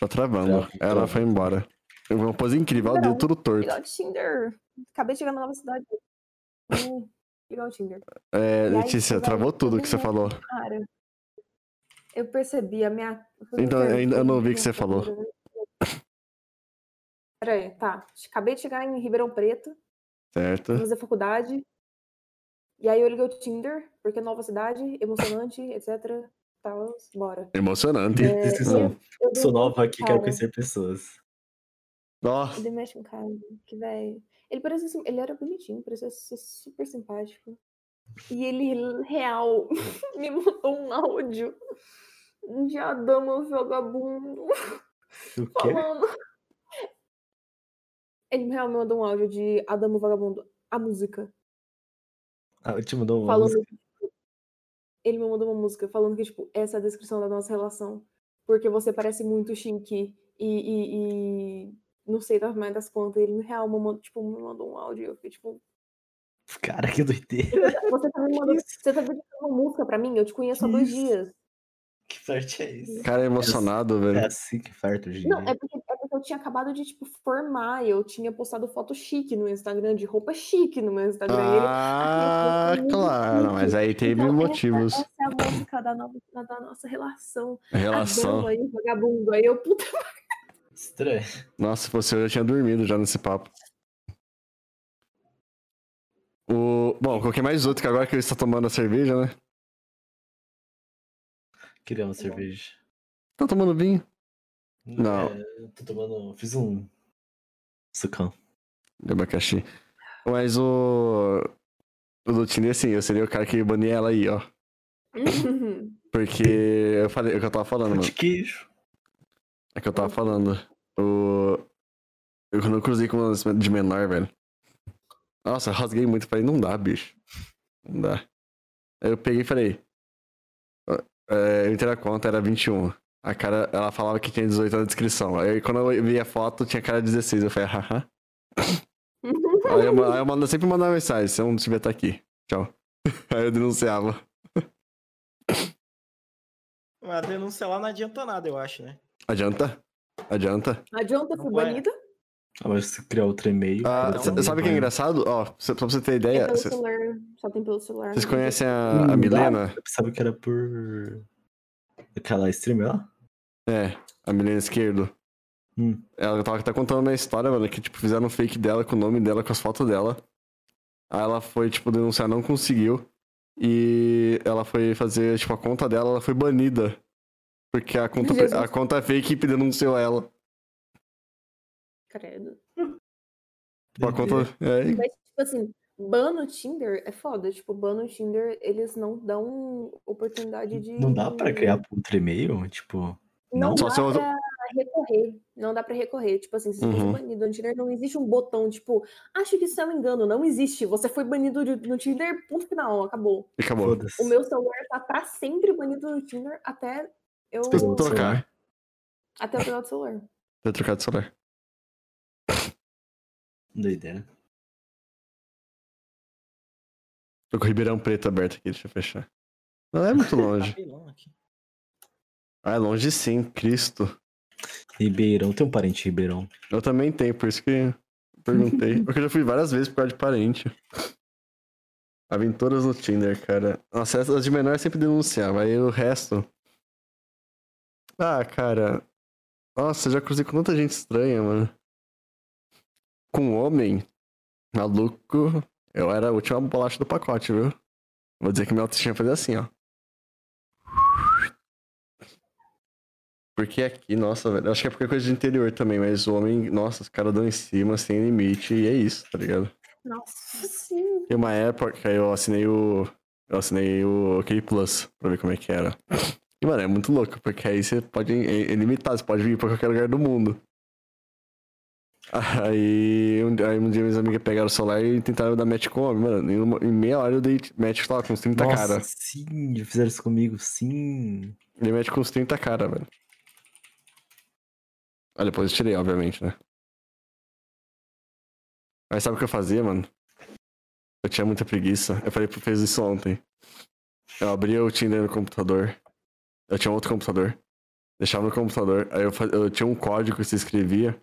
Tá travando. Trava, Ela foi embora. Uma pose incrível, ela deu tudo torto. Legal de Tinder. Acabei de chegar na nova cidade. Legal de Tinder. É, aí, Letícia, velho, travou tudo que você falou. Cara, eu percebi a minha. Então, eu não vi o que você falou. Peraí, tá. Acabei de chegar em Ribeirão Preto, Certo? fazer faculdade. E aí eu liguei o Tinder, porque nova cidade, emocionante, etc. Tal, bora. Emocionante. É, eu- eu Sou nova aqui, quero cara, conhecer pessoas. Nossa. Ele mexe com cara, que velho. Ele parecia assim, ele era bonitinho, parecia ser super simpático. E ele, real, me mandou um áudio de Adamo vagabundo O quê? falando. Ele real me mandou um áudio de Adamo vagabundo, a música. Ah, eu te mandou uma falando. música. Ele me mandou uma música falando que, tipo, essa é a descrição da nossa relação. Porque você parece muito chique e, e, e não sei das mais das contas. Ele, real, me mandou, tipo, me mandou um áudio. e Eu fiquei, tipo, Cara, que doideira. você tá me mandando. Você tá pedindo uma música pra mim? Eu te conheço há dois Isso. dias. Que flerte é esse? Cara emocionado, velho. É assim que hoje em Não, é é porque eu tinha acabado de, tipo, formar. Eu tinha postado foto chique no Instagram, de roupa chique no meu Instagram. ele, Ah, "Ai, eu tô muito claro, mas aí teve Então, motivos. Essa, essa é a música da, nova, da nossa relação. Relação. Aí, vagabundo. Aí eu, puta Estranho. Nossa, se fosse eu, eu tinha dormido já nesse papo. O... Bom, coloquei mais outro que agora que ele está tomando a cerveja, né? Queria uma cerveja. Tá tomando vinho? Não. É, tô tomando. Fiz um. Sucão. De abacaxi. Mas o. O do Tinder, assim, eu seria o cara que bania ela aí, ó. Porque eu falei, é o que eu tava falando, mano. De queijo. É que eu tava falando. O. Eu quando eu cruzei com umas de menor, velho. Nossa, eu rasguei muito. Falei, não dá, bicho. Não dá. Aí eu peguei e falei. É, eu entrei na conta, era 21. A cara, ela falava que tinha 18 na descrição. Aí quando eu vi a foto, tinha cara de 16. Eu falei, haha. Aí eu, aí eu, mando- eu sempre mandava mensagem, se eu não tiver tá aqui. Tchau. Aí eu denunciava. Mas denunciar lá não adianta nada, eu acho, né? Adianta? Adianta? Adianta, fui vai. banida? Ah, mas se criar outro e-mail. Ah, sabe o que é banho. engraçado? Ó, só pra você ter É ideia. pelo Vocês celular. Só tem pelo celular. vocês conhecem a, Hum, a Milena? Pensava que era por. Aquela streamer lá? É, a Milena Esquerdo. Hum. Ela tava tá contando uma história, mano, que, tipo, fizeram um fake dela com o nome dela, com as fotos dela. Aí ela foi, tipo, denunciar, não conseguiu. E ela foi fazer, tipo, a conta dela, ela foi banida. Porque a conta, Jesus. a conta fake denunciou ela. Credo. Tipo, a conta. É, Mas, tipo assim, ban no Tinder é foda. Tipo, ban no Tinder, eles não dão oportunidade de. Não dá pra criar outro e-mail? Tipo. Não Não? Só dá se eu- pra recorrer. Não dá pra recorrer. Tipo assim, se você Uhum. for banido no Tinder, não existe um botão, tipo, acho que isso é um engano. Não existe. Você foi banido de- no Tinder, ponto final, acabou. e acabou. O meu celular tá pra sempre banido no Tinder até eu. Que Pelo trocar. Até eu pegar o celular. Ter trocado de celular. Doideira. Tô com o Ribeirão Preto aberto aqui, deixa eu fechar. Não é muito longe. Aqui. Ah, é longe sim, Cristo. Ribeirão, tem um parente Ribeirão. Eu também tenho, por isso que perguntei. Porque eu já fui várias vezes por causa de parente. Aventuras no Tinder, cara. Nossa, essas de menor sempre denunciava. Aí o resto. Ah, cara. Nossa, eu já cruzei com tanta gente estranha, mano. Com homem, maluco, eu era a última bolacha do pacote, viu? Vou dizer que minha autoestima fazia assim, ó. Porque aqui, nossa, velho. Acho que é porque é coisa de interior também, mas o homem, nossa, os caras dão em cima sem limite e é isso, tá ligado? Nossa, sim. Tem uma época eu assinei o. Eu assinei o OK Plus pra ver como é que era. E, mano, é muito louco, porque aí você pode. É ilimitado, você pode vir pra qualquer lugar do mundo. Aí um, aí um dia minhas amigas pegaram o celular e tentaram dar match com o homem, mano. Em, uma- em meia hora eu dei match lá com uns 30 Nossa, cara. sim, já fizeram isso comigo, sim. Dei match com uns 30 cara, velho. Aí depois eu tirei, obviamente, né? Mas sabe o que eu fazia, mano? Eu tinha muita preguiça. Eu falei pro fez isso ontem. Eu abria o Tinder no computador. Eu tinha outro computador. Deixava no computador. Aí eu, fa- eu tinha um código que se escrevia.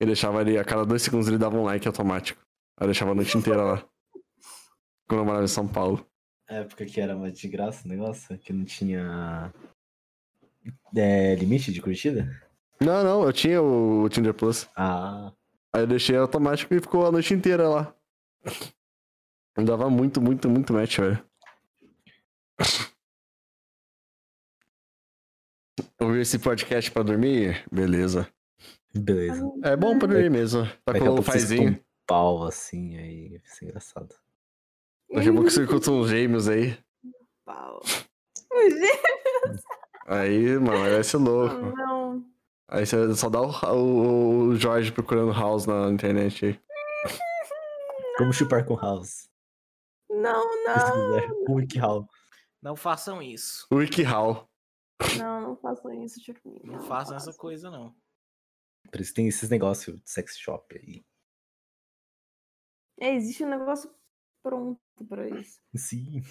E deixava ali, a cada dois segundos ele dava um like automático. Aí eu deixava a noite inteira lá. Quando eu morava em São Paulo. A época que era mais de graça o negócio, que não tinha é, limite de curtida? Não, não, eu tinha o, o Tinder Plus. Ah, Aí eu deixei automático e ficou a noite inteira lá. Eu dava muito, muito, muito match, velho. Ouvir esse podcast pra dormir? Beleza. Beleza. É bom pra dormir mesmo. Tá com um um pau assim, aí vai ser engraçado. Daqui a pouco você escuta uns gêmeos aí. Pau. Aí, mano, vai ser louco. Não. Aí você só dá o, o, o Jorge procurando house na internet aí. Como chupar com House? Não, não. quiser. Wiki House. Não façam isso. WikiHow. Não, não façam isso, tipo. Não façam essa coisa, não. Por isso tem esses negócios de sex shop aí. É, existe um negócio pronto pra isso. Sim.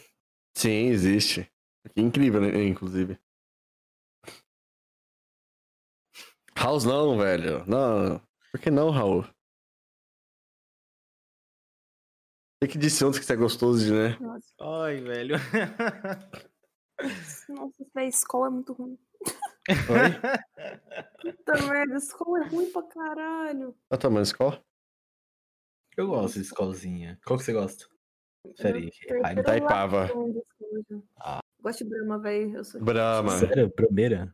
Sim, existe. Que incrível, né, inclusive. House não, velho. Não. Por que não, Raul? Tem que disse ontem que você é gostoso de, né? Nossa, Ai, velho. nossa, véi, escola é muito ruim. Oi? Puta merda, escola é ruim pra caralho. Ah, tá, mas qual? Eu gosto de escolzinha. Qual que você gosta? Série prefiro Taipava. latão de escola. Ah. Gosto de Brahma, velho. Eu sou Brahma. Sério? Primeira?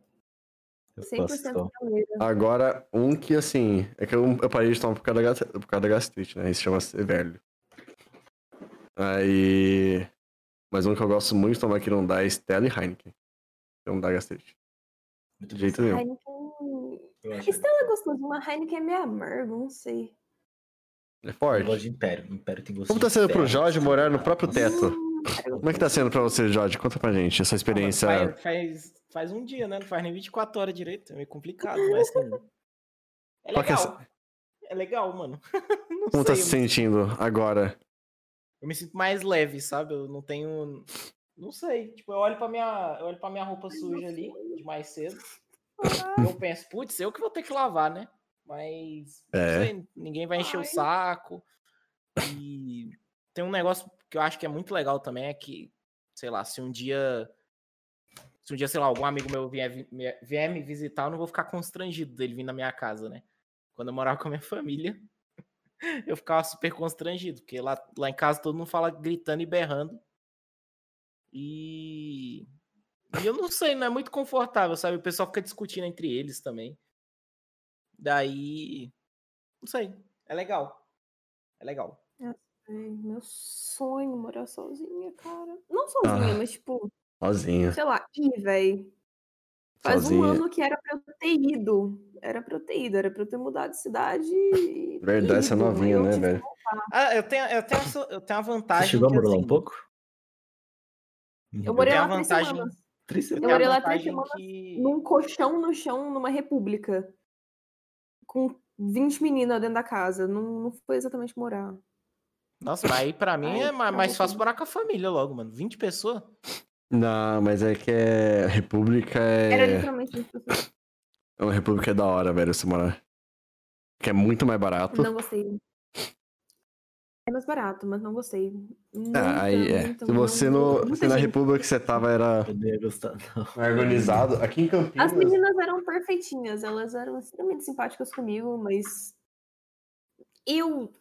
Eu 100% gosto. brasileira. Agora, um que assim. É que eu, eu parei de tomar por causa, da, por causa da gastrite, né? Isso chama ser velho. Aí. Mas um que eu gosto muito de tomar que não dá é Stella e Heineken. Não dá gastrite. Muito De jeito nenhum. Heineken. Stella é gostoso, mas Heineken é meio amargo, não sei. É Eu forte. gosto de Império. Império tem gosto Como tá sendo pro ferro. Jorge morar no próprio teto? Hum, cara, Como é que tá sendo pra você, Jorge? Conta pra gente essa experiência. Faz, faz, faz um dia, né? Não faz nem 24 horas direito. É meio complicado, mas assim. É é legal. É legal, mano. Não Como tá sei, se eu me- sentindo agora? eu me sinto mais leve, sabe? Eu não tenho. Não sei. Tipo, eu olho pra minha, eu olho pra minha roupa suja ali, de mais cedo. eu penso, putz, eu que vou ter que lavar, né? Mas. É. Não sei, ninguém vai encher o Ai. saco. E tem um negócio que eu acho que é muito legal também, é que, sei lá, se um dia. Se um dia, sei lá, algum amigo meu vier, vier me visitar, eu não vou ficar constrangido dele vir na minha casa, né? Quando eu morava com a minha família, eu ficava super constrangido, porque lá, lá em casa todo mundo fala gritando e berrando. E, e eu não sei, não é muito confortável, sabe? O pessoal fica discutindo entre eles também. Daí, não sei, é legal. É legal. Ai, meu sonho morar sozinha, cara. Não sozinha, Ah. mas tipo, Sozinha. sei lá, ir, velho. Faz um Sozinha. ano que era pra eu ter ido. Era pra eu ter ido, era pra eu ter mudado de cidade. e Verdade, você é ido, mas novinha, né, velho? Ah, eu tenho, eu tenho, essa- eu tenho a Você vantagem. chegou a morar lá assim, um pouco? Eu morei lá a três vantagem- semanas. Três Eu a morei lá três semanas que... Num colchão no chão, numa república. Com 20 meninas dentro da casa. Não, não foi exatamente morar. Nossa, mas aí pra mim Ai, é ma- mais bom. fácil morar com a família logo, mano. 20 pessoas? Não, mas é que é. República Era é. literalmente isso. É uma república é da hora, velho, você morar. Que é muito mais barato. Não gostei. É mais barato, mas não gostei. Muita, Ah, aí é. muita, Se você não- no. Se na república que você tava era gostar, organizado. Aqui em Campinas. As meninas eram perfeitinhas, elas eram extremamente simpáticas comigo, mas eu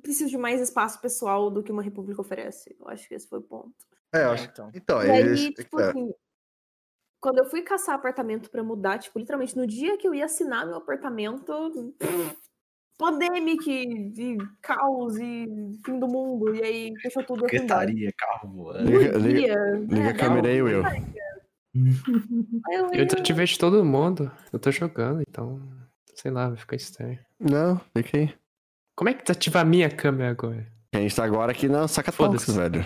preciso de mais espaço pessoal do que uma república oferece. Eu acho que esse foi o ponto. É, eu É, acho. então. Então, E aí, eles- tipo é. assim, quando eu fui caçar apartamento pra mudar, tipo, literalmente no dia que eu ia assinar meu apartamento, pandemic, e caos e fim do mundo, e aí fechou tudo fui embora. Secretaria, carro voando. Liga, liga, liga a né, câmera aí, Will. eu, Eu desativei de todo mundo. Eu tô jogando, então. Sei lá, vai ficar estranho. Não, fica aí. Como é que desativa a minha câmera agora? A gente tá agora aqui na saca Foda-se. velho.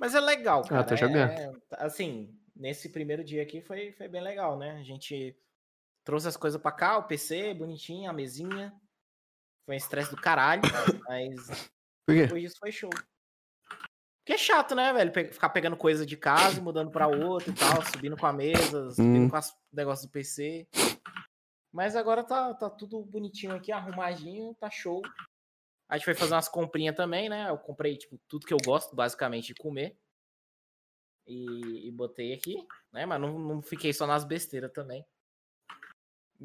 Mas é legal, cara. Ah, é- jogando. é- assim, nesse primeiro dia aqui foi, foi bem legal, né? A gente trouxe as coisas pra cá, o PC bonitinho, a mesinha. Foi um estresse do caralho, mas Por quê? depois disso foi show. Porque é chato, né, velho? Pe- Ficar pegando coisa de casa e mudando pra outra e tal, subindo com a mesa, subindo Hum. com os negócios do PC. Mas agora tá, tá tudo bonitinho aqui, arrumadinho, tá show. A gente foi fazer umas comprinhas também, né? Eu comprei, tipo, tudo que eu gosto, basicamente, de comer. E, e botei aqui, né? Mas não, não fiquei só nas besteiras também.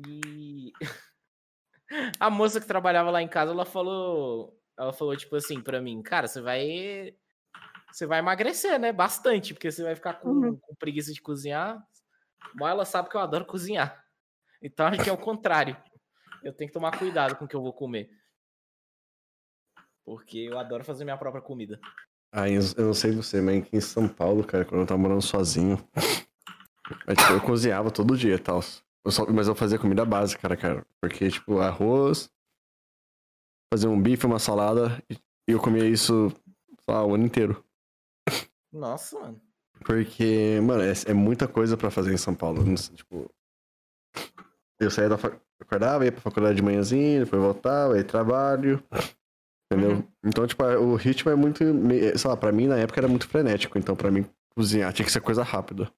E a moça que trabalhava lá em casa, ela falou, ela falou tipo assim pra mim, cara, você vai você vai emagrecer, né? Bastante, porque você vai ficar com, Uhum. com preguiça de cozinhar. Mas ela sabe que eu adoro cozinhar. Então acho que é o contrário. Eu tenho que tomar cuidado com o que eu vou comer. Porque eu adoro fazer minha própria comida. Ah, eu eu não sei você, mas aqui em São Paulo, cara, quando eu tava morando sozinho, eu, tipo, eu cozinhava todo dia e tal. Eu só- mas eu fazia comida básica, cara, cara. Porque, tipo, arroz, fazia um bife, uma salada, e eu comia isso, sei lá, o ano inteiro. Nossa, mano. Porque, mano, é, é muita coisa pra fazer em São Paulo. sei, Tipo, eu saía da faculdade, acordava, ia pra faculdade de manhãzinha, depois voltava, aí trabalho. Entendeu? Uhum. Então, tipo, o ritmo é muito. Sei lá, pra mim na época era muito frenético. Então, pra mim, cozinhar tinha que ser coisa rápida.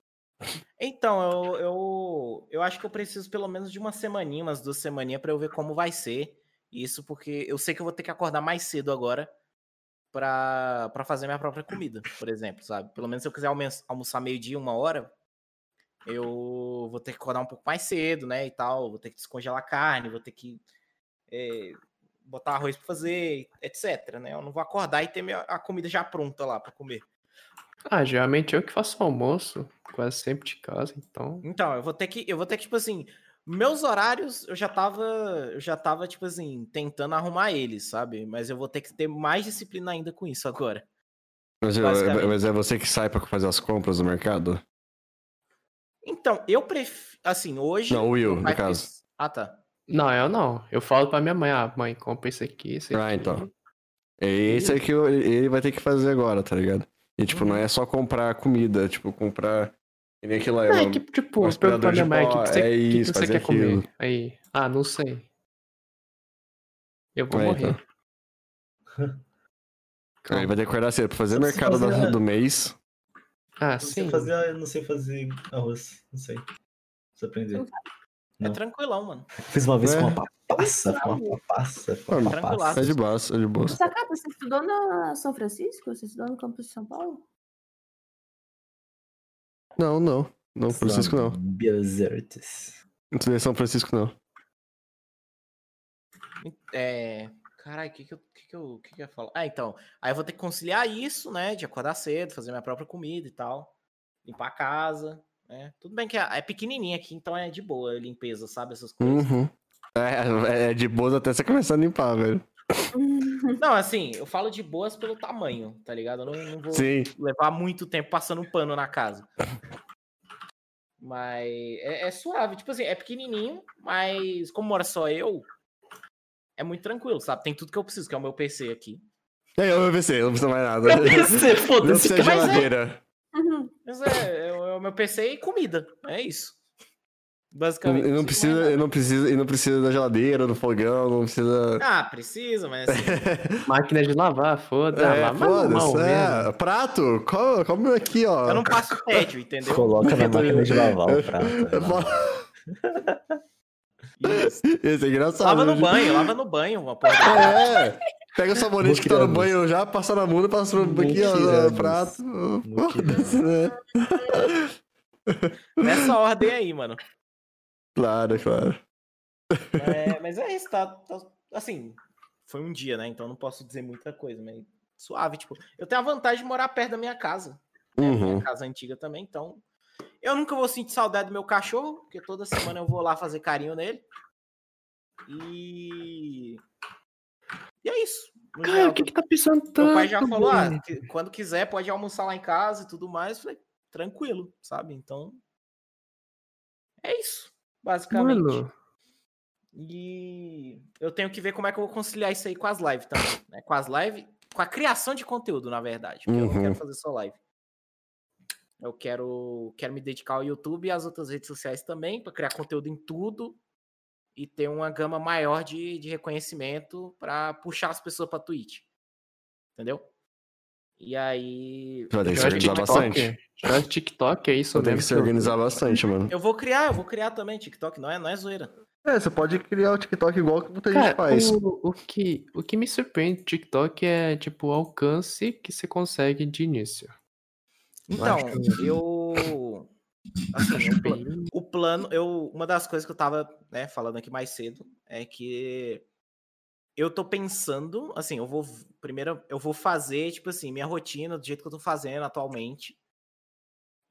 Então, eu, eu, eu acho que eu preciso pelo menos de uma semaninha, umas duas semaninhas, pra eu ver como vai ser. Isso porque eu sei que eu vou ter que acordar mais cedo agora pra fazer minha própria comida, por exemplo, sabe? Pelo menos se eu quiser almoçar meio-dia, uma hora, eu vou ter que acordar um pouco mais cedo, né? E tal. Vou ter que descongelar carne, vou ter que eh, botar arroz pra fazer, etc. Né? Eu não vou acordar e ter minha, a comida já pronta lá pra comer. Ah, geralmente eu que faço o almoço, quase sempre de casa, então. Então, eu vou ter que, eu vou ter que, tipo assim, meus horários eu já tava, eu já tava, tipo assim, tentando arrumar eles, sabe? Mas eu vou ter que ter mais disciplina ainda com isso agora. Mas, é- Basicamente. mas é você que sai pra fazer as compras no mercado? Então, eu prefiro, assim, hoje... Não, o Will, no caso. Ah, tá. Não, eu não. Eu falo pra minha mãe, ah, mãe, compra isso aqui, isso aqui. Ah, então. É esse aí que eu- ele vai ter que fazer agora, tá ligado? E, tipo, Uhum. não é só comprar comida, tipo, comprar. Que nem aquilo lá. Não, é é uma- que, tipo, um de minha mãe, o que, que você, é que que isso, você fazer quer comer? aquilo. Aí, ah, não sei. Eu vou É, morrer. então. Aí vai ter que acordar cedo pra fazer mercado fazer do, mês. Ah, Não sei sim. fazer, eu não sei fazer arroz. Não sei. Preciso aprender. É Não. tranquilão, mano. Fiz uma vez É. com uma papaça. Com uma papaça. Com uma papaça. É de boa, é de boa. Sacata, você estudou na São Francisco? Você estudou no campus de São Paulo? Não, não. Não, Francisco não. Biazertes. Não estudei São Francisco, não. É... Caralho, o que que, eu, que, que, eu, que que eu ia falar? Ah, então. Aí eu vou ter que conciliar isso, né? De acordar cedo, fazer minha própria comida e tal. Limpar a casa, né? Tudo bem que é, é pequenininha aqui, então é de boa a limpeza, sabe? Essas coisas. Uhum. É, é de boa até você começar a limpar, velho. Não, assim, eu falo de boas pelo tamanho, tá ligado? Eu não, não vou Sim. levar muito tempo passando um pano na casa. Mas é, é suave, tipo assim, é pequenininho, mas como mora só eu, é muito tranquilo, sabe? Tem tudo que eu preciso, que é o meu PC aqui. É, eu PC, não precisa mais nada. Meu PC, Não foda-se. precisa de Mas é- geladeira. Mas é, é o é o meu PC e comida, é isso. Basicamente. não preciso precisa, e nada. não precisa, e não precisa da geladeira, do fogão, não precisa. Ah, precisa, mas assim, Máquina de lavar, foda-se. É, foda-se. mesmo. É, prato, come, come aqui, ó. eu não passo tédio, entendeu? Coloca na máquina de lavar o É prato. né? Isso. Esse é engraçado. Lava no né? banho, lava no banho, uma porra. É. Pega o sabonete que tá no banho já, passa na mão e passa no aqui, ó, no prato. Foda-se, né? Nessa ordem aí, mano. Claro, claro. É, mas é isso, tá, tá- Assim, foi um dia, né? Então não posso dizer muita coisa, mas suave. Tipo, eu tenho a vantagem de morar perto da minha casa. né? Uhum. Minha casa antiga também, então. Eu nunca vou sentir saudade do meu cachorro, porque toda semana eu vou lá fazer carinho nele. E. E é isso. Cara, geral, o que que tá pensando tanto? Meu pai já falou, ah, que quando quiser pode almoçar lá em casa e tudo mais. Eu Falei, tranquilo, sabe? Então. É isso, basicamente. Mano, E eu tenho que ver como é que eu vou conciliar isso aí com as lives também. Né? Com as lives, com a criação de conteúdo, na verdade. Porque eu não Uhum. quero fazer só live. Eu quero, quero me dedicar ao YouTube e às outras redes sociais também, para criar conteúdo em tudo e ter uma gama maior de, de reconhecimento para puxar as pessoas para Twitch. Entendeu? E aí. Vai ter que se Já organizar bastante. Já TikTok é isso Vai ter que se organizar bastante, mano. Eu vou criar, eu vou criar também TikTok, não é, não é zoeira. É, você pode criar o TikTok igual que muita gente Cara, faz. o, o, que, o que me surpreende do TikTok é, tipo, o alcance que você consegue de início. Então, eu. Assim, o, plano, eu, uma das coisas que eu tava, né, falando aqui mais cedo é que eu tô pensando, assim, eu vou primeiro eu vou fazer, tipo assim, minha rotina do jeito que eu tô fazendo atualmente.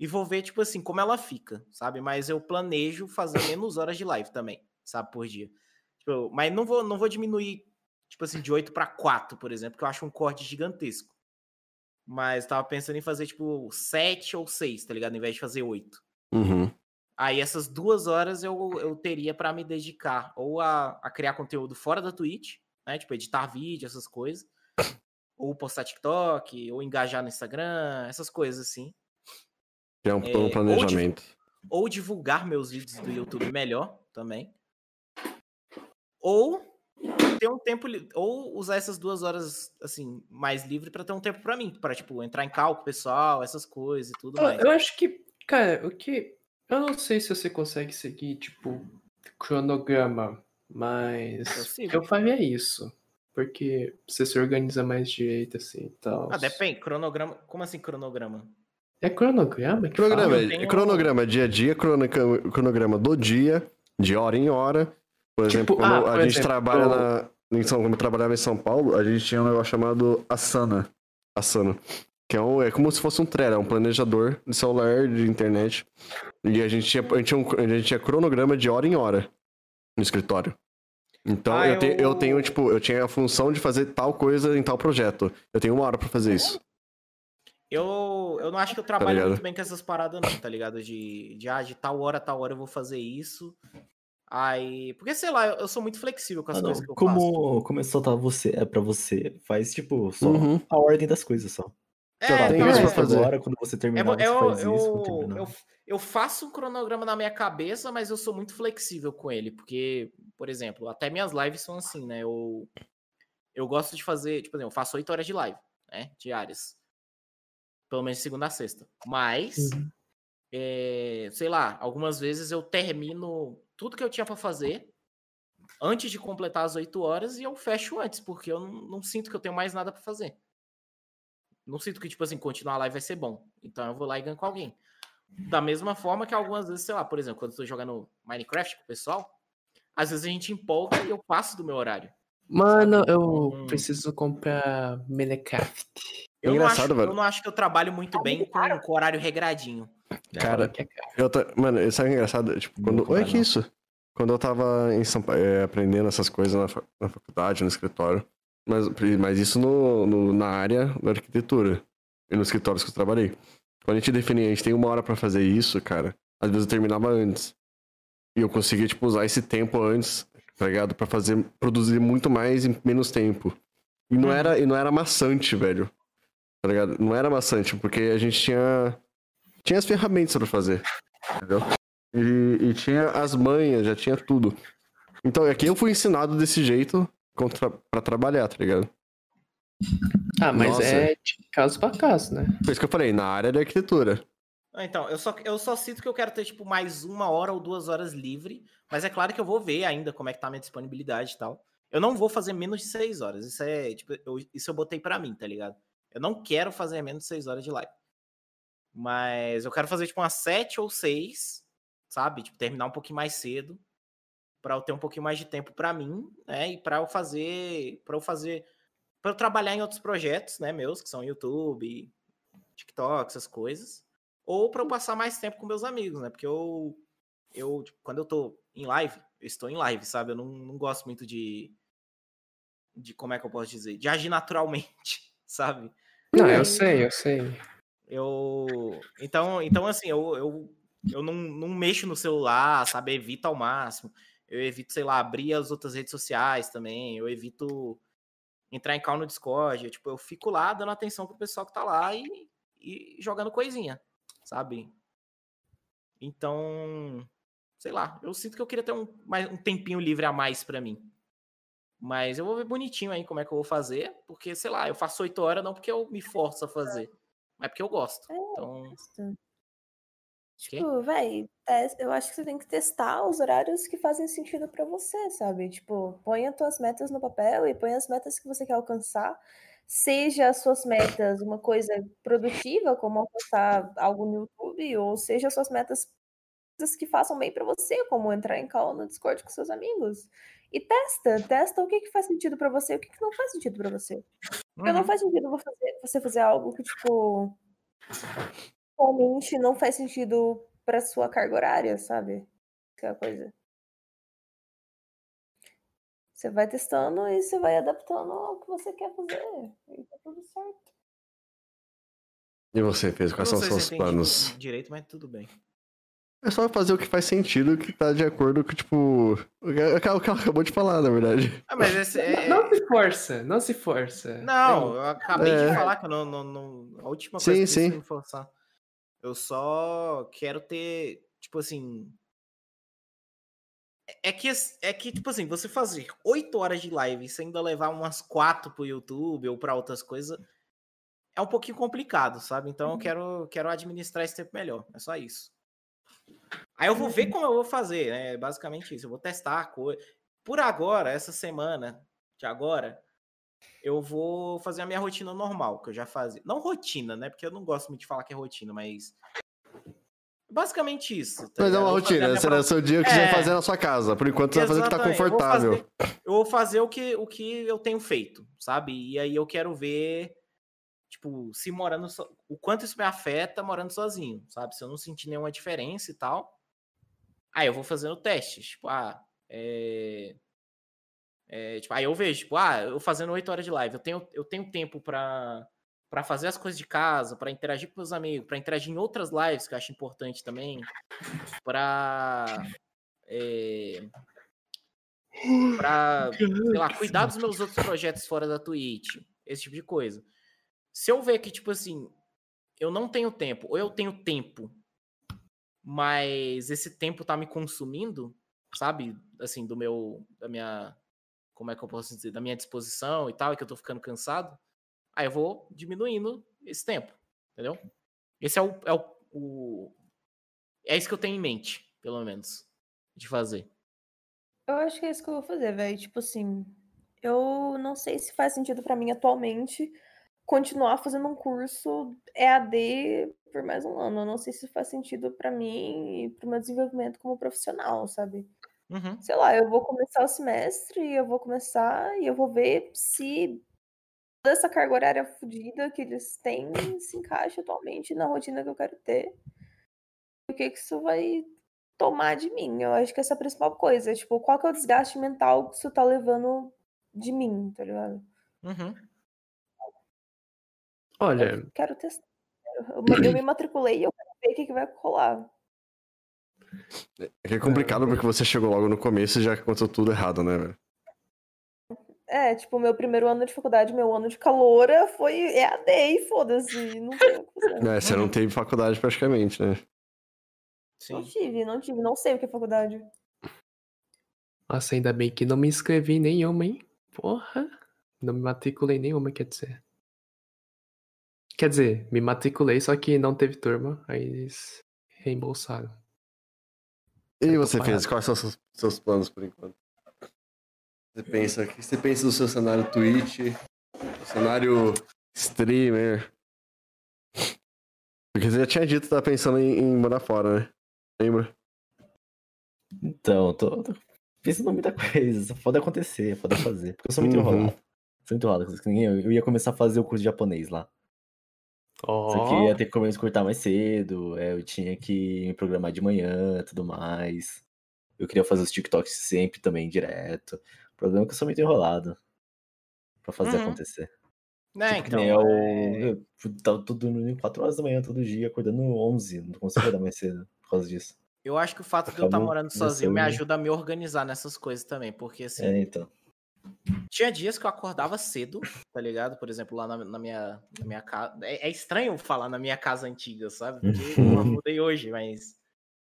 E vou ver, tipo assim, como ela fica, sabe? Mas eu planejo fazer menos horas de live também, sabe, por dia. Tipo, mas não vou, não vou diminuir, tipo assim, de 8 para 4, por exemplo, que eu acho um corte gigantesco. Mas tava pensando em fazer, tipo, 7 ou 6, tá ligado? Ao invés de fazer 8. Uhum. Aí essas duas horas eu, eu teria pra me dedicar ou a, a criar conteúdo fora da Twitch, né? Tipo, editar vídeo, essas coisas. Ou postar TikTok, ou engajar no Instagram, essas coisas assim. É um, todo um ou de- planejamento. Ou divulgar meus vídeos do YouTube melhor também. Ou ter um tempo. Ou usar essas duas horas, assim, mais livre pra ter um tempo pra mim. Pra, tipo, entrar em cálculo pessoal, essas coisas e tudo Eu, mais. eu acho que, cara, o que. Eu não sei se você consegue seguir, tipo, cronograma, mas Eu sigo. eu faria isso. Porque você se organiza mais direito, assim e tal. Ah, depende. Cronograma. Como assim cronograma? É cronograma que Cronograma, fala? eu tenho- cronograma dia a dia, crono- cronograma do dia, de hora em hora. Por exemplo, Tipo, quando ah, a gente exemplo, trabalha eu- na. Em São, quando eu trabalhava em São Paulo, a gente tinha um negócio chamado Asana. Asana. Que é, um, é como se fosse um Trello, é um planejador de celular, de internet. E a gente tinha, a gente tinha, um, a gente tinha cronograma de hora em hora no escritório. Então Ah, eu, te- eu eu- tenho, tipo, eu tinha a função de fazer tal coisa em tal projeto. Eu tenho uma hora pra fazer isso. Eu, eu não acho que eu trabalho ligado? muito bem com essas paradas, não, tá ligado? De, de, ah, de tal hora, tal hora eu vou fazer isso. Aí. Porque, sei lá, eu, eu sou muito flexível com as Ah, não. coisas que eu faço. Como começou tá você, é pra você, faz tipo só Uhum. a ordem das coisas só. É, tem isso pra fazer. agora, quando você É, terminar, você eu, faz eu, isso. eu, eu faço um cronograma na minha cabeça, mas eu sou muito flexível com ele. Porque, por exemplo, até minhas lives são assim, né? Eu, eu gosto de fazer, tipo, eu faço 8 horas de live, né? Diárias. Pelo menos de segunda a sexta. Mas, Uhum. é, sei lá, algumas vezes eu termino tudo que eu tinha pra fazer antes de completar as 8 horas e eu fecho antes, porque eu não, não sinto que eu tenho mais nada pra fazer. Não sinto que, tipo assim, continuar a live vai ser bom. Então eu vou lá e ganho com alguém. Da mesma forma que algumas vezes, sei lá, por exemplo, quando eu tô jogando Minecraft com o pessoal, às vezes a gente empolga e eu passo do meu horário. Mano, sabe? eu Hum. preciso comprar Minecraft. Eu, não engraçado, acho, velho. eu não acho que eu trabalho muito bem com, com horário regradinho. Cara, Que é. Eu ta- Mano, sabe o que é engraçado? Tipo, quando. Olha que não. isso? Quando eu tava em São Paulo, é, aprendendo essas coisas na, na faculdade, no escritório. Mas, mas isso no, no- na área da arquitetura. E nos escritórios que eu trabalhei. Quando a gente definia, a gente tem uma hora pra fazer isso, cara. Às vezes eu terminava antes. E eu conseguia, tipo, usar esse tempo antes, tá ligado? Pra fazer, produzir muito mais em menos tempo. E não, Uhum. era, e não era maçante, velho. Tá ligado? Não era maçante, porque a gente tinha. Tinha as ferramentas pra fazer. Entendeu? E, e tinha as manhas, já tinha tudo. Então aqui eu fui ensinado desse jeito contra, pra trabalhar, tá ligado? Ah, mas Nossa. é de caso pra caso, né? Por isso que eu falei, na área da arquitetura. Ah, Então, eu só, eu só sinto que eu quero ter, tipo, mais uma hora ou duas horas livre. Mas é claro que eu vou ver ainda como é que tá a minha disponibilidade e tal. Eu não vou fazer menos de seis horas. Isso é, tipo, eu, isso eu botei pra mim, tá ligado? Eu não quero fazer menos de seis horas de live. Mas eu quero fazer, tipo, umas sete ou seis, sabe? Tipo, terminar um pouquinho mais cedo. Pra eu ter um pouquinho mais de tempo pra mim, né? E pra eu fazer. para eu fazer. Pra eu trabalhar em outros projetos, né, meus, que são YouTube, TikTok, essas coisas ou para eu passar mais tempo com meus amigos, né? Porque eu, eu tipo, quando eu tô em live, eu estou em live, sabe? Eu não, não gosto muito de, de como é que eu posso dizer, de agir naturalmente, sabe? Não, eu sei, eu sei. Eu, então, então assim, eu, eu, eu não, não mexo no celular, sabe? Evito ao máximo. Eu evito, sei lá, abrir as outras redes sociais também. Eu evito entrar em call no Discord. Eu, tipo, eu fico lá dando atenção pro pessoal que tá lá e, e jogando coisinha, sabe? Então, sei lá, eu sinto que eu queria ter um, mais, um tempinho livre a mais pra mim. Mas eu vou ver bonitinho aí como é que eu vou fazer, porque, sei lá, eu faço 8 horas não porque eu me forço a fazer, mas porque eu gosto. É, Então. Tipo, véi, eu acho que você tem que testar os horários que fazem sentido pra você, sabe? Tipo, põe as tuas metas no papel e põe as metas que você quer alcançar. Seja as suas metas uma coisa produtiva, como alcançar algo no YouTube, ou seja as suas metas coisas que façam bem pra você, como entrar em call no Discord com seus amigos. E testa, testa o que que faz sentido pra você e o que que não faz sentido pra você. Porque não uhum. faz sentido você fazer algo que, tipo, realmente não faz sentido pra sua carga horária, sabe? Que é a coisa. Você vai testando e você vai adaptando ao que você quer fazer. E tá tudo certo. E você, Pedro, quais são não os seus planos? direito, mas tudo bem. É só fazer o que faz sentido, que tá de acordo com, tipo, o que o que ela acabou de falar, na verdade. Ah, mas esse é... Não se força, não se força. Não, eu acabei É. de falar que eu não, não, não- A última Sim, coisa que sim. eu me forçar. Eu só quero ter, tipo assim. É que, é que, tipo assim, você fazer 8 horas de live e você ainda levar umas 4 pro YouTube ou pra outras coisas é um pouquinho complicado, sabe? Então eu quero, quero administrar esse tempo melhor. É só isso. Aí eu vou ver como eu vou fazer, né? Basicamente isso. Eu vou testar a coisa. Por agora, essa semana de agora, eu vou fazer a minha rotina normal, que eu já fazia. Não rotina, né? Porque eu não gosto muito de falar que é rotina, mas. Basicamente isso. tá Mas é uma rotina, minha esse é seu dia que você vai É. fazer na sua casa. Por enquanto você vai fazer o que tá Exatamente, eu vou confortável. fazer- Eu vou fazer o que, o que eu tenho feito, sabe? E aí eu quero ver, tipo, se morando. so- O quanto isso me afeta morando sozinho, sabe? Se eu não sentir nenhuma diferença e tal. Aí eu vou fazendo testes. Tipo, ah, é. É, tipo, aí eu vejo, tipo, ah, eu fazendo 8 horas de live, eu tenho, eu tenho tempo pra, pra fazer as coisas de casa, pra interagir com meus amigos, pra interagir em outras lives, que eu acho importante também, pra. É, pra, sei lá, cuidar dos meus outros projetos fora da Twitch, esse tipo de coisa. Se eu ver que, tipo assim, eu não tenho tempo, ou eu tenho tempo, mas esse tempo tá me consumindo, sabe? Assim, do meu, da minha, como é que eu posso dizer, da minha disposição e tal, e que eu tô ficando cansado, aí eu vou diminuindo esse tempo, entendeu? Esse é o, é o, o é isso que eu tenho em mente, pelo menos, de fazer. Eu acho que é isso que eu vou fazer, velho. Tipo assim, eu não sei se faz sentido pra mim atualmente continuar fazendo um curso EAD por mais um ano. Eu não sei se faz sentido pra mim e pro meu desenvolvimento como profissional, sabe? Uhum. Sei lá, eu vou começar o semestre e eu vou começar e eu vou ver se toda essa carga horária fodida que eles têm se encaixa atualmente na rotina que eu quero ter. E o que que isso vai tomar de mim? Eu acho que essa é a principal coisa. Tipo, qual que é o desgaste mental que isso tá levando de mim, tá ligado? Uhum. Olha, Eu quero testar. Eu, eu me matriculei e eu quero ver o que, que vai rolar. É que é complicado porque você chegou logo no começo e já aconteceu tudo errado, né, velho? É, tipo, meu primeiro ano de faculdade, meu ano de caloura foi EAD e foda-se, não tem o que fazer. É, você não teve faculdade praticamente, né? Não Sim. tive, não tive, não sei o que é faculdade. nossa, ainda bem que não me inscrevi em nenhuma, hein? Porra. Não me matriculei em nenhuma, quer dizer. Quer dizer, me matriculei, só que não teve turma, aí eles reembolsaram. E Eu tô você, fez? Quais são os seus, seus planos por enquanto? Você pensa, o que você pensa do seu cenário Twitch, cenário streamer? Porque você já tinha dito que tá pensando em, em morar fora, né? Lembra? Então, tô, tô pensando em muita coisa. Só pode acontecer, pode fazer. Porque eu sou muito Uhum. enrolado. Sou muito enrolado. eu ia começar a fazer o curso de japonês lá. Só que ia ter que começar a cortar mais cedo. é, eu tinha que me programar de manhã tudo mais. Eu queria fazer os TikToks sempre também, direto. O problema é que eu sou muito enrolado. Pra fazer Uhum. acontecer. Né, Tipo, então. eu, é, eu tava tudo dormindo 4 horas da manhã todo dia, acordando 11. Não consigo acordar mais cedo por causa disso. Eu acho que o fato de eu estar Acabou morando sozinho me ajuda a me organizar nessas coisas também, porque assim, É, então. Tinha dias que eu acordava cedo, tá ligado? Por exemplo, lá na, na minha, na minha casa. É, é estranho falar na minha casa antiga, sabe? Porque eu mudei hoje, mas.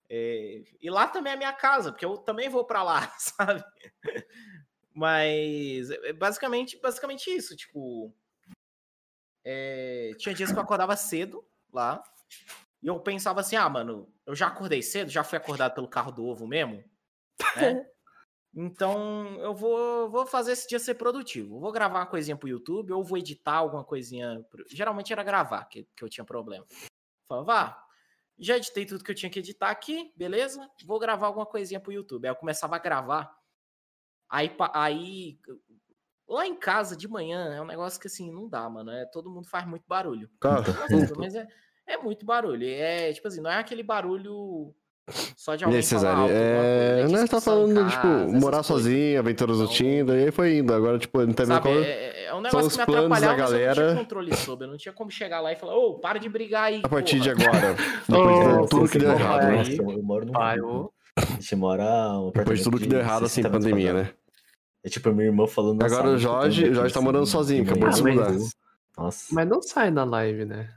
é, E lá também é minha casa, porque eu também vou pra lá, sabe? Mas é é basicamente, basicamente isso, tipo. é, tinha dias que eu acordava cedo lá. E eu pensava assim, ah, mano, eu já acordei cedo, já fui acordado pelo carro do ovo mesmo. Né? Então eu vou, vou fazer esse dia ser produtivo. Eu vou gravar uma coisinha pro YouTube, ou vou editar alguma coisinha. pro- Geralmente era gravar, que, que eu tinha problema. Falava, vá, já editei tudo que eu tinha que editar aqui, beleza? Vou gravar alguma coisinha pro YouTube. Aí eu começava a gravar. Aí, aí lá em casa de manhã é um negócio que assim, não dá, mano. É, todo mundo faz muito barulho. Cara, mas é, é muito barulho. É tipo assim, não é aquele barulho só de alguém E aí, falar Cesário, alto, alguma coisa, é... é Nós tá falando, casa, tipo, morar sozinho, aventuras do Tinder, e aí foi indo. Agora, tipo, não tá vendo Sabe, qual... é, é um negócio os que me planos da atrapalhava, mas eu não galera. tinha controle sobre. Eu não tinha como chegar lá e falar, ô, para de brigar aí. A partir de porra." agora, depois de tudo que deu errado, né? aí. Nossa, eu moro num. Pai, ô. A gente mora. Depois de tudo que deu errado, assim, pandemia, né? É tipo a minha irmã falando. Agora o Jorge- o Jorge tá morando sozinho, de acabou de se mudar. Nossa. Mas não sai na live, né?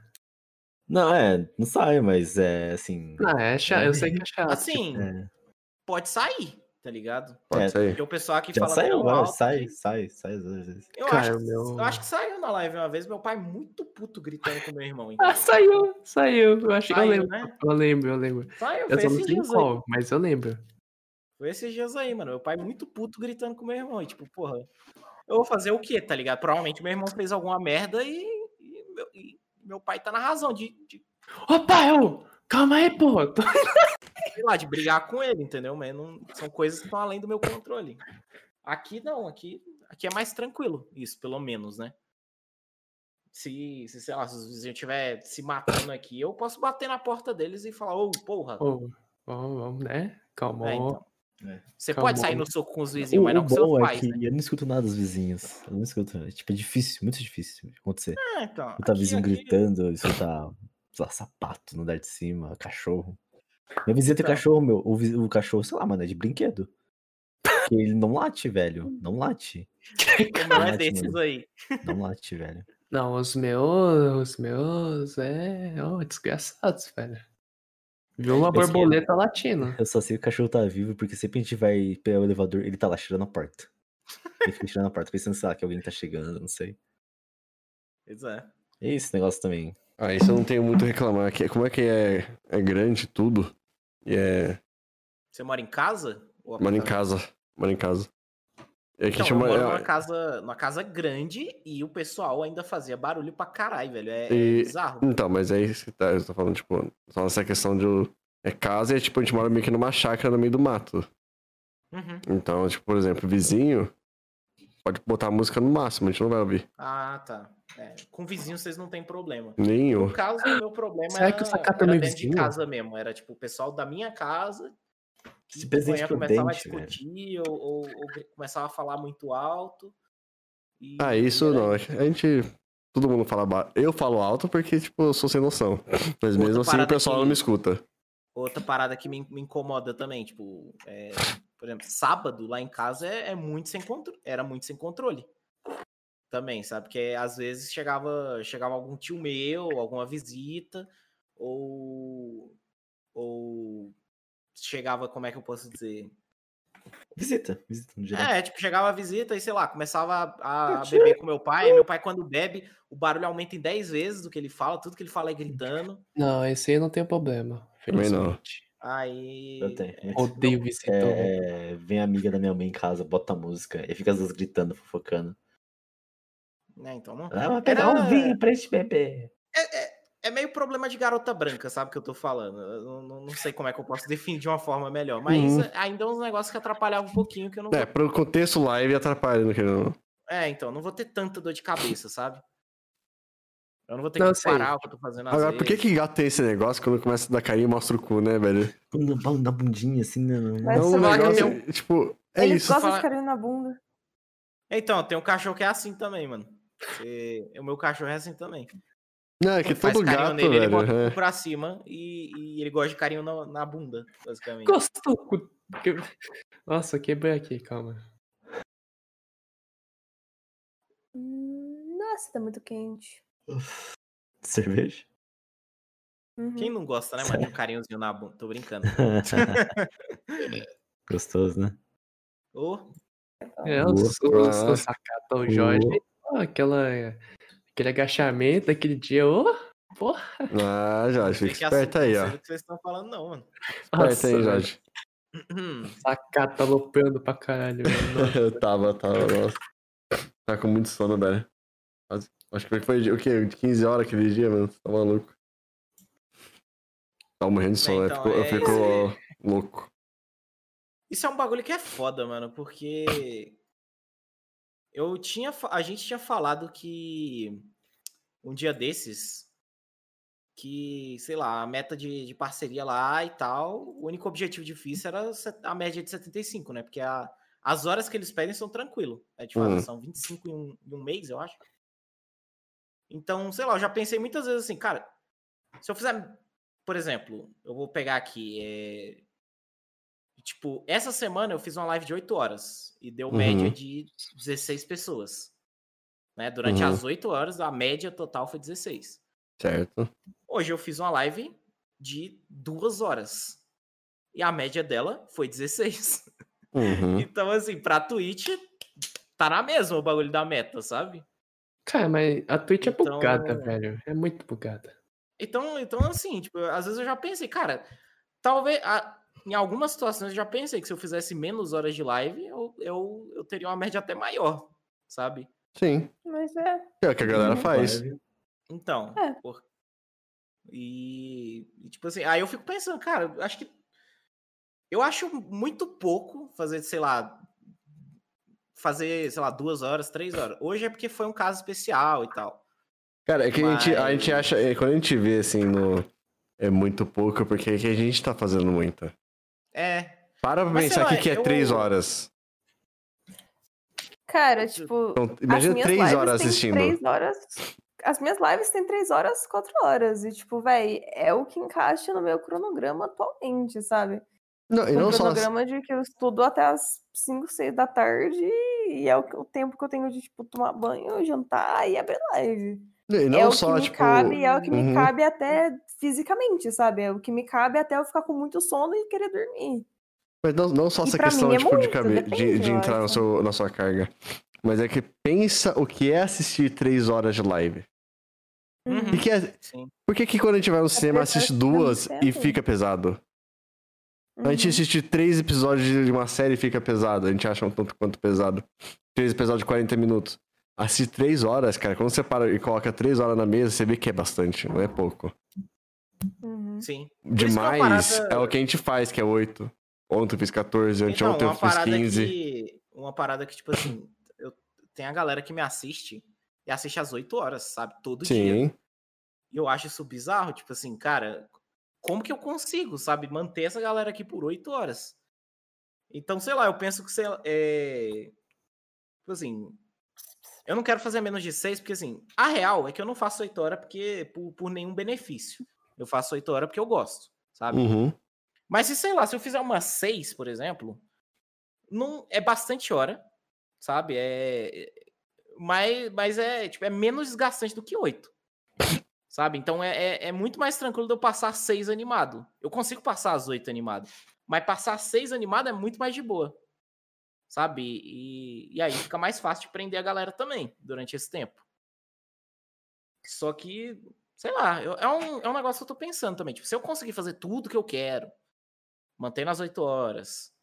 Não, é, não sai, mas é assim. Ah, é chato. Eu sei que é chato. Assim, É, pode sair, tá ligado? Pode É, sair. Porque o pessoal aqui já fala saiu, vai, alto sai, sai, sai às vezes. Eu, Cara, acho, meu- eu acho que saiu na live uma vez, meu pai muito puto gritando com meu irmão. Ah, Então. saiu, saiu. Eu acho que eu lembro. né? Eu lembro, eu lembro. Saiu, Eu foi só não sei qual, mas eu lembro. Foi esses dias aí, mano. Meu pai muito puto gritando com meu irmão. E tipo, porra, eu vou fazer o quê, tá ligado? Provavelmente meu irmão fez alguma merda e, e meu, e meu pai tá na razão de, de, Ô, pai, ô, calma aí, pô. Sei lá, de brigar com ele, entendeu? Mas não, são coisas que estão além do meu controle. Aqui não, aqui, aqui é mais tranquilo, isso, pelo menos, né? Se, se sei lá, se os vizinhos estiver se matando aqui, eu posso bater na porta deles e falar, ô, porra. Ô, vamos, vamos, né? Calma. É, então. É. Você Calma. pode sair no soco com os vizinhos, O, mas não com seus é pais, que né? eu não escuto nada dos vizinhos. Eu não escuto. É, tipo, é difícil, muito difícil acontecer. É, então. Escutar aqui- vizinho aqui- gritando, escutar, lá, sapato no andar de cima, cachorro. Minha vizinha tem Então. cachorro, meu. O, o cachorro, sei lá, mano, é de brinquedo. Porque ele não late, velho. Não late. O meu é Late, desses mano. aí. Não late, velho. Não, os meus, os meus, é, ó, desgraçados, velho. Viu uma borboleta latindo. Eu só sei que o cachorro tá vivo porque sempre a gente vai pegar o elevador, ele tá lá tirando a porta. Ele fica tirando a porta, pensando, sei lá, que alguém tá chegando, não sei. Pois é. E esse negócio também. Ah, isso eu não tenho muito a reclamar. Que- Como é que é, é grande tudo? E é. Você mora em casa? Moro em casa. Moro em casa. E aqui Então, chama. eu moro é- numa casa, numa casa grande e o pessoal ainda fazia barulho pra caralho, velho. É, é E- bizarro. Então, mas é isso que tá, eu tô falando, tipo, só nessa questão de. É casa e, tipo, a gente mora meio que numa chácara no meio do mato. Uhum. Então, tipo, por exemplo, vizinho pode botar a música no máximo, a gente não vai ouvir. Ah, tá. É, com vizinho vocês não tem problema. Nenhum. No caso, o meu problema Será era, que o Sakata era é dentro de vizinho? casa mesmo. Era tipo o pessoal da minha casa que presente manhã começava a discutir ou, ou- ou começava a falar muito alto. E Ah, isso não. A gente. Todo mundo fala baixo. Eu falo alto porque, tipo, eu sou sem noção. Mas Outra mesmo assim o pessoal que- não me escuta. Outra parada que me, me incomoda também, tipo, é, por exemplo, sábado lá em casa é, é muito sem controle, era muito sem controle. Também, sabe? Porque às vezes chegava, chegava algum tio meu, alguma visita, ou ou chegava, como é que eu posso dizer? Visita, visita no geral. É, tipo, chegava a visita e sei lá, começava a, a Tio. beber com meu pai. e Meu pai, quando bebe, o barulho aumenta em 10 vezes do que ele fala, tudo que ele fala é gritando. Não, esse aí não tem problema. Também não. felizmente. Aí. Eu tenho. é, Odeio visitor. É, vem a amiga da minha mãe em casa, bota a música, e fica as duas gritando, fofocando. né, então não. Ah, vai pegar Era- um vinho pra este bebê. É meio problema de garota branca, sabe o que eu tô falando? Eu não, não- não sei como é que eu posso definir de uma forma melhor. Mas Uhum. ainda é uns negócios que atrapalhavam um pouquinho que eu não É, vou... pro contexto live atrapalha, não querendo. não. É, então, não vou ter tanta dor de cabeça, sabe? Eu não vou ter Não, que sei. parar o que eu tô fazendo Agora, por que vezes. que gato tem esse negócio quando começa a dar carinho e mostra o cu, né, velho? Na, bundinha, assim, né? não- Mas É um negócio, tipo, é Ele isso. gosta Fala- de carinho na bunda. Então, tem um cachorro que é assim também, mano. E- O meu cachorro é assim também. Não, é que todo carinho gato, nele, ele velho. bota o é. pra cima e, e ele gosta de carinho na, na bunda, basicamente. Gostou? Nossa, quebrei aqui, calma. Hum, Nossa, tá muito quente. Cerveja? Uhum. Quem não gosta, né, mano, de um carinhozinho na bunda? Tô brincando. Gostoso, né? Ô, É, Ah. os sacatão Jorge. ó, aquela, aquele agachamento daquele dia, ô, porra. Ah, Jorge, fica esperto aí, não ó. sei do que vocês estão falando, não, mano. Esperto aí, Jorge. Sacata aloprando pra caralho, velho. Nossa. Eu tava, tava, nossa. Tá com muito sono, velho. Quase- Acho que foi o quê? De 15 horas aquele dia, mano. Tá maluco. Tava morrendo de sono, né? então, Ficou- eu é fico isso louco. Isso é um bagulho que é foda, mano, porque eu tinha, a gente tinha falado que um dia desses que, sei lá, a meta de, de parceria lá e tal, o único objetivo difícil era a média de 75, né? Porque a- as horas que eles pedem são tranquilo. É de fazer, Hum. são 25 em um, em um mês, eu acho. Então, sei lá, eu já pensei muitas vezes assim, cara, se eu fizer, por exemplo, eu vou pegar aqui, é, tipo, essa semana eu fiz uma live de 8 horas e deu média Uhum. de 16 pessoas. Né? Durante Uhum. as 8 horas, a média total foi 16. Certo. Hoje eu fiz uma live de 2 horas. E a média dela foi 16. Uhum. Então, assim, pra Twitch, tá na mesma o bagulho da meta, sabe? Cara, mas a Twitch é Então- bugada, velho. É muito bugada. Então, então assim, tipo, às vezes eu já pensei, cara, talvez. a- em algumas situações eu já pensei que se eu fizesse menos horas de live, eu, eu, eu teria uma média até maior, sabe? Sim. Mas é. É o que a galera Uhum. faz. Então, É. por- e, e, tipo assim, aí eu fico pensando, cara, eu acho que eu acho muito pouco fazer, sei lá, fazer, sei lá, duas horas, três horas. Hoje é porque foi um caso especial e tal. Cara, é que a, gente, a gente Mas- acha. é, Quando a gente vê assim no. É muito pouco, porque é que a gente tá fazendo muito. É, Para pra pensar lá, aqui que é eu- 3 horas. Cara, tipo. Então, as imagina minhas 3 lives horas têm assistindo. Três horas. As minhas lives têm três horas, quatro horas. E, tipo, véi, é o que encaixa no meu cronograma atualmente, sabe? Não, e um não só. cronograma de que eu estudo até as 5, 6 da tarde e é o, que- o tempo que eu tenho de, tipo, tomar banho, jantar e abrir live. E não é o só, que me tipo. cabe, é o que uhum. me cabe até fisicamente, sabe? É o que me cabe até eu ficar com muito sono e querer dormir. Mas não, não só E essa questão, é tipo, de, muito, cabe, de, depende, de eu entrar no seu, na sua carga. Mas é que pensa o que é assistir 3 horas de live. Uhum. E que é, sim. por que, que quando a gente vai no cinema pessoa assiste duas e fica pesado? A gente Uhum. assiste três episódios de uma série e fica pesado. A gente acha um tanto quanto pesado. Três episódios de 40 minutos. Assistir três horas, cara, quando você para e coloca três horas na mesa, você vê que é bastante, não é pouco. Sim. Uma Demais parada- é o que a gente faz, que é oito. Ontem eu fiz 14, Então, anteontem eu uma fiz parada 15. que. Uma parada que, tipo assim, eu, tem a galera que me assiste e assiste às 8 horas, sabe? Todo dia. Sim. E eu acho isso bizarro, tipo assim, cara, como que eu consigo, sabe, manter essa galera aqui por 8 horas? Então, sei lá, eu penso que, sei lá, é... Tipo assim, eu não quero fazer menos de 6, porque assim, a real é que eu não faço 8 horas porque, por, por nenhum benefício. Eu faço 8 horas porque eu gosto, sabe? Uhum. Mas se, sei lá, se eu fizer uma 6, por exemplo, não é bastante hora, sabe? É, mas, mas é, tipo, é menos desgastante do que 8. Sabe? Então é, é, é muito mais tranquilo de eu passar 6 animado. Eu consigo passar as 8 animado. Mas passar 6 animado é muito mais de boa. Sabe? E, e aí fica mais fácil de prender a galera também durante esse tempo. Só que, sei lá, eu- é, um, é um negócio que eu tô pensando também. Tipo, se eu conseguir fazer tudo que eu quero, manter nas 8 horas,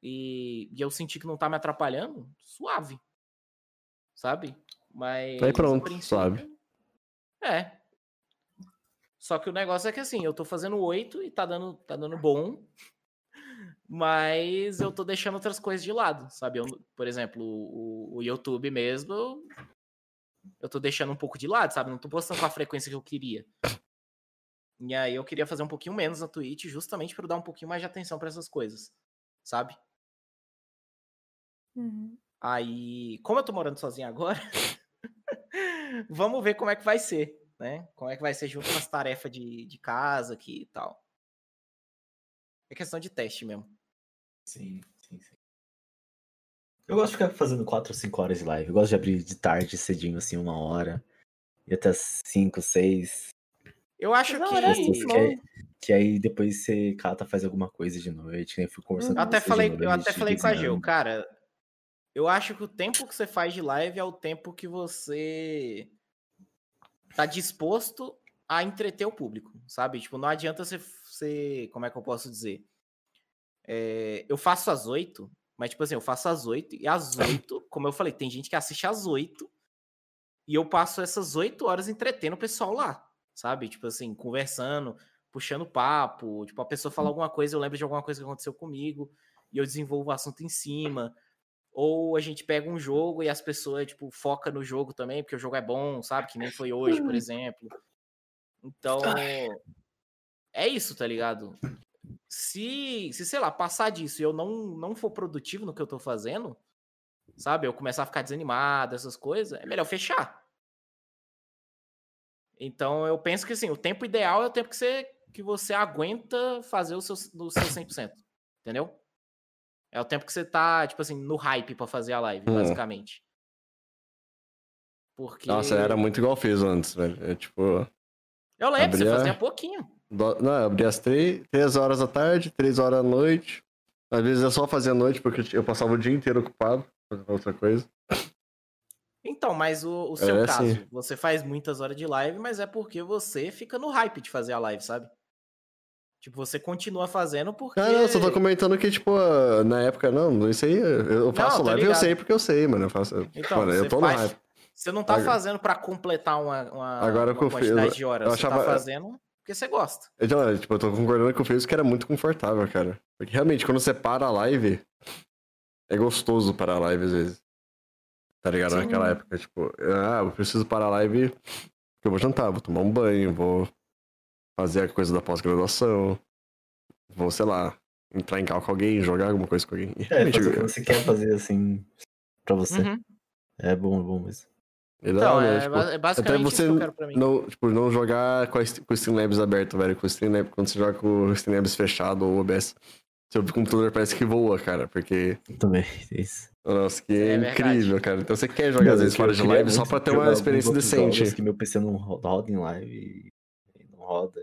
e, e eu sentir que não tá me atrapalhando, suave. Sabe? Mas. a pronto, princípio, suave. É. Só que o negócio é que assim, eu tô fazendo 8 e tá dando, tá dando bom. Mas eu tô deixando outras coisas de lado, sabe? Eu, por exemplo, o, o YouTube mesmo, eu, eu tô deixando um pouco de lado, sabe? Não tô postando com a frequência que eu queria. E aí eu queria fazer um pouquinho menos na Twitch, justamente para dar um pouquinho mais de atenção pra essas coisas, sabe? Uhum. Aí, como eu tô morando sozinho agora, vamos ver como é que vai ser, né? Como é que vai ser junto com as tarefas de, de casa aqui e tal. É questão de teste mesmo. Sim. Eu gosto de ficar fazendo 4 ou 5 horas de live. Eu gosto de abrir de tarde, cedinho, assim, uma hora. E até 5, 6. Eu acho Não, que. que, que aí depois você cata, faz alguma coisa de noite, né? Fui conversando Eu com até falei, de eu até noite, falei com a Gil, cara. eu acho que o tempo que você faz de live é o tempo que você tá disposto a entreter o público, sabe? Tipo, não adianta você, você como é que eu posso dizer? É, eu faço às oito, mas tipo assim, eu faço às oito e às oito, como eu falei, tem gente que assiste às oito e eu passo essas oito horas entretendo o pessoal lá, sabe? Tipo assim, conversando, puxando papo, tipo, a pessoa fala alguma coisa, eu lembro de alguma coisa que aconteceu comigo e eu desenvolvo o assunto em cima. Ou a gente pega um jogo e as pessoas, tipo, foca no jogo também, porque o jogo é bom, sabe? Que nem foi hoje, por exemplo. Então, é isso, tá ligado? Se, se sei lá, passar disso e eu não, não for produtivo no que eu tô fazendo, sabe? Eu começar a ficar desanimado, essas coisas, é melhor fechar. Então, eu penso que, assim, o tempo ideal é o tempo que você, que você aguenta fazer o seu, do seu 100%, entendeu? É o tempo que você tá, tipo assim, no hype pra fazer a live, Hum. basicamente. Porque. Nossa, era muito igual eu fiz antes, velho. É tipo. Eu lembro, você abria- fazia pouquinho. Do- Não, eu abria às três, três horas da tarde, três horas da noite. Às vezes eu só fazia noite porque eu passava o dia inteiro ocupado fazendo outra coisa. Então, mas o, o seu É, caso, sim. você faz muitas horas de live, mas é porque você fica no hype de fazer a live, sabe? Tipo, você continua fazendo porque. Ah, não, eu só tô comentando que, tipo, na época, não, isso aí, eu faço tô live e eu ligado. sei porque eu sei, mano. Eu faço. Então, mano, eu você tô no faz- hype. Você não tá Agora- fazendo pra completar uma, uma, Agora uma fiz, quantidade de horas. eu Você achava- tá fazendo porque você gosta. Então, é, tipo, eu tô concordando com o Fez que era muito confortável, cara. Porque realmente, quando você para a live, é gostoso parar a live às vezes. Tá ligado? Sim. Naquela época, tipo, ah, eu preciso parar a live porque eu vou jantar, vou tomar um banho, vou fazer a coisa da pós-graduação, vou, sei lá, entrar em cal com alguém, jogar alguma coisa com alguém. É, realmente, fazer o que você quer fazer assim pra você. Uhum. É bom, é bom mesmo. É Então, hora, é, tipo, ba- é basicamente você isso que eu quero pra mim. Não, tipo, não jogar com, a, com o Streamlabs aberto, velho. Com o Streamlabs, quando você joga com o Streamlabs fechado ou OBS, seu computador parece que voa, cara. Porque, Também, é isso. nossa, que É é, verdade. incrível, cara. Então você quer jogar às vezes fora de live só pra ter uma experiência decente. jogos que meu PC não ro- roda em live e não roda.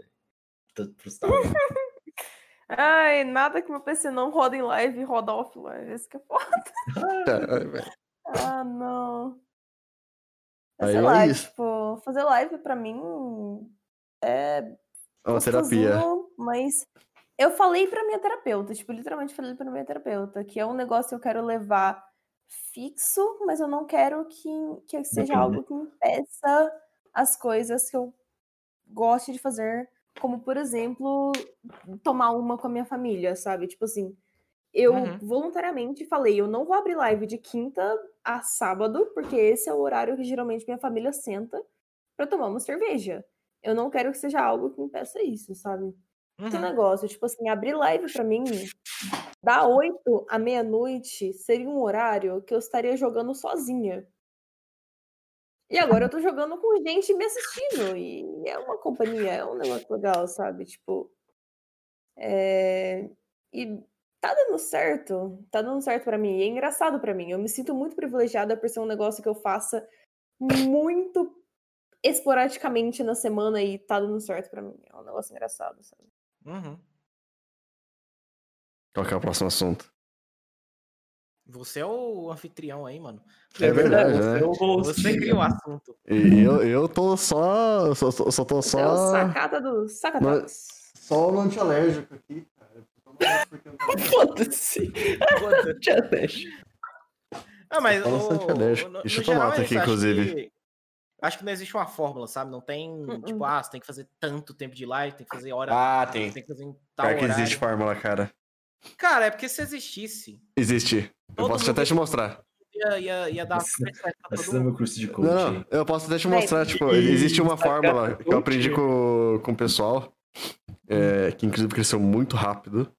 Frustrado. Ai, nada que meu PC não roda em live e roda offline. Esse que é foda. Ah, não. Aí sei é lá, isso. tipo, fazer live pra mim é É uma terapia. Mas eu falei pra minha terapeuta, tipo, literalmente falei pra minha terapeuta, que é um negócio que eu quero levar fixo, mas eu não quero que, que seja Depende. algo que impeça as coisas que eu gosto de fazer, como, por exemplo, tomar uma com a minha família, sabe? Tipo assim, eu Uhum. voluntariamente falei, eu não vou abrir live de quinta a sábado, porque esse é o horário que geralmente minha família senta pra tomar uma cerveja. Eu não quero que seja algo que impeça isso, sabe? Esse Uhum. negócio, tipo assim, abrir live pra mim, da 8 à meia-noite, seria um horário que eu estaria jogando sozinha. E agora eu tô jogando com gente me assistindo, e é uma companhia, é um negócio legal, sabe? Tipo. é, E tá dando certo, tá dando certo pra mim, e é engraçado pra mim. Eu me sinto muito privilegiada por ser um negócio que eu faça muito esporadicamente na semana e tá dando certo pra mim. É um negócio engraçado, sabe? Uhum. Qual que é o próximo assunto? Você é o anfitrião aí, mano. É verdade, Você né? é o host. Você cria o assunto. E eu, eu tô só. Só, só, só tô Você é o só. sacada do sacatadas. Só o antialérgico aqui, cara. Foda-se. Foda-se. Ah, mas o, alérgico. no- E chocolate geral é aqui, acho inclusive. que- Acho que não existe uma fórmula, sabe? Não tem, Uh-uh. tipo, ah, você tem que fazer tanto tempo de live, tem que fazer hora. Ah, tem. tem. que fazer em tal Pior que existe fórmula, cara. Cara, é porque se existisse, Existe. Eu Todo posso mundo- até te mostrar. ia, ia, ia dar Esse- meu curso de coaching. Não, não, eu posso até te mostrar, tipo, E- existe uma fórmula que eu aprendi com, com o pessoal, é, que inclusive cresceu muito rápido,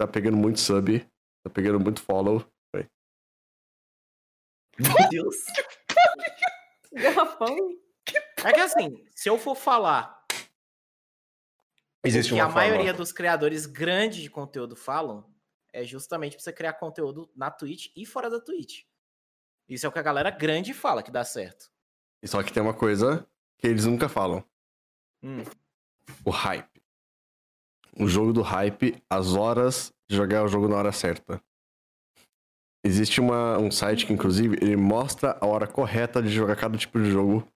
tá pegando muito sub, tá pegando muito follow. Meu Deus. Garrafão. É que assim, se eu for falar Existe o que uma a fórmula. maioria dos criadores grandes de conteúdo falam, é justamente pra você criar conteúdo na Twitch e fora da Twitch. Isso é o que a galera grande fala que dá certo. Só que tem uma coisa que eles nunca falam, Hum. o hype. O jogo do hype, as horas de jogar o jogo na hora certa. existe uma, um site que, inclusive, ele mostra a hora correta de jogar cada tipo de jogo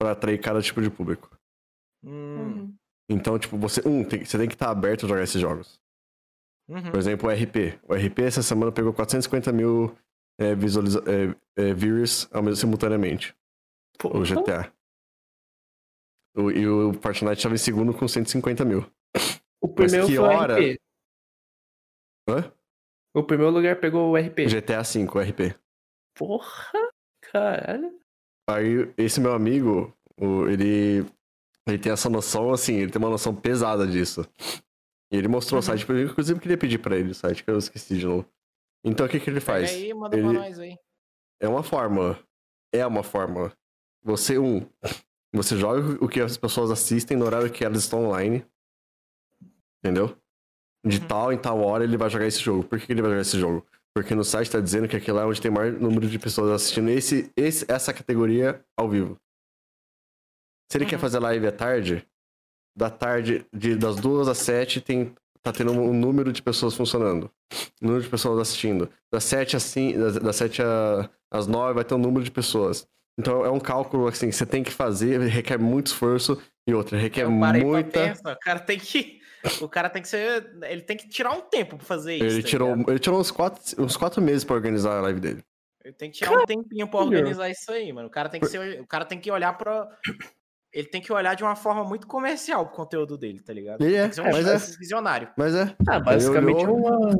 pra atrair cada tipo de público. Hum, Uhum. Então, tipo, você, um, tem- você tem que estar aberto a jogar esses jogos. uhum. Por exemplo, o RP. O RP essa semana pegou 450 mil é, visualiza é, é, viewers ao mesmo simultaneamente. O GTA. O, e o Fortnite estava em segundo com 150 mil. O primeiro que foi o hora? RP. Hã? O primeiro lugar pegou o RP. GTA V, o RP. Porra, caralho. Aí, esse meu amigo, o- ele, ele tem essa noção, assim, ele tem uma noção pesada disso. E ele mostrou Uhum. o site, pra mim, inclusive eu queria pedir pra ele o site, que eu esqueci de novo. Então, o que que ele Pega faz? aí, manda Ele- pra nós aí. É uma fórmula. É uma fórmula. Você, um, você joga o que as pessoas assistem no horário que elas estão online. Entendeu? De Uhum. tal em tal hora ele vai jogar esse jogo. Por que ele vai jogar esse jogo? Porque no site tá dizendo que aquilo é onde tem maior número de pessoas assistindo esse, esse, essa categoria ao vivo. Se ele quer Uhum. fazer live à tarde, da tarde, de, das duas às sete, tem, tá tendo um número de pessoas funcionando. Um número de pessoas assistindo. Das sete às, cin- das, das sete a- às nove vai ter um número de pessoas. Então é um cálculo assim que você tem que fazer, requer muito esforço e outra, requer eu parei pra muita. pensar, o cara tem que. O cara tem que ser. Ele tem que tirar um tempo pra fazer isso. Ele tá tirou, ligado? ele tirou uns quatro, uns quatro meses pra organizar a live dele. Ele tem que tirar um tempinho pra organizar isso aí, mano. O cara tem que ser. O cara tem que olhar pra. Ele tem que olhar de uma forma muito comercial pro conteúdo dele, tá ligado? Ele é, tem que ser um mas é. visionário. Mas é. Ah, basicamente olhou- uma.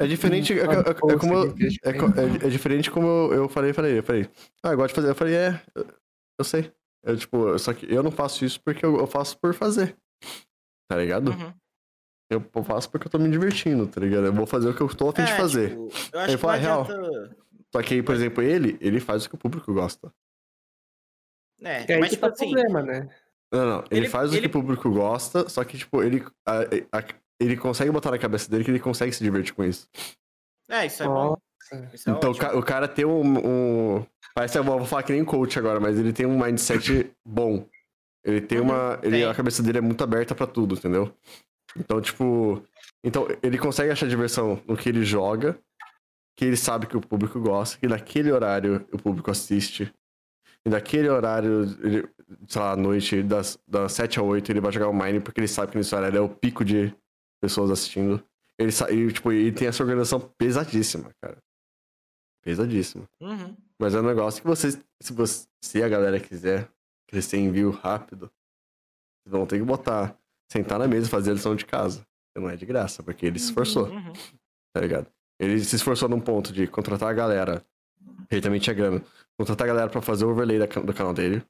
É diferente. É, é- é- é como, é, é- é diferente como eu, eu falei, falei, eu falei. Ah, eu gosto de fazer. Eu falei, é, eu, eu sei. Eu, tipo, só que eu não faço isso porque eu, eu faço por fazer. Tá ligado? Uhum. Eu faço porque eu tô me divertindo, tá ligado? Eu vou fazer o que eu tô a fim de É, fazer. tipo, eu acho Ele que fala, não "Real." adianta. Só que aí, por exemplo, ele, ele faz o que o público gosta. É, É mas que tipo tá o assim. problema, né? Não, não. Ele, Ele- faz o ele- que o público gosta, só que, tipo, ele. a- a- ele consegue botar na cabeça dele que ele consegue se divertir com isso. É, isso é bom. Isso é então, o, ótimo. o cara tem um. um parece que eu vou falar que nem coach agora, mas ele tem um mindset bom. Ele tem Uhum, uma. Ele, tem. a cabeça dele é muito aberta pra tudo, entendeu? Então, tipo. Então, ele consegue achar diversão no que ele joga, que ele sabe que o público gosta, que naquele horário o público assiste. E naquele horário, ele, sei lá, à noite, das, das 7 a 8, ele vai jogar o Mine, porque ele sabe que nesse horário é o pico de pessoas assistindo. Ele, sa- e, tipo, ele tem essa organização pesadíssima, cara. Pesadíssima. Uhum. Mas é um negócio que vocês, se, você, se a galera quiser crescer em view rápido, vão ter que botar, sentar na mesa e fazer a lição de casa. Não é de graça, porque ele se esforçou, Uhum. tá ligado? Ele se esforçou num ponto de contratar a galera, ele também tinha grana, contratar a galera pra fazer o overlay da do canal dele.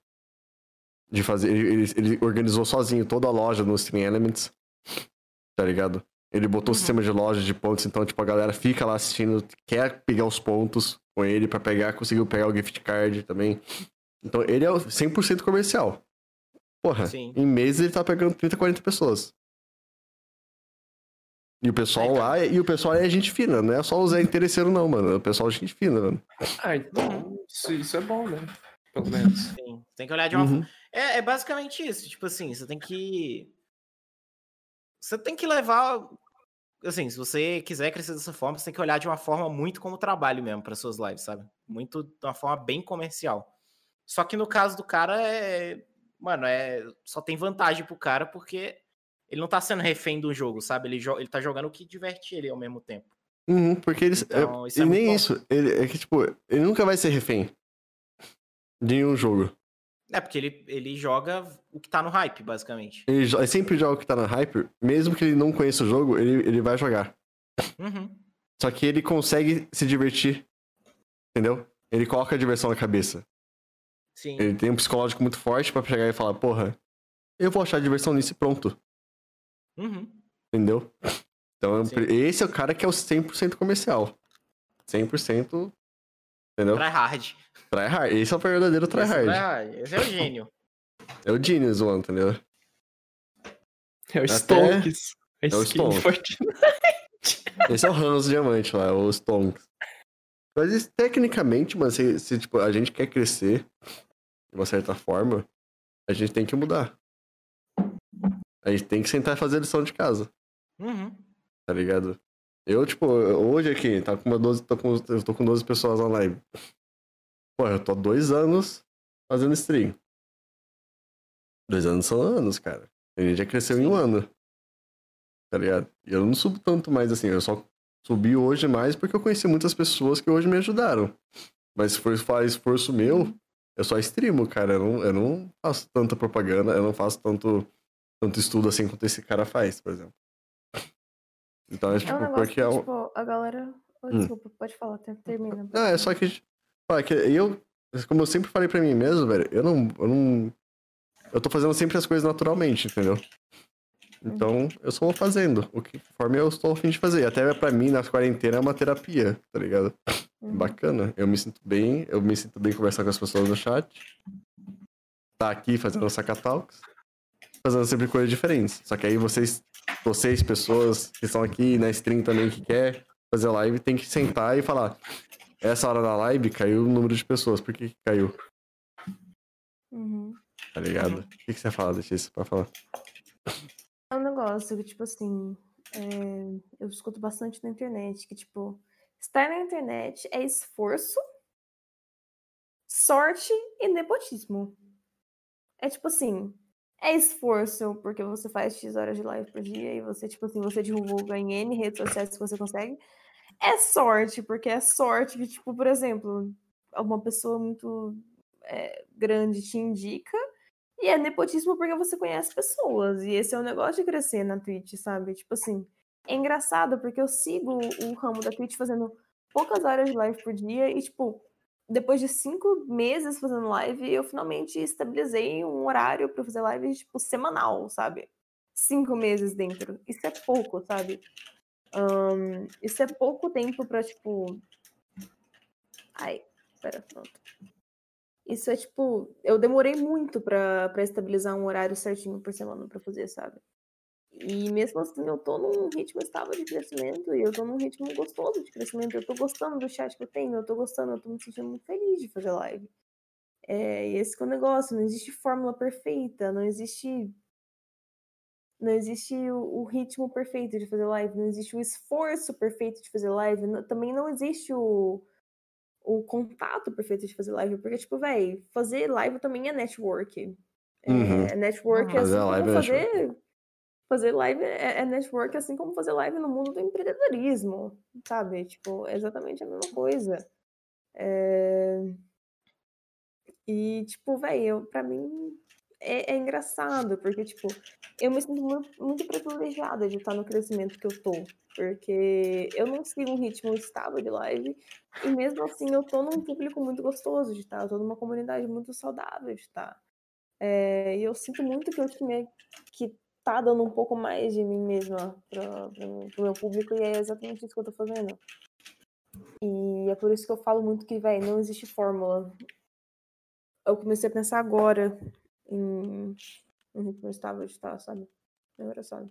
De fazer, ele, ele, organizou sozinho toda a loja no Stream Elements, tá ligado? Ele botou o Uhum. sistema de loja de pontos, então, tipo, a galera fica lá assistindo, quer pegar os pontos com ele pra pegar, conseguiu pegar o gift card também. Então, ele é o 100% comercial. Porra, Sim. em meses ele tá pegando 30, 40 pessoas. E o pessoal Aí, lá, e o pessoal é gente fina, não é só o Zé interesseiro não, mano. O pessoal é gente fina, mano. Ah, então isso, isso é bom, né? Pelo menos. Sim. Tem que olhar de uma Uhum. É, é basicamente isso. Tipo assim, você tem que. Você tem que levar. Assim, se você quiser crescer dessa forma, você tem que olhar de uma forma muito como trabalho mesmo para suas lives, sabe? Muito de uma forma bem comercial. Só que no caso do cara, é. Mano, é. Só tem vantagem pro cara porque ele não tá sendo refém do jogo, sabe? Ele, jo... ele tá jogando o que diverte ele ao mesmo tempo. Uhum, porque eles. Então, é- isso é e nem bom. isso. Ele, é que, tipo, ele nunca vai ser refém de nenhum jogo. É, porque ele, ele joga o que tá no hype, basicamente. Ele, ele sempre joga o que tá na hype, mesmo que ele não conheça o jogo, ele, ele vai jogar. Uhum. Só que ele consegue se divertir. Entendeu? Ele coloca a diversão na cabeça. Sim. Ele tem um psicológico muito forte pra chegar e falar, porra, eu vou achar diversão nisso e pronto. Uhum. Entendeu? Então, Sim. esse é o cara que é o 100% comercial. 100%. Entendeu? Tryhard. Tryhard. Esse é o verdadeiro Esse é o tryhard. tryhard. Esse é o gênio. É o Genius, mano, entendeu? É o Até- Stonks. É o skin Stonks. Fortnite. Esse é o Ramos Diamante lá, o Stonks. Mas isso, tecnicamente, mano, se, se, tipo, a gente quer crescer de uma certa forma, a gente tem que mudar. A gente tem que sentar e fazer a lição de casa, Uhum. tá ligado? Eu, tipo, hoje aqui, tá com uma 12, tô com, eu tô com 12 pessoas na live. Pô, eu tô há dois anos fazendo stream. Dois anos são anos, cara. A gente já cresceu em um ano. Tá ligado? E eu não subo tanto mais assim, eu só subi hoje mais porque eu conheci muitas pessoas que hoje me ajudaram. Mas se for fazer esforço meu, eu só streamo, cara. Eu não, eu não faço tanta propaganda, eu não faço tanto, tanto estudo assim quanto esse cara faz, por exemplo. Então é É tipo, um negócio porque que, é um. tipo, a galera. Oh, Hum. desculpa, pode falar, ter- termina. Ah, é só que. É que eu. Como eu sempre falei pra mim mesmo, velho, eu não. Eu não. Eu tô fazendo sempre as coisas naturalmente, entendeu? Então, eu só vou fazendo. O que conforme eu estou a fim de fazer. Até pra mim, na quarentena, é uma terapia, tá ligado? Uhum. Bacana. Eu me sinto bem, eu me sinto bem conversar com as pessoas no chat. Tá aqui fazendo saca talks. Fazendo sempre coisas diferentes. Só que aí vocês, vocês, pessoas que estão aqui na stream também que quer fazer live, tem que sentar e falar. Essa hora da live caiu o número de pessoas. Por que, que caiu? Uhum. Tá ligado? O que, que você fala, Letícia, pra falar? Um negócio que, tipo assim, é, eu escuto bastante na internet, que, tipo, estar na internet é esforço, sorte e nepotismo. É tipo assim, é esforço porque você faz X horas de live por dia e você, tipo assim, você divulga em N redes sociais que você consegue. É sorte, porque é sorte que, tipo, por exemplo, uma pessoa muito é, grande te indica e é nepotismo porque você conhece pessoas. E esse é o negócio de crescer na Twitch, sabe? Tipo assim, é engraçado porque eu sigo o ramo da Twitch fazendo poucas horas de live por dia e, tipo, depois de cinco meses fazendo live, eu finalmente estabilizei um horário pra fazer live, tipo, semanal, sabe? Cinco meses dentro. Isso é pouco, sabe? Ahn, isso é pouco tempo pra, tipo. Ai, pera, pronto. Isso é tipo, eu demorei muito pra estabilizar um horário certinho por semana pra fazer, sabe? E mesmo assim, eu tô num ritmo estável de crescimento e eu tô num ritmo gostoso de crescimento. Eu tô gostando do chat que eu tenho, eu tô gostando, eu tô me sentindo muito feliz de fazer live. É, e esse que é o negócio, não existe fórmula perfeita, não existe. Não existe o, o ritmo perfeito de fazer live, não existe o esforço perfeito de fazer live, não- também não existe o, o contato perfeito de fazer live, porque, tipo, véi, fazer live também é network. É, Uhum. é network Uhum. assim Fazer como live é fazer. Fazer live é, é network assim como fazer live no mundo do empreendedorismo, sabe? Tipo, é exatamente a mesma coisa. É, E, tipo, velho, pra mim é, é engraçado, porque, tipo, eu me sinto muito, privilegiada de estar no crescimento que eu tô. Porque eu não sigo um ritmo estável de live, e mesmo assim eu tô num público muito gostoso de estar, eu tô numa comunidade muito saudável de estar. É, e eu sinto muito que eu tinha que tá dando um pouco mais de mim mesma pro, pro meu público, e é exatamente isso que eu tô fazendo. E é por isso que eu falo muito que, velho, não existe fórmula. Eu comecei a pensar agora em um ritmo estável de estar, sabe? É engraçado.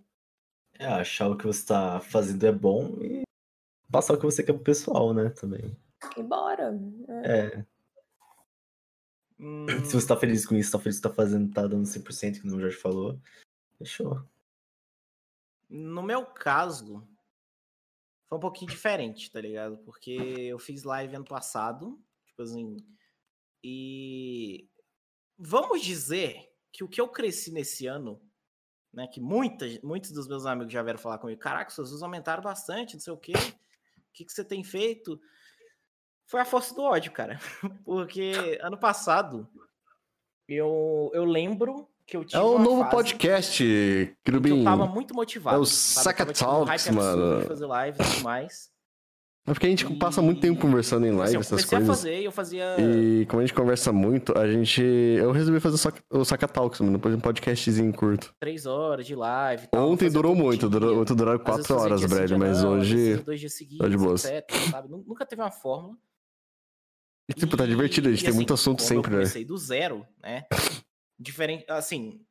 É, achar o que você tá fazendo é bom e passar o que você quer pro pessoal, né? Também. E bora! É. É, Hum, se você tá feliz com isso, tá feliz com o que tá fazendo, tá dando 100%, que o Jorge falou, fechou. No meu caso, foi um pouquinho diferente, tá ligado? Porque eu fiz live ano passado, tipo assim, e vamos dizer que o que eu cresci nesse ano, né, que muitas, muitos dos meus amigos já vieram falar comigo, caraca, seus views aumentaram bastante, não sei o quê, o que, que você tem feito? Foi a força do ódio, cara. Porque ano passado, eu, eu lembro que eu tive É o uma novo podcast, em que eu tava muito motivado. É o? Saca tipo, Talks, mano. fazer live e tudo mais. É porque a gente passa muito tempo conversando em Assim, live, eu essas coisas. fazer e eu fazia. E como a gente conversa muito, a gente. Eu resolvi fazer o Saca, o Talks, mano. Depois um podcastzinho curto. três horas de live. e tal, Ontem durou muito, durou, ontem durou quatro horas, dia Brad, dia mas não, hoje. dois dias seguidos, de boas. etc, Nunca teve uma fórmula. E, tipo, tá divertido, a gente E, tem assim, muito assunto sempre, Eu né? comecei do zero, né? Diferente, assim.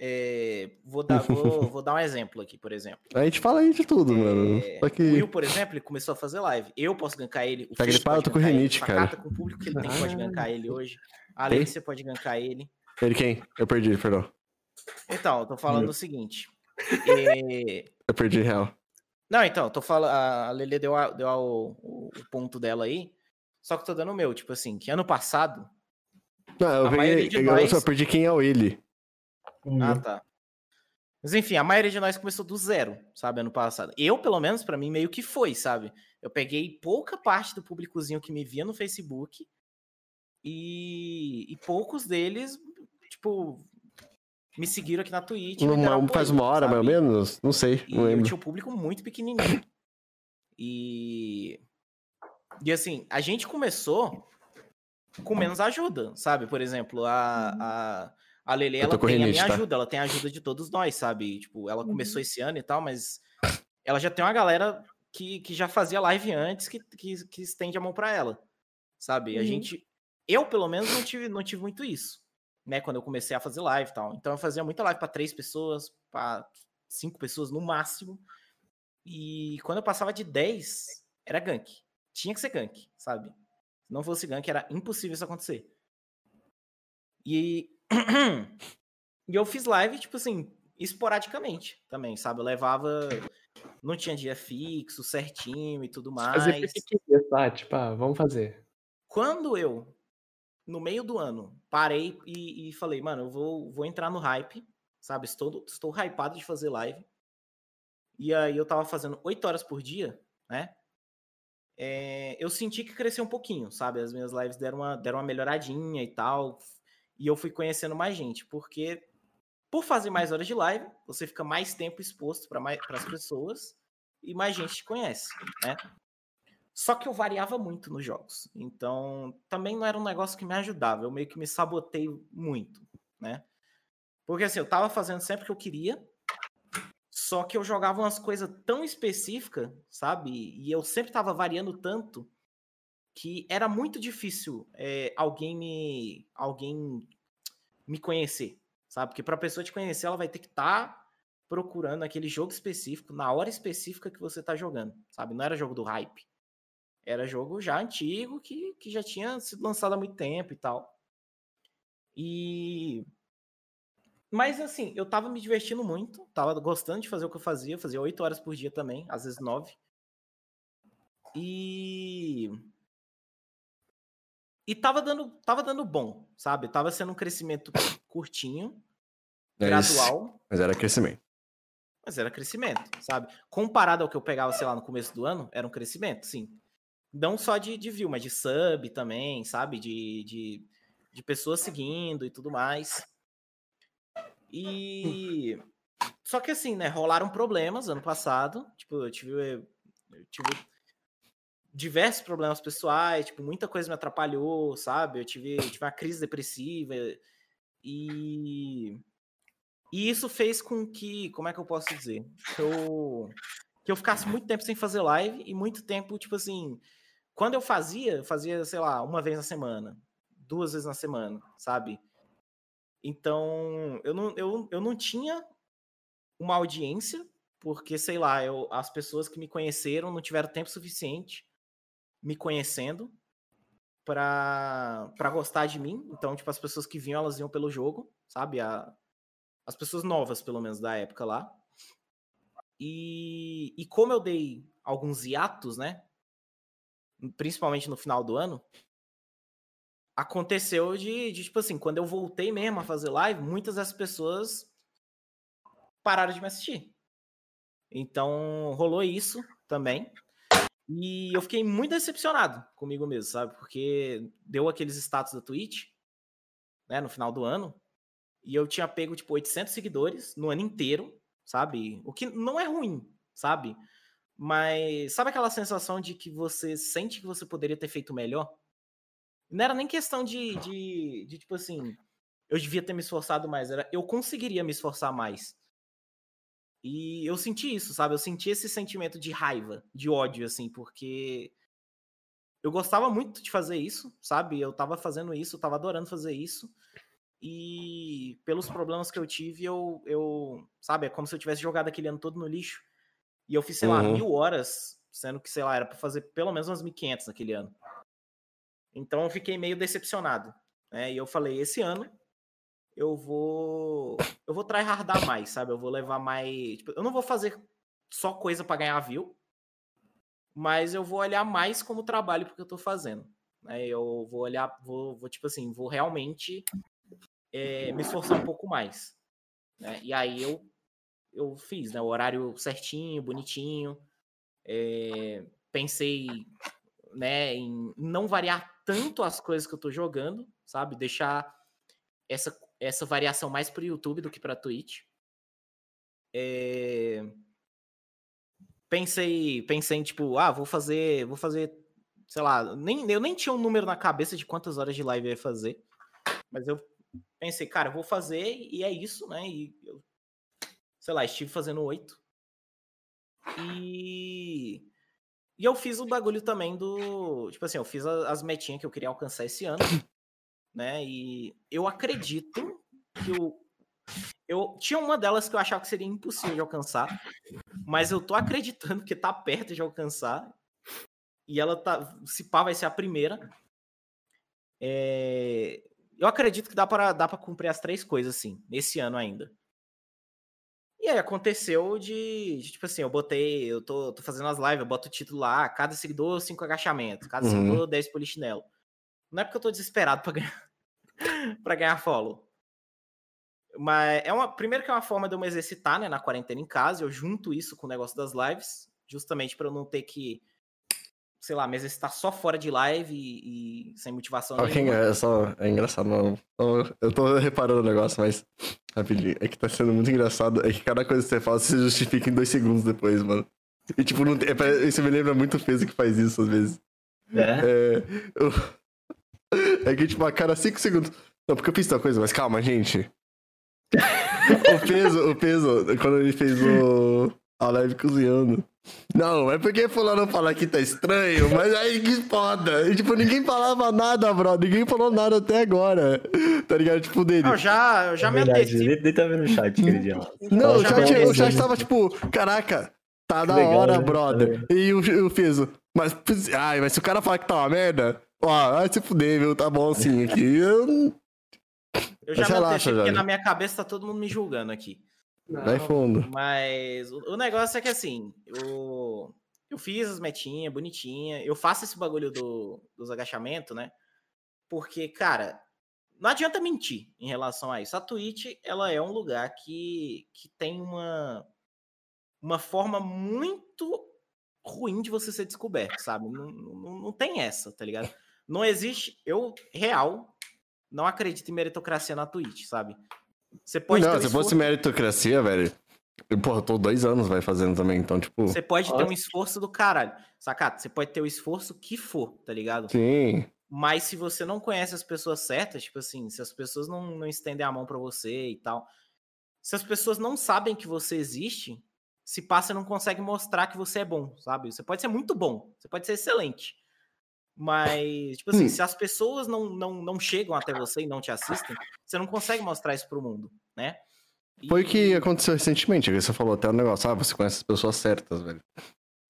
É, vou, dar, vou, vou dar um exemplo aqui, por exemplo. A gente fala aí de tudo, mano. É, Só O que. Will, por exemplo, ele começou a fazer live. Eu posso gankar ele. O Tá gripado? pode Eu tô com rinite, o cara. Com o público que ele tem, pode Ah. gankar ele hoje. A? Letícia pode gankar ele. Ele quem? Eu perdi, perdão. Então, eu tô falando Will. o seguinte. é, Eu perdi real. Não, então, eu tô falando. A Lelê deu, a- deu a- o, o- o ponto dela aí. Só que eu tô dando o meu, tipo assim, que ano passado. Não, eu, peguei, eu só perdi quem é o ele. Ah, tá. Mas enfim, a maioria de nós começou do zero, sabe, ano passado. Eu, pelo menos, pra mim, meio que foi, sabe? Eu peguei pouca parte do públicozinho que me via no Facebook e, e poucos deles, tipo, me seguiram aqui na Twitch. Uma- faz apoio, uma hora, mais ou sabe? menos? Não sei, E não eu tinha um público muito pequenininho. E. E assim, a gente começou com menos ajuda, sabe? Por exemplo, a, a, a Lele, ela com tem a minha tá? ajuda, ela tem a ajuda de todos nós, sabe? Tipo, ela Uhum. começou esse ano e tal, mas ela já tem uma galera que, que já fazia live antes que, que, que estende a mão pra ela, sabe? A Uhum. gente. Eu, pelo menos, não tive, não tive muito isso, né? Quando eu comecei a fazer live e tal. Então eu fazia muita live pra três pessoas, pra cinco pessoas no máximo. E quando eu passava de 10, era gank. Tinha que ser gank, sabe? Se não fosse gank, era impossível isso acontecer. E, e eu fiz live, tipo assim, esporadicamente também, sabe? Eu levava. Não tinha dia fixo, certinho e tudo Fazer mais. porque queria, tá? Tipo, ah, vamos fazer. Quando eu, no meio do ano, parei e, e falei, mano, eu vou, vou entrar no hype, sabe? Estou, estou hypado de fazer live. E aí eu tava fazendo 8 horas por dia, né? É, eu senti que cresceu um pouquinho, sabe? As minhas lives deram uma, deram uma melhoradinha e tal. E eu fui conhecendo mais gente, porque por fazer mais horas de live, você fica mais tempo exposto para as pessoas e mais gente te conhece, né? Só que eu variava muito nos jogos. Então, também não era um negócio que me ajudava. Eu meio que me sabotei muito, né? Porque assim, eu tava fazendo sempre o que eu queria, só que eu jogava umas coisas tão específicas, sabe? E eu sempre tava variando tanto que era muito difícil é, alguém me alguém me conhecer, sabe? Porque para pessoa te conhecer, ela vai ter que estar tá procurando aquele jogo específico na hora específica que você tá jogando, sabe? Não era jogo do hype. Era jogo já antigo que, que já tinha sido lançado há muito tempo e tal. E mas assim, eu tava me divertindo muito, tava gostando de fazer o que eu fazia, fazia oito horas por dia também, às vezes nove. E e tava dando, tava dando bom, sabe? Tava sendo um crescimento curtinho, Mas- gradual, Mas era crescimento. mas era crescimento, sabe? Comparado ao que eu pegava, sei lá, no começo do ano, era um crescimento, sim. Não só de, de view, mas de sub também, sabe? De, de, de pessoas seguindo e tudo mais. E. Só que assim, né? Rolaram problemas ano passado. Tipo, eu tive. Eu tive diversos problemas pessoais, tipo, muita coisa me atrapalhou, sabe? Eu tive, tive uma crise depressiva e. E isso fez com que, como é que eu posso dizer? Que eu, que eu ficasse muito tempo sem fazer live e muito tempo, tipo assim, quando eu fazia, eu fazia, sei lá, uma vez na semana, duas vezes na semana, sabe? Então, eu não, eu, eu não tinha uma audiência, porque, sei lá, eu, as pessoas que me conheceram não tiveram tempo suficiente me conhecendo pra, pra gostar de mim. Então, tipo, as pessoas que vinham, elas iam pelo jogo, sabe? A, as pessoas novas, pelo menos, da época lá. E, e como eu dei alguns hiatos, né? Principalmente no final do ano, aconteceu de, de, tipo assim, quando eu voltei mesmo a fazer live, muitas das pessoas pararam de me assistir. Então, rolou isso também. E eu fiquei muito decepcionado comigo mesmo, sabe? Porque deu aqueles status da Twitch, né, no final do ano, e eu tinha pego, tipo, 800 seguidores no ano inteiro, sabe? O que não é ruim, sabe? Mas sabe aquela sensação de que você sente que você poderia ter feito melhor? Não era nem questão de, de, de tipo assim, eu devia ter me esforçado mais, era eu conseguiria me esforçar mais. E eu senti isso, sabe? Eu senti esse sentimento de raiva, de ódio, assim, porque eu gostava muito de fazer isso, sabe? Eu tava fazendo isso, eu tava adorando fazer isso. E pelos problemas que eu tive, eu, eu sabe, é como se eu tivesse jogado aquele ano todo no lixo. E eu fiz, sei lá, Uhum. mil horas, sendo que, sei lá, era pra fazer pelo menos umas 1.500 naquele ano. Então eu fiquei meio decepcionado. Né? E eu falei, esse ano eu vou. Eu vou tryhardar mais, sabe? Eu vou levar mais. tipo, eu não vou fazer só coisa para ganhar view, mas eu vou olhar mais como trabalho porque eu tô fazendo. Né? Eu vou olhar, vou, vou tipo assim, vou realmente é, me esforçar um pouco mais. Né? E aí eu, eu fiz, né? O horário certinho, bonitinho. É, pensei né, em não variar tanto as coisas que eu tô jogando, sabe? Deixar essa, essa variação mais pro YouTube do que pra Twitch. É... Pensei, pensei em tipo, ah, vou fazer, vou fazer, sei lá, nem, eu nem tinha um número na cabeça de quantas horas de live eu ia fazer, mas eu pensei, cara, vou fazer e é isso, né? E eu, sei lá, estive fazendo oito. E e eu fiz o bagulho também do. Tipo assim, eu fiz as metinhas que eu queria alcançar esse ano. Né? E eu acredito que o. Eu tinha uma delas que eu achava que seria impossível de alcançar, mas eu tô acreditando que tá perto de alcançar. E ela tá. Se pá, vai ser a primeira. É, eu acredito que dá para dá pra cumprir as três coisas, assim, nesse ano ainda. E aí aconteceu de, de, tipo assim, eu botei, eu tô, tô, fazendo as lives, eu boto o título lá, cada seguidor, cinco agachamentos, cada uhum. seguidor, 10 polichinelo. Não é porque eu tô desesperado pra ganhar, pra ganhar follow. Mas é uma, primeiro que é uma forma de eu me exercitar, né, na quarentena em casa, eu junto isso com o negócio das lives, justamente para eu não ter que sei lá, mas está só fora de live e, e sem motivação okay, nenhuma. É, só, é engraçado, não. Eu tô reparando o negócio, mas rapidinho. É que tá sendo muito engraçado. É que cada coisa que você fala, você justifica em dois segundos depois, mano. E tipo, não, é, isso me lembra muito o peso que faz isso às vezes. É? É, eu, é que, tipo, a cada cinco segundos. Não, porque eu fiz tal coisa, mas calma, gente. O peso, o peso, quando ele fez o, a live cozinhando. Não, é porque fulano fala que tá estranho, mas aí que foda. E, tipo, ninguém falava nada, bro. Ninguém falou nada até agora. Tá ligado? Tipo, dele. Eu já, eu já é me antecipo. Nem, nem tá vendo o chat aquele dia. Não, o chat, o chat tava tipo, caraca, tá da legal, hora, né? brother. Tá e o, o Fizo, mas, ai, mas se o cara falar que tá uma merda, ó, vai se fuder, viu? Tá bom assim aqui. Eu, eu já relaxa, porque na minha cabeça tá todo mundo me julgando aqui. Não, Vai fundo. Mas o, o, negócio é que assim, eu, eu fiz as metinhas, bonitinha. Eu faço esse bagulho do, dos agachamentos, né? Porque, cara, não adianta mentir em relação a isso. A Twitch, ela é um lugar que, que tem uma, uma forma muito ruim de você ser descoberto, sabe? Não, não, não tem essa, tá ligado? Não existe. Eu, real, não acredito em meritocracia na Twitch, sabe? Você pode Não, se fosse meritocracia, velho. Eu, porra, eu tô dois anos vai fazendo também, então, tipo. Você pode Nossa. ter um esforço do caralho. Sacato? Você pode ter o esforço que for, tá ligado? Sim. Mas se você não conhece as pessoas certas, tipo assim, se as pessoas não, não estendem a mão para você e tal. Se as pessoas não sabem que você existe, se passa não consegue mostrar que você é bom, sabe? Você pode ser muito bom, você pode ser excelente. Mas, tipo assim, hum. se as pessoas não, não, não chegam até você e não te assistem, você não consegue mostrar isso pro mundo, né? E... Foi o que aconteceu recentemente, você falou até um negócio, ah, você conhece as pessoas certas, velho.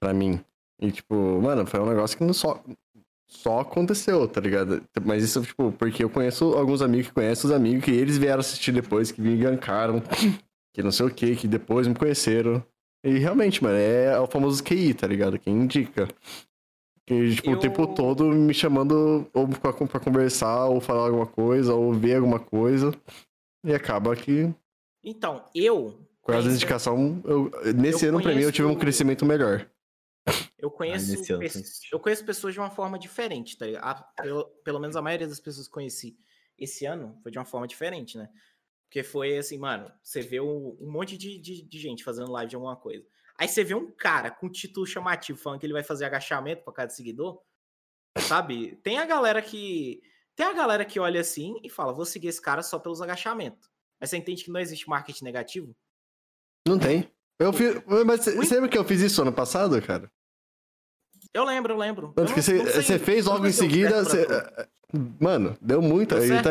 Pra mim. E, tipo, mano, foi um negócio que não só, só aconteceu, tá ligado? Mas isso, tipo, porque eu conheço alguns amigos que conhecem os amigos que eles vieram assistir depois, que me gankaram, que não sei o que, que depois me conheceram. E realmente, mano, é, é o famoso QI, tá ligado? Quem indica. Que, tipo, eu... o tempo todo me chamando ou pra, pra, conversar, ou falar alguma coisa, ou ver alguma coisa. E acaba que. Então, eu. Com essa indicação, eu, nesse eu ano, conheço... pra mim, eu tive um crescimento melhor. Eu conheço, ah, pe... eu conheço pessoas de uma forma diferente, tá ligado? pelo, pelo menos a maioria das pessoas que conheci esse ano foi de uma forma diferente, né? Porque foi assim, mano, você vê um, um monte de, de, de gente fazendo live de alguma coisa. Aí você vê um cara com título chamativo falando que ele vai fazer agachamento para cada seguidor, sabe? Tem a galera que tem a galera que olha assim e fala, vou seguir esse cara só pelos agachamentos. Mas você entende que não existe marketing negativo? Não tem. Eu fiz, mas você lembra que eu fiz isso ano passado, cara? Eu lembro, eu lembro. Tanto eu que você fez logo em seguida. Cê, mano, deu muito. Aí tá,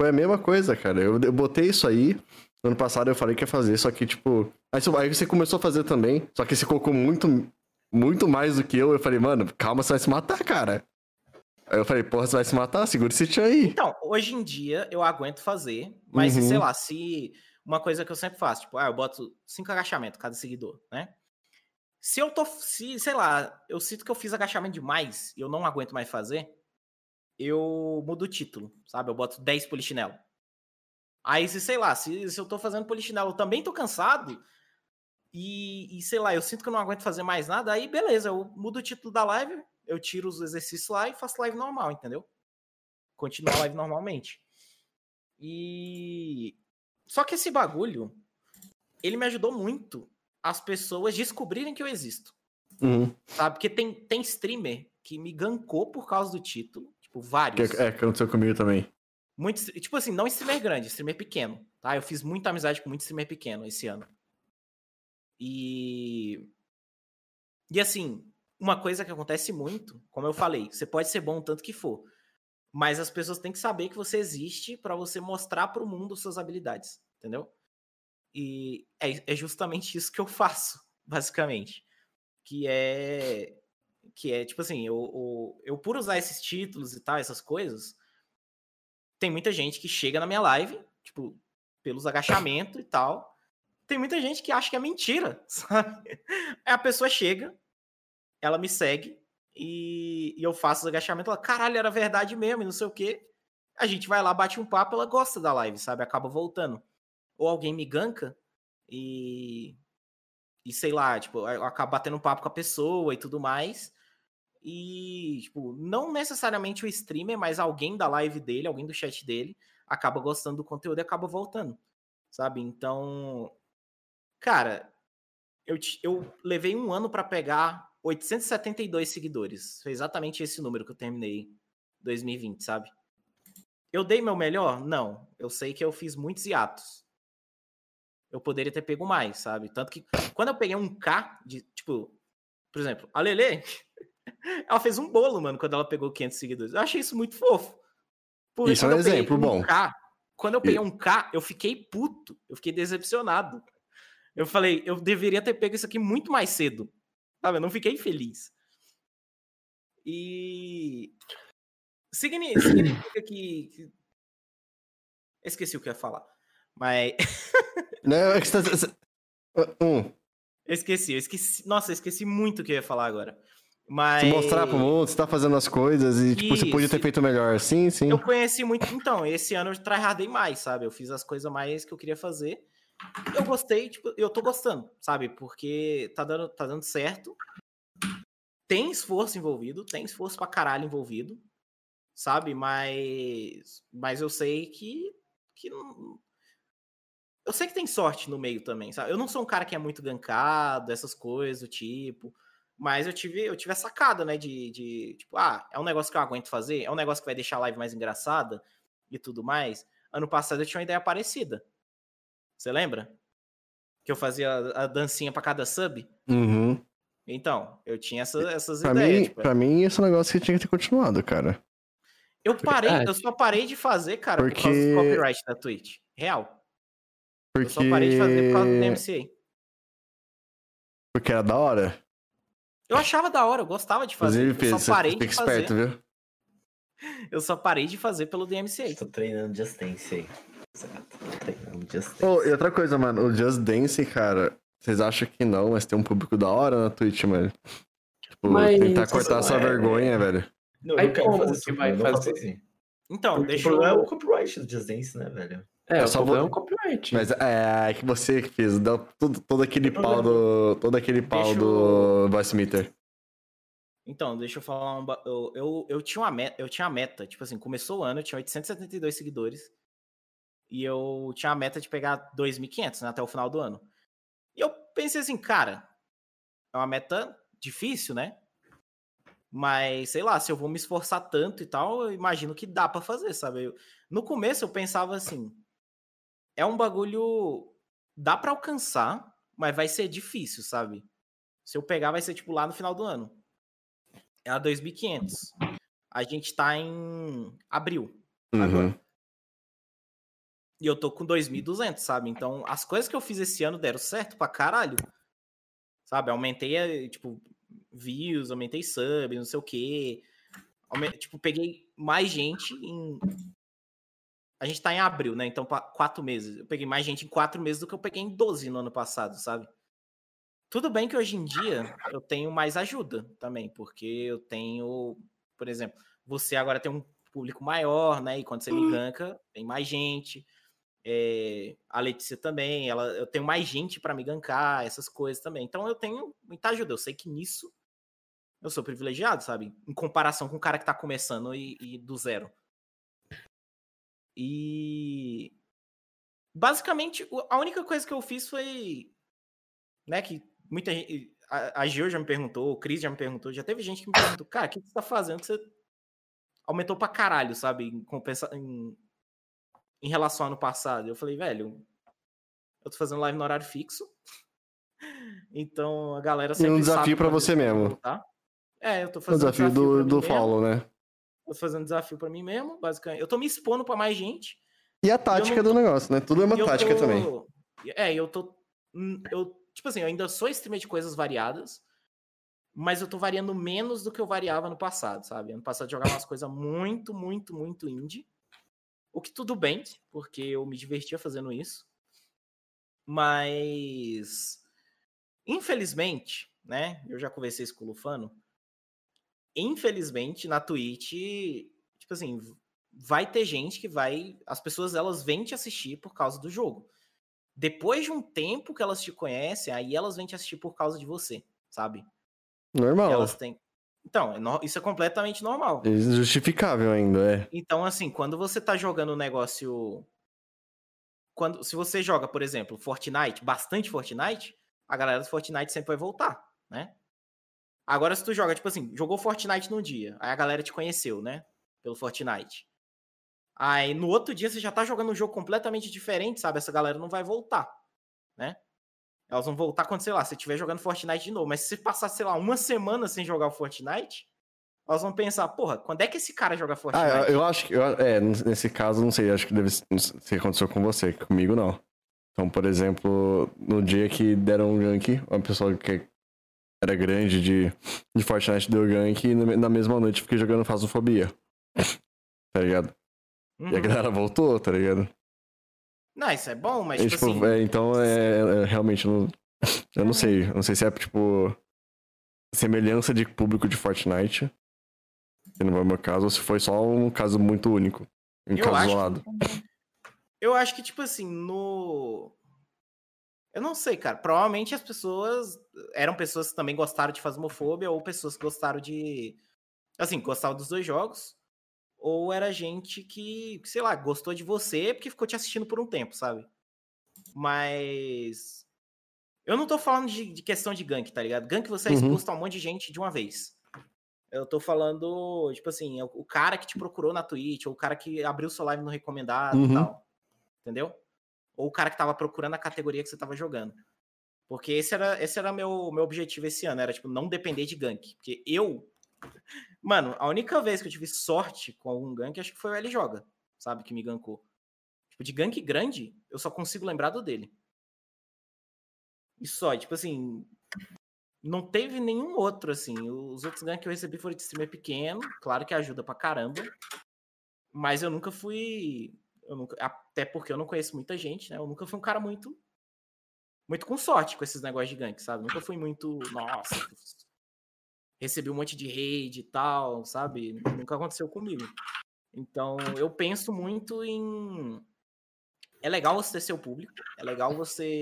foi a mesma coisa, cara. Eu, eu botei isso aí. No ano passado eu falei que ia fazer, só que, tipo. Aí você começou a fazer também, só que você colocou muito, muito mais do que eu. Eu falei, mano, calma, você vai se matar, cara. Aí eu falei, porra, você vai se matar? Segura esse tio aí. Então, hoje em dia eu aguento fazer, mas uhum. sei lá, se. Uma coisa que eu sempre faço, tipo, ah, eu boto cinco agachamentos cada seguidor, né? Se eu tô. Se, sei lá, eu sinto que eu fiz agachamento demais e eu não aguento mais fazer, eu mudo o título, sabe? Eu boto 10 polichinelo. Aí, se, sei lá, se, se eu tô fazendo polichinelo, eu também tô cansado. E, e, sei lá, eu sinto que eu não aguento fazer mais nada, aí beleza, eu mudo o título da live, eu tiro os exercícios lá e faço live normal, entendeu? Continuo a live normalmente. E. Só que esse bagulho, ele me ajudou muito as pessoas descobrirem que eu existo. Uhum. Sabe? Porque tem, tem streamer que me gancou por causa do título. Tipo, vários. Que, é, que aconteceu comigo também. Muito, tipo assim, não streamer grande, streamer pequeno, tá? Eu fiz muita amizade com muito streamer pequeno esse ano. E. E assim, uma coisa que acontece muito, como eu falei, você pode ser bom o tanto que for, mas as pessoas têm que saber que você existe para você mostrar para o mundo suas habilidades, entendeu? E é, é justamente isso que eu faço, basicamente. Que é. Que é, tipo assim, eu, eu, eu por usar esses títulos e tal, essas coisas, tem muita gente que chega na minha live, tipo, pelos agachamentos e tal. Tem muita gente que acha que é mentira, sabe? Aí a pessoa chega, ela me segue e, e eu faço os agachamentos, ela, caralho, era verdade mesmo, e não sei o quê. A gente vai lá, bate um papo, ela gosta da live, sabe? Acaba voltando. Ou alguém me ganca e. E sei lá, tipo, eu acabo batendo um papo com a pessoa e tudo mais. E, tipo, não necessariamente o streamer, mas alguém da live dele, alguém do chat dele, acaba gostando do conteúdo e acaba voltando, sabe? Então, cara, eu, eu levei um ano para pegar 872 seguidores. Foi exatamente esse número que eu terminei 2020, sabe? Eu dei meu melhor? Não. Eu sei que eu fiz muitos hiatos. Eu poderia ter pego mais, sabe? Tanto que quando eu peguei um K de, tipo, por exemplo, a Lele, ela fez um bolo, mano, quando ela pegou 500 seguidores. Eu achei isso muito fofo. Por isso é um exemplo um bom. K, quando eu peguei um K, eu fiquei puto. Eu fiquei decepcionado. Eu falei, eu deveria ter pego isso aqui muito mais cedo. Sabe? Eu não fiquei feliz. E. Significa que. que... Esqueci o que eu ia falar. Mas. não, é que você tá. Um. Esqueci, eu esqueci. Nossa, eu esqueci muito o que eu ia falar agora. Mas... Se mostrar pro mundo, você tá fazendo as coisas e, tipo, Isso. você podia ter feito melhor. Sim, sim. Eu conheci muito. Então, esse ano eu tryhardei mais, sabe? Eu fiz as coisas mais que eu queria fazer. Eu gostei, tipo, eu tô gostando, sabe? Porque tá dando, tá dando certo. Tem esforço envolvido, tem esforço pra caralho envolvido, sabe? Mas. Mas eu sei que. que não... Eu sei que tem sorte no meio também, sabe? Eu não sou um cara que é muito gankado, essas coisas do tipo. Mas eu tive, eu tive a sacada, né? De, de, tipo, ah, é um negócio que eu aguento fazer, é um negócio que vai deixar a live mais engraçada e tudo mais. Ano passado eu tinha uma ideia parecida. Você lembra? Que eu fazia a dancinha para cada sub? Uhum. Então, eu tinha essa, essas pra ideias. Mim, tipo, pra mim, esse é um negócio que tinha que ter continuado, cara. Eu parei, eu só parei de fazer, cara, Porque... por causa do copyright da Twitch. Real. Porque... Eu só parei de fazer por causa do DMCA. Porque era da hora? Eu achava da hora, eu gostava de fazer. Inclusive, eu só parei de fazer. Esperto, viu? Eu só parei de fazer pelo DMCA. Tô treinando Just Dance aí. Oh, e outra coisa, mano, o Just Dance, cara, vocês acham que não, mas tem um público da hora na Twitch, mano. Tipo, mas... tentar cortar essa é... vergonha, velho. Não, Aí eu quero fazer que vai fazer assim. Então, Porque deixa o problema eu... é o copyright do Just Dance, né, velho? É, é só vou... um copyright. Mas é, é que você que fez, deu todo, todo aquele pau do. Todo aquele pau deixa do Voice Meter. Então, deixa eu falar um. Eu, eu, eu, tinha uma meta, eu tinha a meta, tipo assim, começou o ano, eu tinha 872 seguidores. E eu tinha a meta de pegar 2.500 né, até o final do ano. E eu pensei assim, cara, é uma meta difícil, né? Mas, sei lá, se eu vou me esforçar tanto e tal, eu imagino que dá para fazer, sabe? Eu, no começo eu pensava assim, é um bagulho dá para alcançar, mas vai ser difícil, sabe? Se eu pegar vai ser tipo lá no final do ano. É a 2.500. A gente tá em abril uhum. agora. E eu tô com 2.200, sabe? Então, as coisas que eu fiz esse ano deram certo pra caralho. Sabe? Aumentei, eh, tipo, views, aumentei subs, não sei o quê. Tipo, peguei mais gente em. A gente tá em abril, né? Então, quatro meses. Eu peguei mais gente em quatro meses do que eu peguei em 12 no ano passado, sabe? Tudo bem que hoje em dia eu tenho mais ajuda também, porque eu tenho, por exemplo, você agora tem um público maior, né? E quando você me ganka, tem mais gente. É, a Letícia também, ela, eu tenho mais gente para me gankar, essas coisas também. Então eu tenho muita ajuda. Eu sei que nisso eu sou privilegiado, sabe? Em comparação com o cara que tá começando e, e do zero. E basicamente a única coisa que eu fiz foi, né, que muita gente, a, a Gil já me perguntou, o Cris já me perguntou, já teve gente que me perguntou, cara, o que você tá fazendo que você aumentou pra caralho, sabe, em, compensa, em, em relação ao ano passado. Eu falei, velho, eu tô fazendo live no horário fixo, então a galera sempre E um desafio para você mesmo. Tá? É, eu tô O fazendo desafio, desafio do, do follow, né? Tô fazendo desafio pra mim mesmo, basicamente. Eu tô me expondo pra mais gente. E a tática do negócio, né? Tudo é uma eu tática tô- também. É, eu tô. hum, Eu, tipo assim, eu ainda sou streamer de coisas variadas, mas eu tô variando menos do que eu variava no passado, sabe? Ano passado eu jogava umas coisas muito, muito, muito indie. O que tudo bem, porque eu me divertia fazendo isso. Mas. Infelizmente, né? Eu já conversei isso com o Lufano. Infelizmente, na Twitch, tipo assim, vai ter gente que vai. As pessoas elas vêm te assistir por causa do jogo. Depois de um tempo que elas te conhecem, aí elas vêm te assistir por causa de você, sabe? Normal. Elas têm. Então, é isso é completamente normal. É Justificável ainda, é. Então, assim, quando você tá jogando um negócio. Quando, se você joga, por exemplo, Fortnite, bastante Fortnite, a galera do Fortnite sempre vai voltar, né? Agora, se tu joga, tipo assim, jogou Fortnite num dia, aí a galera te conheceu, né? Pelo Fortnite. Aí no outro dia você já tá jogando um jogo completamente diferente, sabe? Essa galera não vai voltar, né? Elas vão voltar quando, sei lá, você estiver jogando Fortnite de novo. Mas se você passar, sei lá, uma semana sem jogar o Fortnite, elas vão pensar, porra, quando é que esse cara joga Fortnite? Ah, eu, eu acho que. eu- é, nesse caso, não sei, acho que deve se aconteceu com você, comigo não. Então, por exemplo, no dia que deram um gank, uma pessoa que era grande de, de Fortnite deu gank e na mesma noite fiquei jogando Fasofobia. Tá ligado? E a Uhum. galera voltou, tá ligado? Não, isso é bom, mas tipo, tipo, assim. é, então é, é, realmente não. Eu não É. sei. eu Não sei se é tipo. Semelhança de público de Fortnite. Que não é o meu caso, ou se foi só um caso muito único. Um Eu caso acho que-. Eu acho que, tipo assim, no. Eu não sei, cara. Provavelmente as pessoas eram pessoas que também gostaram de Fasmofobia, ou pessoas que gostaram de. Assim, gostavam dos dois jogos. Ou era gente que, sei lá, gostou de você porque ficou te assistindo por um tempo, sabe? Mas. Eu não tô falando de, de questão de gank, tá ligado? Gank você é Uhum. exposto a um monte de gente de uma vez. Eu tô falando, tipo assim, o o cara que te procurou na Twitch, ou o cara que abriu sua live no recomendado Uhum. e tal. Entendeu? Ou o cara que tava procurando a categoria que você tava jogando. Porque esse era, esse era meu, meu objetivo esse ano, era, tipo, não depender de gank. Porque eu. Mano, a única vez que eu tive sorte com algum gank, acho que foi o L Joga, sabe? Que me gankou. Tipo, de gank grande, eu só consigo lembrar do dele. E só, tipo assim. Não teve nenhum outro, assim. Os outros ganks que eu recebi foram de streamer pequeno. Claro que ajuda pra caramba. Mas eu nunca fui. Eu nunca, até porque eu não conheço muita gente, né? Eu nunca fui um cara muito. Muito com sorte com esses negócios gank, sabe? Nunca fui muito. Nossa. Recebi um monte de raid e tal, sabe? Nunca aconteceu comigo. Então, eu penso muito em. É legal você ter seu público. É legal você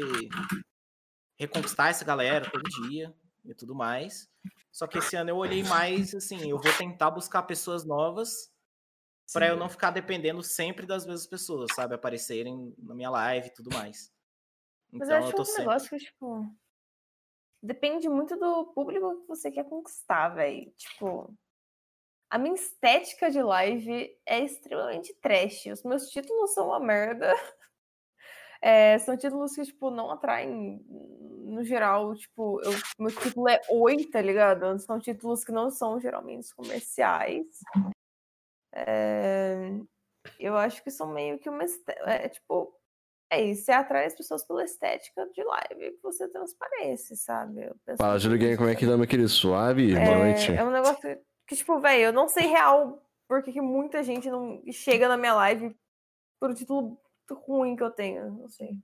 reconquistar essa galera todo dia e tudo mais. Só que esse ano eu olhei mais assim, eu vou tentar buscar pessoas novas para eu não ficar dependendo sempre das mesmas pessoas, sabe? Aparecerem na minha live e tudo mais. Mas Então eu eu acho tô um sempre. negócio que, tipo. Depende muito do público que você quer conquistar, velho. Tipo. A minha estética de live é extremamente trash. Os meus títulos são uma merda. É, são títulos que, tipo, não atraem. No geral, tipo, eu, meu título é oi, tá ligado? São títulos que não são geralmente comerciais. É, eu acho que são meio que uma. esté- É, tipo, é isso, você atrai as pessoas pela estética de live que você transparece, sabe? Fala, Júlio Game, como é que meu querido? Suave? Boa noite. É, é um negócio que, tipo, velho, eu não sei real porque que muita gente não chega na minha live por um título ruim que eu tenho. Não sei.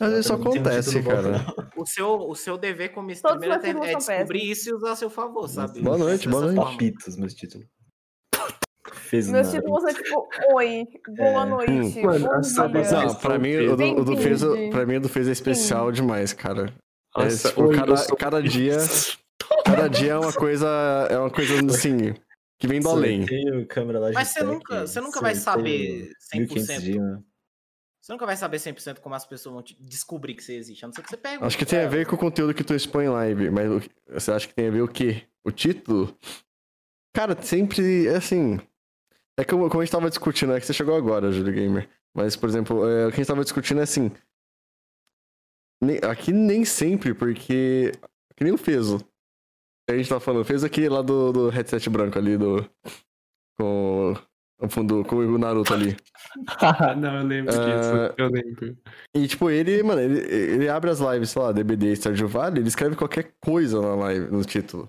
Às vezes só um acontece, bom, cara. Não. O seu, o seu dever como streamer é, é descobrir isso e usar a seu favor, sabe? Boa noite, boa noite. forma. Papitos, meus títulos. Fez Meus nada. títulos são tipo, oi, boa É. noite, Mano, dia. Sabe- Não, pra mim, o do, o do Fez, Entendi. pra mim, o do Fez é especial demais, cara. É, Nossa, tipo, oi, cada, sou- cada dia, cada dia é uma coisa, é uma coisa assim, que vem do além. Câmera lá, Mas você nunca, você nunca vai saber 1500 100%. dias. Você nunca vai saber 100% como as pessoas vão descobrir que você existe. A não ser que você pergunte. Acho que tem a ver com o conteúdo que tu expõe em live, mas você acha que tem a ver o quê? O título? Cara, sempre, é assim... É como, como a gente tava discutindo, é que você chegou agora, Júlio Gamer. Mas, por exemplo, é, o que a gente tava discutindo é assim... aqui nem sempre, porque... Que nem o Fezo. A gente tava falando, fez aqui lá do, do headset branco ali, do... Com... No fundo, com o Naruto ali. não, eu lembro Ah, disso. Eu lembro. E, tipo, ele, mano, ele, ele abre as lives, sei lá, DBD Stardew Valley, ele escreve qualquer coisa na live, no título.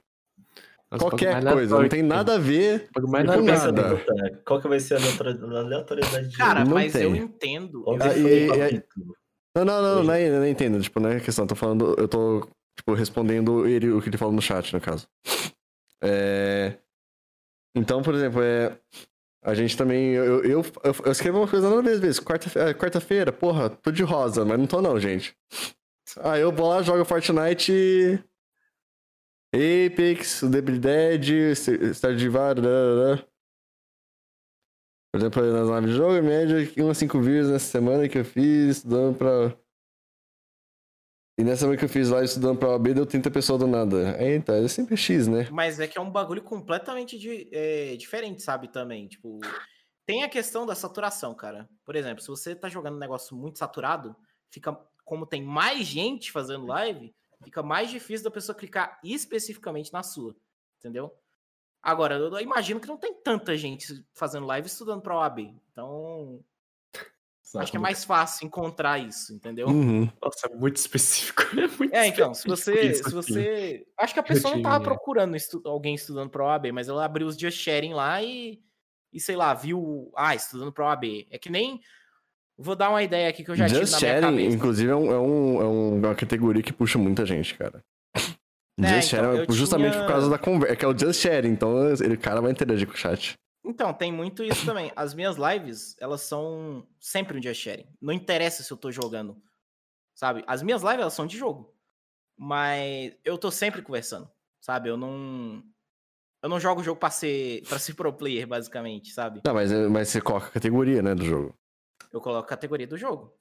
Nossa, qualquer coisa, não tem nada a ver. mais com Qual que vai ser a nada. Qual que vai ser a aleatori- a aleatoriedade de Cara, Não mas eu tem. entendo. Eu que Ah, e- e- capítulo? Não, não, não, não, é, não entendo, tipo, não é questão, tô falando, eu tô, tipo, respondendo ele, o que ele falou no chat, no caso. É... Então, por exemplo, é... A gente também, eu, eu, eu, escrevo uma coisa nada ver, às vezes, quarta-feira, quarta-feira, porra, tô de rosa, mas não tô não, gente. Ah, eu vou lá, jogo Fortnite, Apex, Devil Dead, Stardew Valley. Por exemplo, nas lives de jogo, média, 1 a 5 views nessa semana que eu fiz, estudando pra... E nessa semana que eu fiz live estudando pra OAB, deu 30 pessoas do nada. Então, é sempre X, né? Mas é que é um bagulho completamente di- é, diferente, sabe? Também. Tipo, tem a questão da saturação, cara. Por exemplo, se você tá jogando um negócio muito saturado, fica. Como tem mais gente fazendo live, fica mais difícil da pessoa clicar especificamente na sua. Entendeu? Agora, eu imagino que não tem tanta gente fazendo live estudando pra OAB. Então, acho que é mais fácil encontrar isso, entendeu? Uhum. Nossa, é muito específico. É, muito É, então, se você, isso se você, acho que a pessoa não tava tinha. procurando estu- alguém estudando para OAB, mas ela abriu os dias sharing lá e, e sei lá, viu, ah, estudando para OAB. É que nem vou dar uma ideia aqui que eu já tive Just na minha Sharing, cabeça. inclusive, é, um, é, um- é um- uma categoria que puxa muita gente, cara. É, Just então, Sharing é justamente tinha- por causa da conversa. É que é o Just Sharing, então ele, o cara vai interagir com o chat. Então, tem muito isso também. As minhas lives, elas são sempre um dia sharing. Não interessa se eu tô jogando, sabe? As minhas lives, elas são de jogo. Mas eu tô sempre conversando, sabe? Eu não eu não jogo o jogo pra ser para ser pro player, basicamente, sabe? Não, mas, mas você coloca a categoria, né, do jogo. eu coloco a categoria do jogo.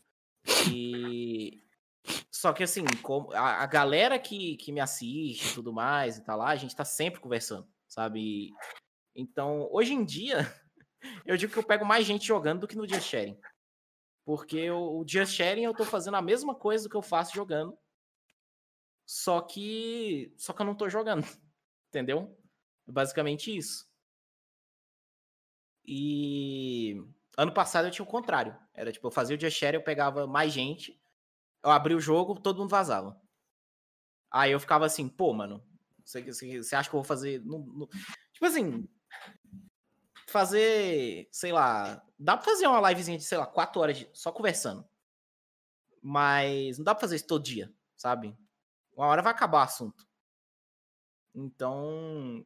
E. Só que assim, como a, a galera que, que me assiste e tudo mais e tá lá, a gente tá sempre conversando, sabe? Então, hoje em dia, eu digo que eu pego mais gente jogando do que no Just Sharing. Porque o, o Just Sharing eu tô fazendo a mesma coisa do que eu faço jogando. Só que. Só que eu não tô jogando. Entendeu? É basicamente isso. E ano passado eu tinha o contrário. Era tipo, eu fazia o Just Share, eu pegava mais gente, eu abria o jogo, todo mundo vazava. Aí eu ficava assim, pô, mano, você, acha que eu vou fazer. Tipo assim. Fazer, sei lá. Dá pra fazer uma livezinha de, sei lá, quatro horas de- só conversando. Mas não dá pra fazer isso todo dia, sabe? Uma hora vai acabar o assunto. Então.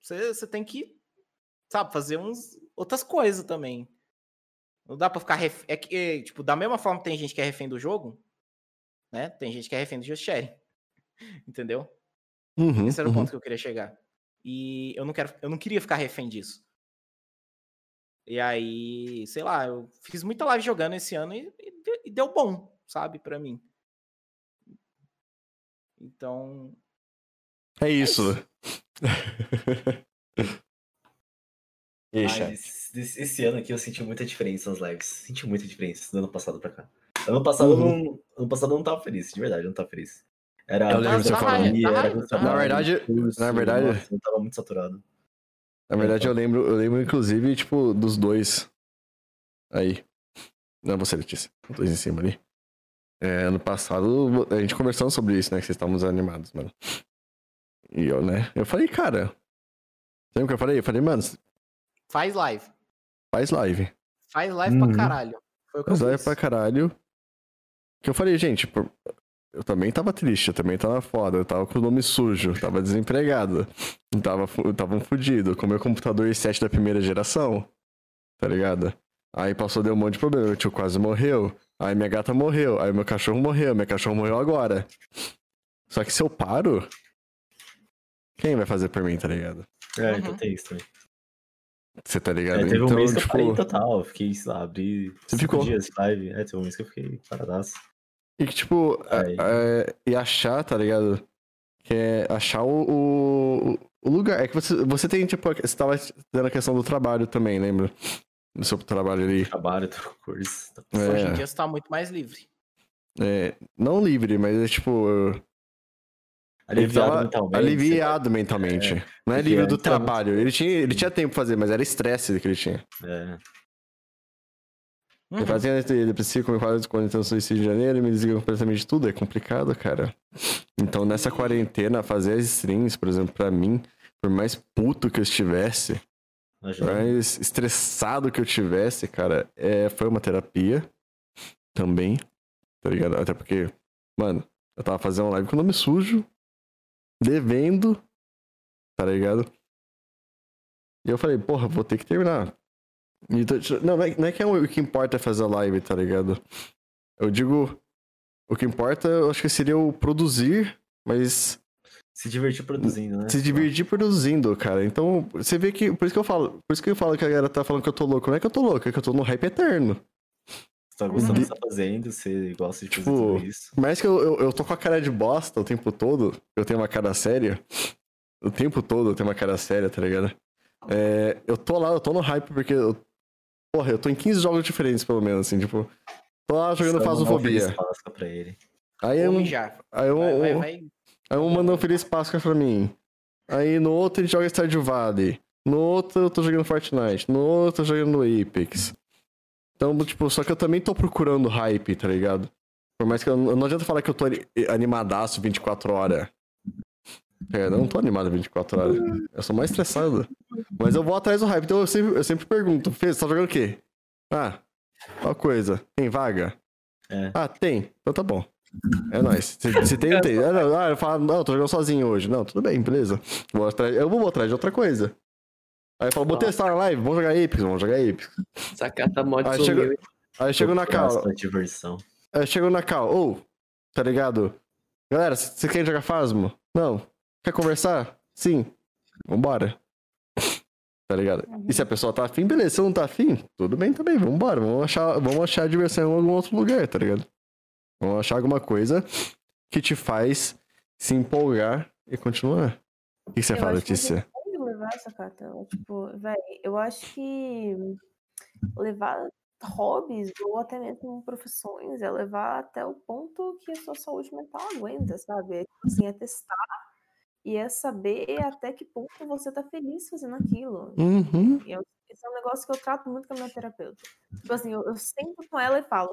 Você, tem que, sabe, fazer uns, outras coisas também. Não dá pra ficar. Ref... É que, é, tipo, da mesma forma que tem gente que é refém do jogo, né? Tem gente que é refém do Just Share. Entendeu? Uhum, Esse era o uhum. ponto que eu queria chegar. E eu não quero, eu não queria ficar refém disso. E aí, sei lá, eu fiz muita live jogando esse ano e, e e deu bom, sabe, pra mim. Então, É isso. e aí, chat? Mas esse esse ano aqui eu senti muita diferença nas lives. Senti muita diferença do ano passado pra cá. Ano passado, Uhum. eu não, ano passado eu não tava feliz, de verdade, eu não tava feliz. Era Eu lembro você falando. Na verdade- curso, na verdade- nossa, eu tava muito saturado. Na verdade, eu lembro, eu lembro, inclusive, tipo, dos dois. Aí. Não, você, Letícia. Os dois em cima ali. É, ano passado, a gente conversando sobre isso, né? Que vocês estavam desanimados, mano. E eu, né? Eu falei, cara. Sabe o que eu falei? Eu falei, mano, faz live. faz live. Faz live Uhum. pra caralho. Foi o que eu Faz live fiz. pra caralho. Que eu falei, gente, por- eu também tava triste, eu também tava foda, eu tava com o nome sujo, tava desempregado, eu tava, eu tava um fudido, com meu computador i7 da primeira geração, tá ligado? Aí passou, deu um monte de problema, meu tio quase morreu, aí minha gata morreu, aí meu cachorro morreu, meu cachorro morreu agora. Só que se eu paro, quem vai fazer por mim, tá ligado? É, Uhum. então tem isso também. Você tá É, ligado? teve um então, mês que eu tipo, parei total. Eu fiquei, sei lá, abri Você ficou? dias de live. É, teve um mês que eu fiquei paradaço. E que, tipo, e achar, tá ligado? Que é achar o, o, o lugar. É que você, você tem, tipo, você tava dando a questão do trabalho também, lembra? Do seu trabalho ali. Trabalho, tô com curso. tá- Hoje em É, dia você tá muito mais livre. é, não livre, mas é tipo. Aliviado tava mentalmente. aliviado mentalmente. Não é livre do trabalho. Ele tinha, ele tinha tempo pra fazer, mas era estresse que ele tinha. É. Ele Uhum. fazia depressivo, como quase quando então suicídio em janeiro, me desliga completamente de tudo. É complicado, cara. Então, nessa quarentena, fazer as streams, por exemplo, pra mim, por mais puto que eu estivesse, por mais estressado que eu tivesse, cara, é, foi uma terapia também, tá ligado? Até porque, mano, eu tava fazendo uma live com o nome sujo, devendo, tá ligado? E eu falei, porra, vou ter que terminar. Não, não é, não é que é o que importa é fazer a live, tá ligado? Eu digo, o que importa, eu acho que seria o produzir, mas Se divertir produzindo, né? se divertir produzindo, cara. Então, você vê que. Por isso que eu falo. Por isso que eu falo que a galera tá falando que eu tô louco. Não é que eu tô louco, é que eu tô no hype eterno. Você tá gostando do Uhum. que você tá fazendo, você gosta de fazer Tipo, tudo isso. Mais que eu, eu, eu tô com a cara de bosta o tempo todo, eu tenho uma cara séria. O tempo todo eu tenho uma cara séria, tá ligado? É, eu tô lá, eu tô no hype porque. Eu, porra, eu tô em 15 jogos diferentes, pelo menos, assim, tipo. Tô lá jogando um Fasofobia. Aí eu, aí vai. Aí um manda um Feliz Páscoa pra mim. Aí no outro ele joga Stardew Valley. No outro eu tô jogando Fortnite. No outro eu tô jogando Apex. Então, tipo, só que eu também tô procurando hype, tá ligado? Por mais que eu não adianta falar que eu tô ani- animadaço 24 horas. É, eu não tô animado 24 horas. Eu sou mais estressado. Mas eu vou atrás do hype. Então eu sempre, eu sempre pergunto, Fê, você tá jogando o quê? Ah, qual coisa? Tem vaga? É. Ah, tem. Então tá bom. É nóis. Se, se tem, tem. Ah, não, ah, eu falo, não, tô jogando sozinho hoje. Não, tudo bem, beleza. Vou atrás, eu vou atrás de outra coisa. Aí eu falo, vou testar na live, vamos jogar Apex, vamos jogar Apex. Sacata mod Aí sumiu. chega- Aí chego na cal, diversão. aí chego na cal, ô, tá ligado? Galera, você quer jogar Fasmo? Não. Quer conversar? Sim. Vambora. Tá ligado? E se a pessoa tá afim, beleza. Se não tá afim, tudo bem também, vambora. Vamos achar, vamos achar diversão em algum outro lugar, tá ligado? Vamos achar alguma coisa que te faz se empolgar e continuar. O que você Eu fala, Letícia? levar essa carta. Tipo, véi, eu acho que levar hobbies ou até mesmo profissões é levar até o ponto que a sua saúde mental aguenta, sabe? É, tipo assim, é testar e é saber até que ponto você tá feliz fazendo aquilo. Uhum. Eu- esse é um negócio que eu trato muito com a minha terapeuta. Tipo assim, eu, eu sento com ela e falo,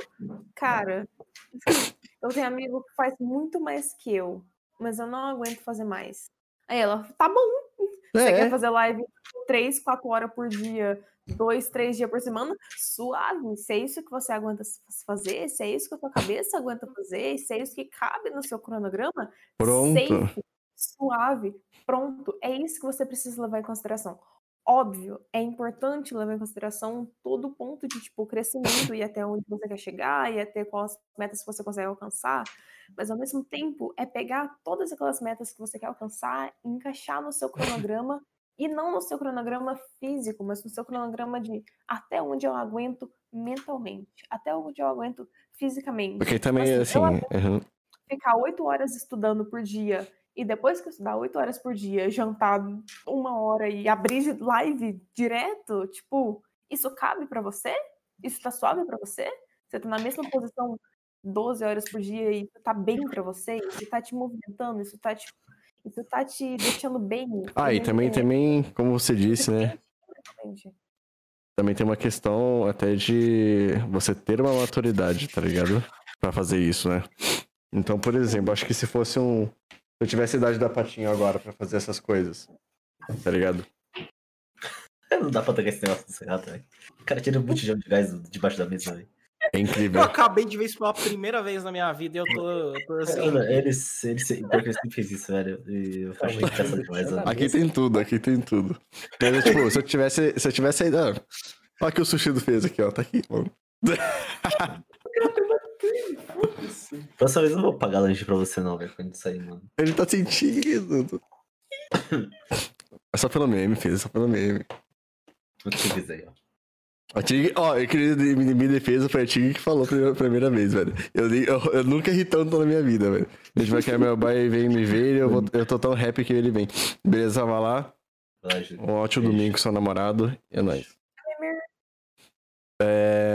cara, eu tenho amigo que faz muito mais que eu, mas eu não aguento fazer mais. Aí ela, tá bom, você É, quer fazer live três, quatro horas por dia, dois, três dias por semana? Suave. Se é isso que você aguenta fazer, se é isso que a tua cabeça aguenta fazer, se é isso que cabe no seu cronograma, Pronto. safe, suave, pronto. É isso que você precisa levar em consideração. Óbvio, é importante levar em consideração todo o ponto de tipo crescimento e até onde você quer chegar e até quais metas você consegue alcançar, mas ao mesmo tempo é pegar todas aquelas metas que você quer alcançar e encaixar no seu cronograma e não no seu cronograma físico, mas no seu cronograma de até onde eu aguento mentalmente, até onde eu aguento fisicamente. porque também, Assim, assim, eu uhum. ficar oito horas estudando por dia e depois que eu estudar oito horas por dia, jantar uma hora e abrir live direto, tipo, isso cabe pra você? Isso tá suave pra você? Você tá na mesma posição 12 horas por dia e isso tá bem pra você? Isso tá te movimentando? Isso tá te, isso tá te deixando bem? Ah, e também, também, como você disse, né? Também tem uma questão até de você ter uma maturidade, tá ligado? Pra fazer isso, né? Então, por exemplo, acho que se fosse um. Se eu tivesse a idade da patinha agora pra fazer essas coisas, tá ligado? Não dá pra tacar esse negócio do gato, velho. O cara tira um botijão de gás debaixo da mesa, velho. É incrível. Eu acabei de ver isso pela primeira vez na minha vida e eu tô, eu tô assim. Mano, ele, sempre fez isso, velho. E eu acho engraçado demais. Aqui tem tudo, aqui tem tudo. Mas, tipo, se eu tivesse, se eu tivesse ainda. Olha que o sushi do fez aqui, ó. Tá aqui, mano. Próxima vez eu não vou pagar lanche pra você, não, velho, quando sair, mano. Ele tá sentindo. É só pelo meme, fez, é só pelo meme. O que você diz aí, ó. A Tig, ó, eu queria em minha defesa foi a Tig que falou pela primeira vez, velho. Eu, eu, eu nunca ri tanto na minha vida, velho. A gente vai querer meu pai vem me ver e eu, vou, eu tô tão happy que ele vem. Beleza, vai lá. Um ótimo Beijo. domingo com seu namorado. É nóis. É...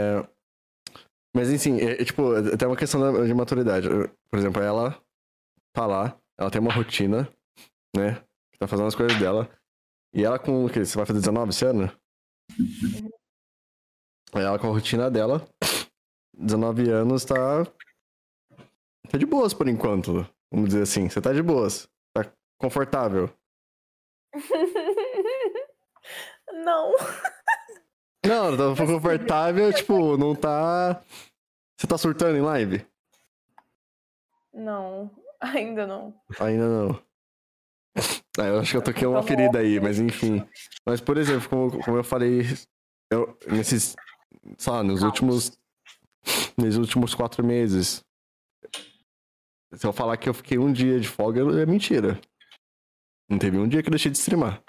Mas enfim, é, é, tipo, tem uma questão da- de maturidade. Por exemplo, ela tá lá, ela tem uma rotina, né? Tá fazendo as coisas dela. E ela com. o quê? Você vai fazer 19 esse ano? Ela com a rotina dela, 19 anos, tá. Tá de boas por enquanto. Vamos dizer assim. Você tá de boas. Tá confortável. Não. Não, tá confortável, tipo, não tá. Você tá surtando em live? Não. Ainda não. Ainda não. Ah, eu acho que eu toquei uma ferida aí, mas enfim. Mas, por exemplo, como, como eu falei, eu, nesses. Lá, nos últimos. Nos últimos quatro meses. Se eu falar que eu fiquei um dia de folga, é mentira. Não teve um dia que eu deixei de streamar.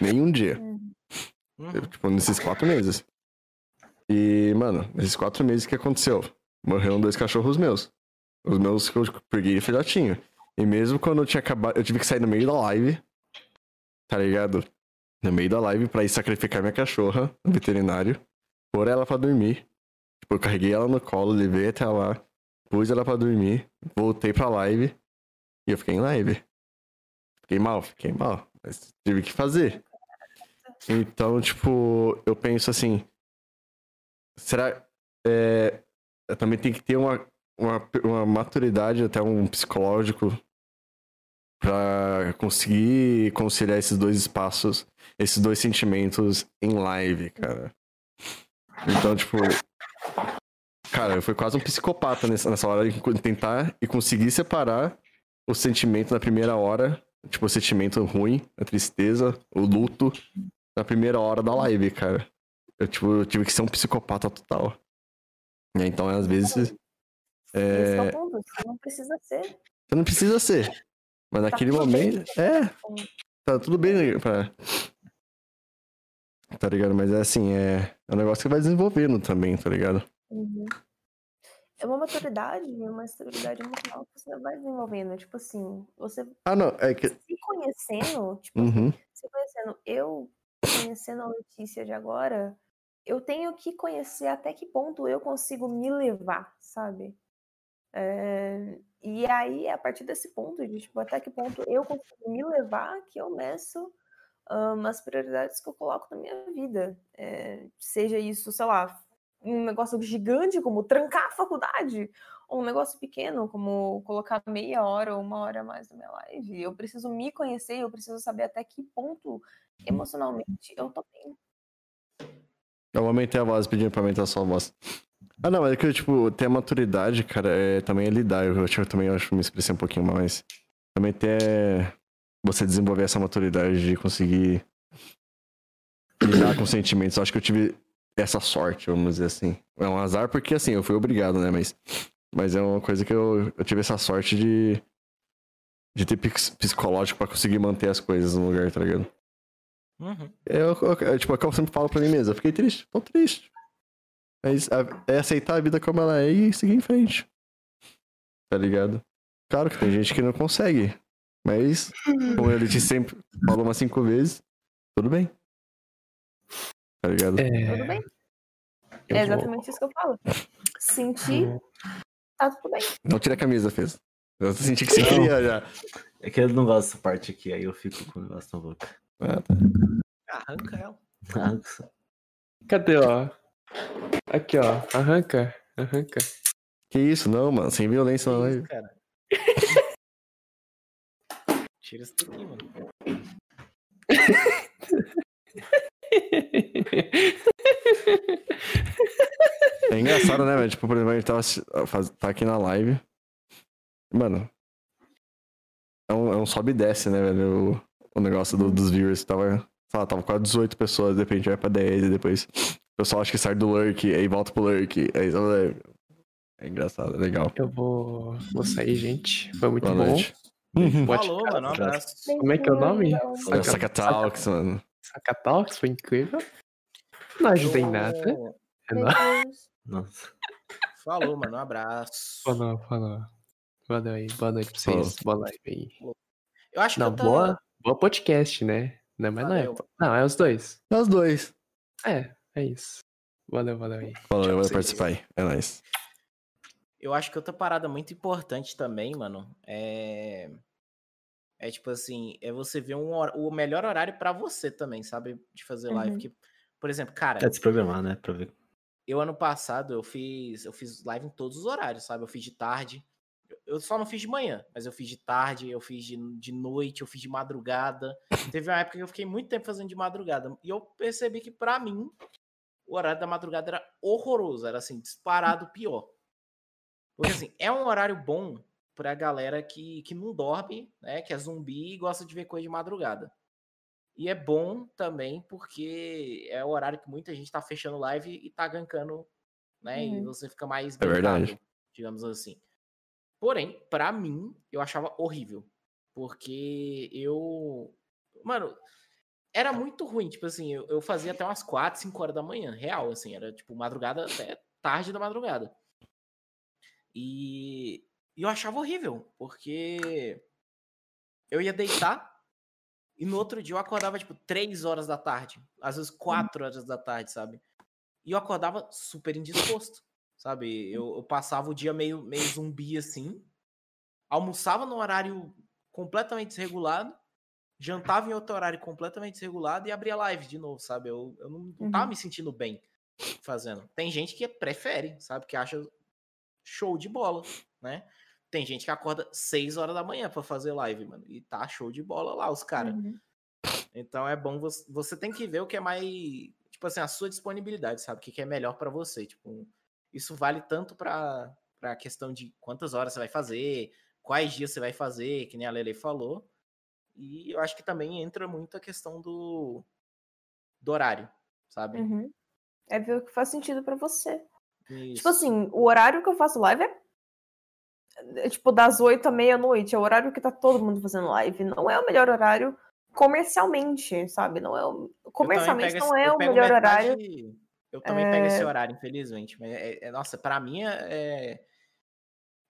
Nenhum dia. Uhum. Uhum. Tipo, nesses quatro meses. E, mano, nesses quatro meses o que aconteceu? Morreram dois cachorros meus. Os meus que eu peguei filhotinho. E mesmo quando eu tinha acabado. Eu tive que sair no meio da live. Tá ligado? No meio da live pra ir sacrificar minha cachorra no veterinário. Pôr ela pra dormir. Tipo, eu carreguei ela no colo, levei até lá. Pus ela pra dormir. Voltei pra live. E eu fiquei em live. Fiquei mal, fiquei mal. Mas tive que fazer. Então, tipo, eu penso assim. Será. É, também tem que ter uma, uma, uma maturidade, até um psicológico, pra conseguir conciliar esses dois espaços, esses dois sentimentos em live, cara. Então, tipo. Cara, eu fui quase um psicopata nessa, nessa hora de tentar e conseguir separar o sentimento na primeira hora, tipo, o sentimento ruim, a tristeza, o luto, na primeira hora da live, cara. Eu, tipo, eu tive que ser um psicopata total. Então, às vezes, Esse é é, o ponto. Você não precisa ser. você não precisa ser. Mas naquele tudo bem. momento. É, tá tudo bem pra. Tá ligado? Mas é assim, é, é um negócio que vai desenvolvendo também, tá ligado? Uhum. É uma maturidade, uma estabilidade emocional que você vai desenvolvendo. Tipo assim, você Ah, não, é que. se conhecendo, tipo, Uhum. se conhecendo, eu conhecendo a Letícia de agora, eu tenho que conhecer até que ponto eu consigo me levar, sabe? É, e aí, a partir desse ponto, de tipo, até que ponto eu consigo me levar, que eu meço ahn, as prioridades que eu coloco na minha vida. É, seja isso, sei lá, um negócio gigante como trancar a faculdade, ou um negócio pequeno como colocar meia hora ou uma hora a mais na minha live. Eu preciso me conhecer, eu preciso saber até que ponto emocionalmente eu tô bem. Eu aumentei a voz pedindo pra aumentar só a voz. Ah, não, é que, tipo, ter a maturidade, cara, é, também é lidar. Eu, eu também acho que me expressei um pouquinho mais. Também ter você desenvolver essa maturidade de conseguir lidar com sentimentos. Eu acho que eu tive essa sorte, vamos dizer assim. É um azar porque, assim, eu fui obrigado, né? Mas, mas é uma coisa que eu, eu tive essa sorte de, de ter psicológico pra conseguir manter as coisas no lugar, tá ligado? Uhum. Eu, eu- eu, tipo, é o que eu sempre falo pra mim mesmo. Eu fiquei triste, tô triste. Mas a- é aceitar a vida como ela é e seguir em frente. Tá ligado? Claro que tem gente que não consegue. Mas, como ele te sempre falou umas cinco vezes, tudo bem. Tá ligado? É, Tudo bem? eu É vou- exatamente isso que eu falo. Sentir, tá tudo bem. Não tira a camisa, fez. Eu senti que você queria já. É que eu não gosto dessa parte aqui, aí eu fico com o negócio na boca. Ah, tá. Arranca ela. Nossa. Cadê, ó? Aqui, ó. Arranca. Arranca. Que isso, não, mano. Sem violência na live. cara? Tira isso daqui, mano. É engraçado, né, velho? Tipo, por exemplo, a gente tava faz- tá aqui na live. Mano. É um, é um sobe e desce, né, velho? O, negócio do- dos viewers. Tava, sei lá, tava quase 18 pessoas, de repente vai pra 10 e depois. O pessoal acha que sai do lurk, aí volta pro lurk. Aí, é, é engraçado, é legal. Eu vou, vou sair, gente. Foi muito Boa bom. noite. Pode Falou, mano. Um abraço. Como é que é o nome? Olha, Saca Talks, mano. Sacatalks, foi incrível. Não ajudei em nada. É nóis. Nossa. Falou, mano. Um abraço. Falou, falou. Valeu aí. Boa noite pra vocês. Boa live aí. Eu acho que eu tô... boa, boa podcast, né? Não, mas não é. Valeu. Não, é os dois. É os dois. É, é isso. Valeu, valeu aí. Falou, eu vou Tchau pra vocês. participar aí. É nóis. Eu acho que outra parada muito importante também, mano, é. É tipo assim, é você ver um, hor- o melhor horário pra você também, sabe? De fazer live. Uhum. Que, por exemplo, cara, É desprogramar, né? Pra ver. eu ano passado eu fiz, eu fiz live em todos os horários, sabe? Eu fiz de tarde. Eu- só não fiz de manhã, mas eu fiz de tarde, eu fiz de, de noite, eu fiz de madrugada. Teve uma época que eu fiquei muito tempo fazendo de madrugada. E eu percebi que, pra mim, o horário da madrugada era horroroso. Era assim, disparado pior. Porque assim, é um horário bom pra galera que, que não dorme, né? Que é zumbi e gosta de ver coisa de madrugada. E é bom também porque é o horário que muita gente tá fechando live e tá gankando, né? E Uhum. você fica mais É verdade. digamos assim. Porém, pra mim, eu achava horrível. Porque eu. Mano, era muito ruim. Tipo assim, eu, eu fazia até umas 4, 5 horas da manhã. Real, assim. Era tipo madrugada até tarde da madrugada. E, e eu achava horrível. Porque eu ia deitar. E no outro dia eu acordava, tipo, 3 horas da tarde. Às vezes 4 horas da tarde, sabe? E eu acordava super indisposto, sabe? Eu, eu passava o dia meio, meio zumbi assim. Almoçava num horário completamente desregulado. Jantava em outro horário completamente desregulado e abria live de novo, sabe? Eu, eu não, não tava Uhum. me sentindo bem fazendo. Tem gente que prefere, sabe? Que acha show de bola, né? Tem gente que acorda 6 horas da manhã pra fazer live, mano. E tá show de bola lá, os caras. Uhum. Então é bom você, você tem que ver o que é mais, tipo assim, a sua disponibilidade, sabe? O que que é melhor pra você, tipo, isso vale tanto para a questão de quantas horas você vai fazer, quais dias você vai fazer, que nem a Lele falou. E eu acho que também entra muito a questão do do horário, sabe? Uhum. É ver o que faz sentido pra você. Isso. Tipo assim, o horário que eu faço live é, é, tipo das 8 à meia-noite. É o horário que tá todo mundo fazendo live. Não é o melhor horário comercialmente, sabe? Não é o... Comercialmente não esse- é o melhor metade- horário. Eu também pego esse É. horário, infelizmente. Mas é, é- nossa, pra mim é, é-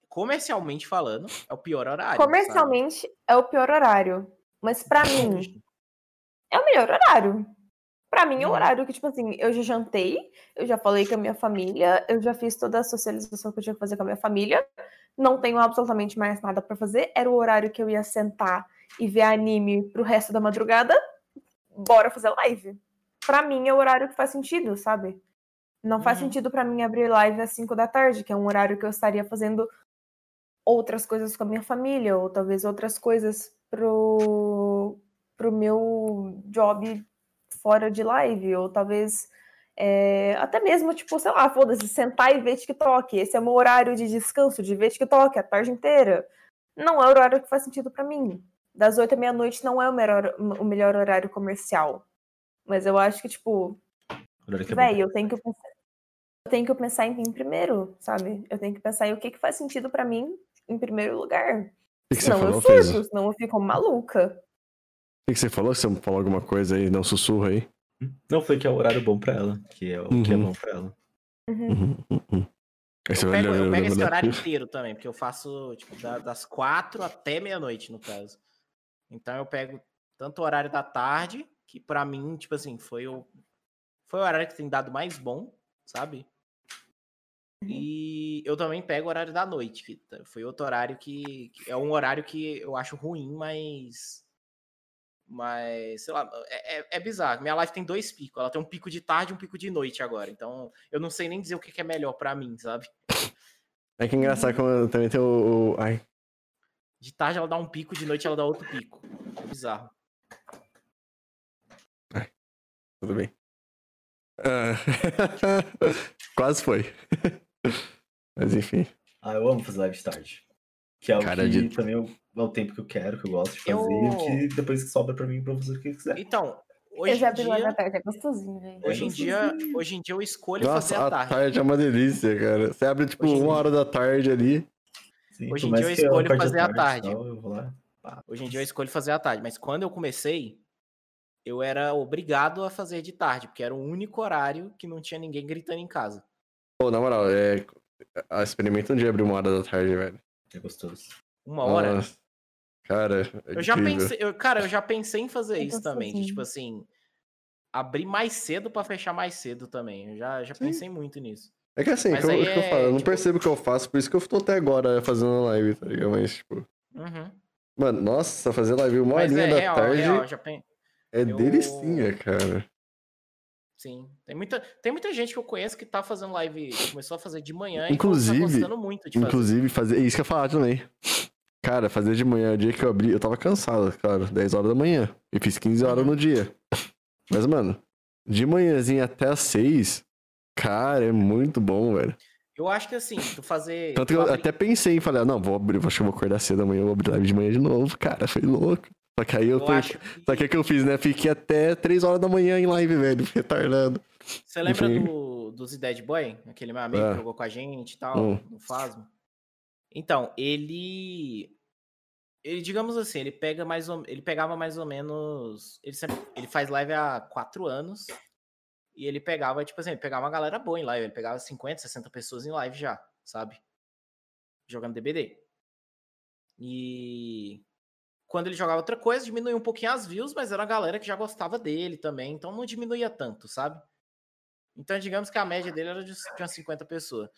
comercialmente falando, é o pior horário. sabe? Comercialmente é o pior horário. Mas pra mim, é o melhor horário. Pra mim é o Uhum. horário que, tipo assim, eu já jantei, eu já falei com a minha família, eu já fiz toda a socialização que eu tinha que fazer com a minha família. Não tenho absolutamente mais nada pra fazer. Era o horário que eu ia sentar e ver anime pro resto da madrugada. Bora fazer live. Pra mim é o horário que faz sentido, sabe? Não faz Uhum. sentido pra mim abrir live às 5 da tarde, que é um horário que eu estaria fazendo outras coisas com a minha família, ou talvez outras coisas pro, pro meu job fora de live, ou talvez é, até mesmo, tipo, sei lá, foda-se, sentar e ver TikTok. Esse é o meu horário de descanso, de ver TikTok a tarde inteira. Não é o horário que faz sentido pra mim. Das oito à meia-noite não é o melhor, o melhor horário comercial. Mas eu acho que, tipo, é. Véi, eu tenho que pensar, eu tenho que pensar em mim primeiro, sabe? Eu tenho que pensar em o que, que faz sentido pra mim em primeiro lugar. O que, que Senão falou, eu surto, O senão eu fico maluca. que, que você falou? Você falou alguma coisa aí? Não sussurra aí. Não, foi que é o horário bom pra ela. Que é o que é Uhum. bom pra ela. Uhum. Uhum, uhum, uhum. Eu vai pego, eu olhando pego esse horário inteiro também, porque eu faço tipo, da- das quatro até meia-noite, no caso. Então eu pego tanto o horário da tarde, que pra mim, tipo assim, foi o, foi o horário que tem dado mais bom, sabe? E eu também pego o horário da noite, que foi outro horário que, que é um horário que eu acho ruim, mas. Mas, sei lá, é, é- é bizarro. Minha live tem dois picos. Ela tem um pico de tarde e um pico de noite agora. Então, eu não sei nem dizer o que que é melhor pra mim, sabe? É que é engraçado como também tem o. o- Ai, De tarde ela dá um pico, de noite ela dá outro pico. É bizarro. Tudo bem. Ah, Quase foi. Mas enfim. Ah, eu amo fazer live de tarde. Que é o Cara, que de- também é o, é o tempo que eu quero, que eu gosto de fazer. Eu- Que depois que sobra pra mim, pra fazer o que quiser. Então, hoje eu já da dia, tarde, é gostosinho, velho. hoje em É dia, hoje em dia eu escolho Nossa, fazer a tarde. tarde é uma delícia, cara. Você abre, tipo, Hoje uma dia- hora da tarde ali. Sim, Hoje em dia eu escolho fazer e tarde. vou lá. Hoje em dia eu escolho fazer à tarde, mas quando eu comecei, eu era obrigado a fazer de tarde, porque era o único horário que não tinha ninguém gritando em casa. Pô, na moral, é. a- Experimenta um dia abrir uma hora da tarde, velho. É gostoso. Uma hora. Nossa. Cara, é Eu já pensei, eu- cara, eu já pensei em fazer É isso também, de tipo assim, abrir mais cedo pra fechar mais cedo também. Eu já, já Sim. pensei muito nisso. É que assim, que eu, aí que eu é, falo, eu não tipo- percebo o que eu faço, por isso que eu tô até agora fazendo live, tá ligado? Mas, tipo. Uhum. Mano, nossa, fazer live uma Mas horinha é da real, tarde real, já pen... é eu- delicinha, cara. Sim. Tem muita, tem muita gente que eu conheço que tá fazendo live, começou a fazer de manhã e Inclusive- tá gostando muito de. Inclusive, fazer. Isso que eu ia falar também. Cara, fazer de manhã, o dia que eu abri, eu tava cansado, cara, 10 horas da manhã. E fiz 15 horas Uhum. no dia. Mas, mano, de manhãzinha até as 6, cara, é muito bom, velho. Eu acho que assim, tu fazer. Tanto que eu abrir- até pensei, falei, ah, não, vou abrir, acho que eu vou acordar cedo amanhã, eu vou abrir live de manhã de novo, cara, foi louco. Só que aí eu, eu fui- que... Só que o que eu fiz, né? Fiquei até 3 horas da manhã em live, velho, retardado. Você lembra Enfim. do, do Zdead Boy? Aquele meu amigo Ah. que jogou com a gente e tal, Hum. no Fasmo? Então, ele. Ele, digamos assim, ele pega mais ou, ele pegava mais ou menos. Ele sempre. Ele faz live há quatro anos. E ele pegava, tipo assim, ele pegava uma galera boa em live. Ele pegava 50, 60 pessoas em live já, sabe? Jogando DBD. E quando ele jogava outra coisa, diminuía um pouquinho as views, mas era a galera que já gostava dele também, então não diminuía tanto, sabe? Então, digamos que a média dele era de de umas 50 pessoas.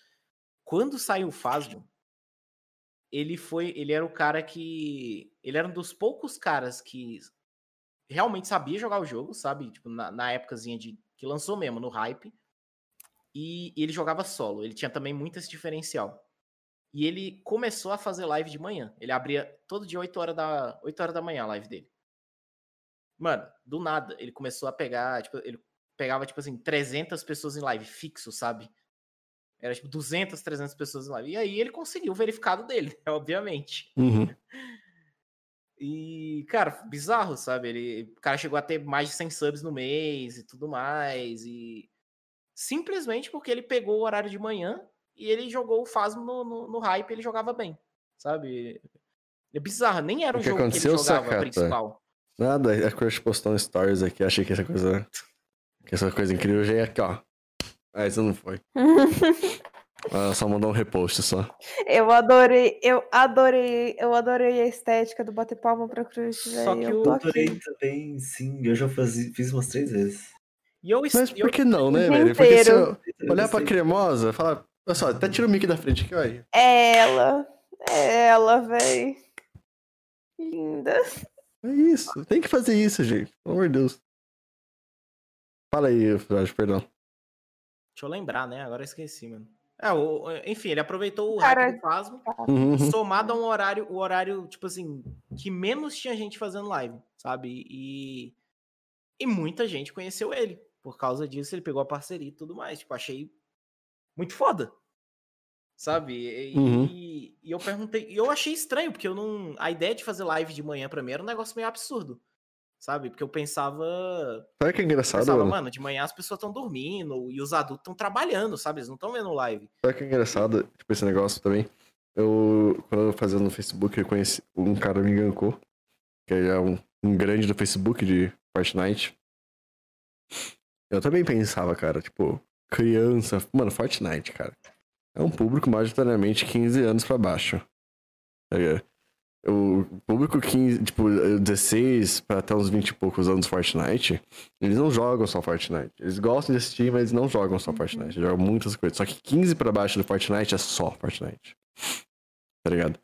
Quando saiu o Fasmo, ele foi, ele era o cara que, ele era um dos poucos caras que realmente sabia jogar o jogo, sabe? Tipo, na, na épocazinha de que lançou mesmo, no hype. E, e ele jogava solo, ele tinha também muito esse diferencial. E ele começou a fazer live de manhã. Ele abria todo dia 8 horas da, 8 horas da manhã a live dele. Mano, do nada, ele começou a pegar, tipo, ele pegava, tipo assim, 300 pessoas em live fixo, sabe? Era, tipo, 200, 300 pessoas em live. E aí ele conseguiu o verificado dele, obviamente. Uhum. E, cara, bizarro, sabe? Ele, o cara chegou a ter mais de 100 subs no mês e tudo mais. E simplesmente porque ele pegou o horário de manhã e ele jogou o Fasmo no, no, no hype ele jogava bem, sabe? É bizarro, nem era o, O que jogo que ele aconteceu, jogava Sakata? principal. Nada, a Crush postou um stories aqui, achei que essa coisa. Que essa coisa incrível já ia aqui, ó. Ah, isso não foi. Ela só mandou um repost só. eu adorei, eu adorei, eu adorei a estética do bater palma pra Cruz, Só velho. que Eu Eu aqui. adorei também, sim. Eu já fazia, fiz umas três vezes. E eu, Mas por que não, né, velho? Porque se eu olhar pra cremosa, falar. Olha só, até tira o mic da frente aqui, olha. É ela, é ela, velho. Linda. É isso. Tem que fazer isso, gente. Pelo amor de Deus. Fala aí, Jorge, perdão. Deixa eu lembrar, né? Agora eu esqueci, mano. É, o- enfim, ele aproveitou o Cara, hype do Fasmo, Uhum, uhum. somado a um horário, o horário, tipo assim, que menos tinha gente fazendo live, sabe? E, e muita gente conheceu ele. Por causa disso, ele pegou a parceria e tudo mais. Tipo, achei muito foda. Sabe? E, Uhum. e- e eu perguntei, e eu achei estranho, porque eu não. A ideia de fazer live de manhã pra mim era um negócio meio absurdo. Sabe? Porque eu pensava. Sabe que é engraçado, pensava, mano? mano, de manhã as pessoas estão dormindo e os adultos estão trabalhando, sabe? Eles não estão vendo live. Sabe que é engraçado? Tipo, esse negócio também. Eu, quando eu fazia no Facebook, eu conheci um cara me gankou. Que é um, um grande do Facebook de Fortnite. Eu também pensava, cara, tipo, criança. Mano, Fortnite, cara. É um público majoritariamente 15 anos pra baixo. Ligado? O público 15, tipo, 16 pra até uns 20 e poucos anos Fortnite, eles não jogam só Fortnite. Eles gostam de assistir, mas não jogam só Fortnite. Eles jogam muitas coisas. Só que 15 pra baixo do Fortnite é só Fortnite. Tá ligado?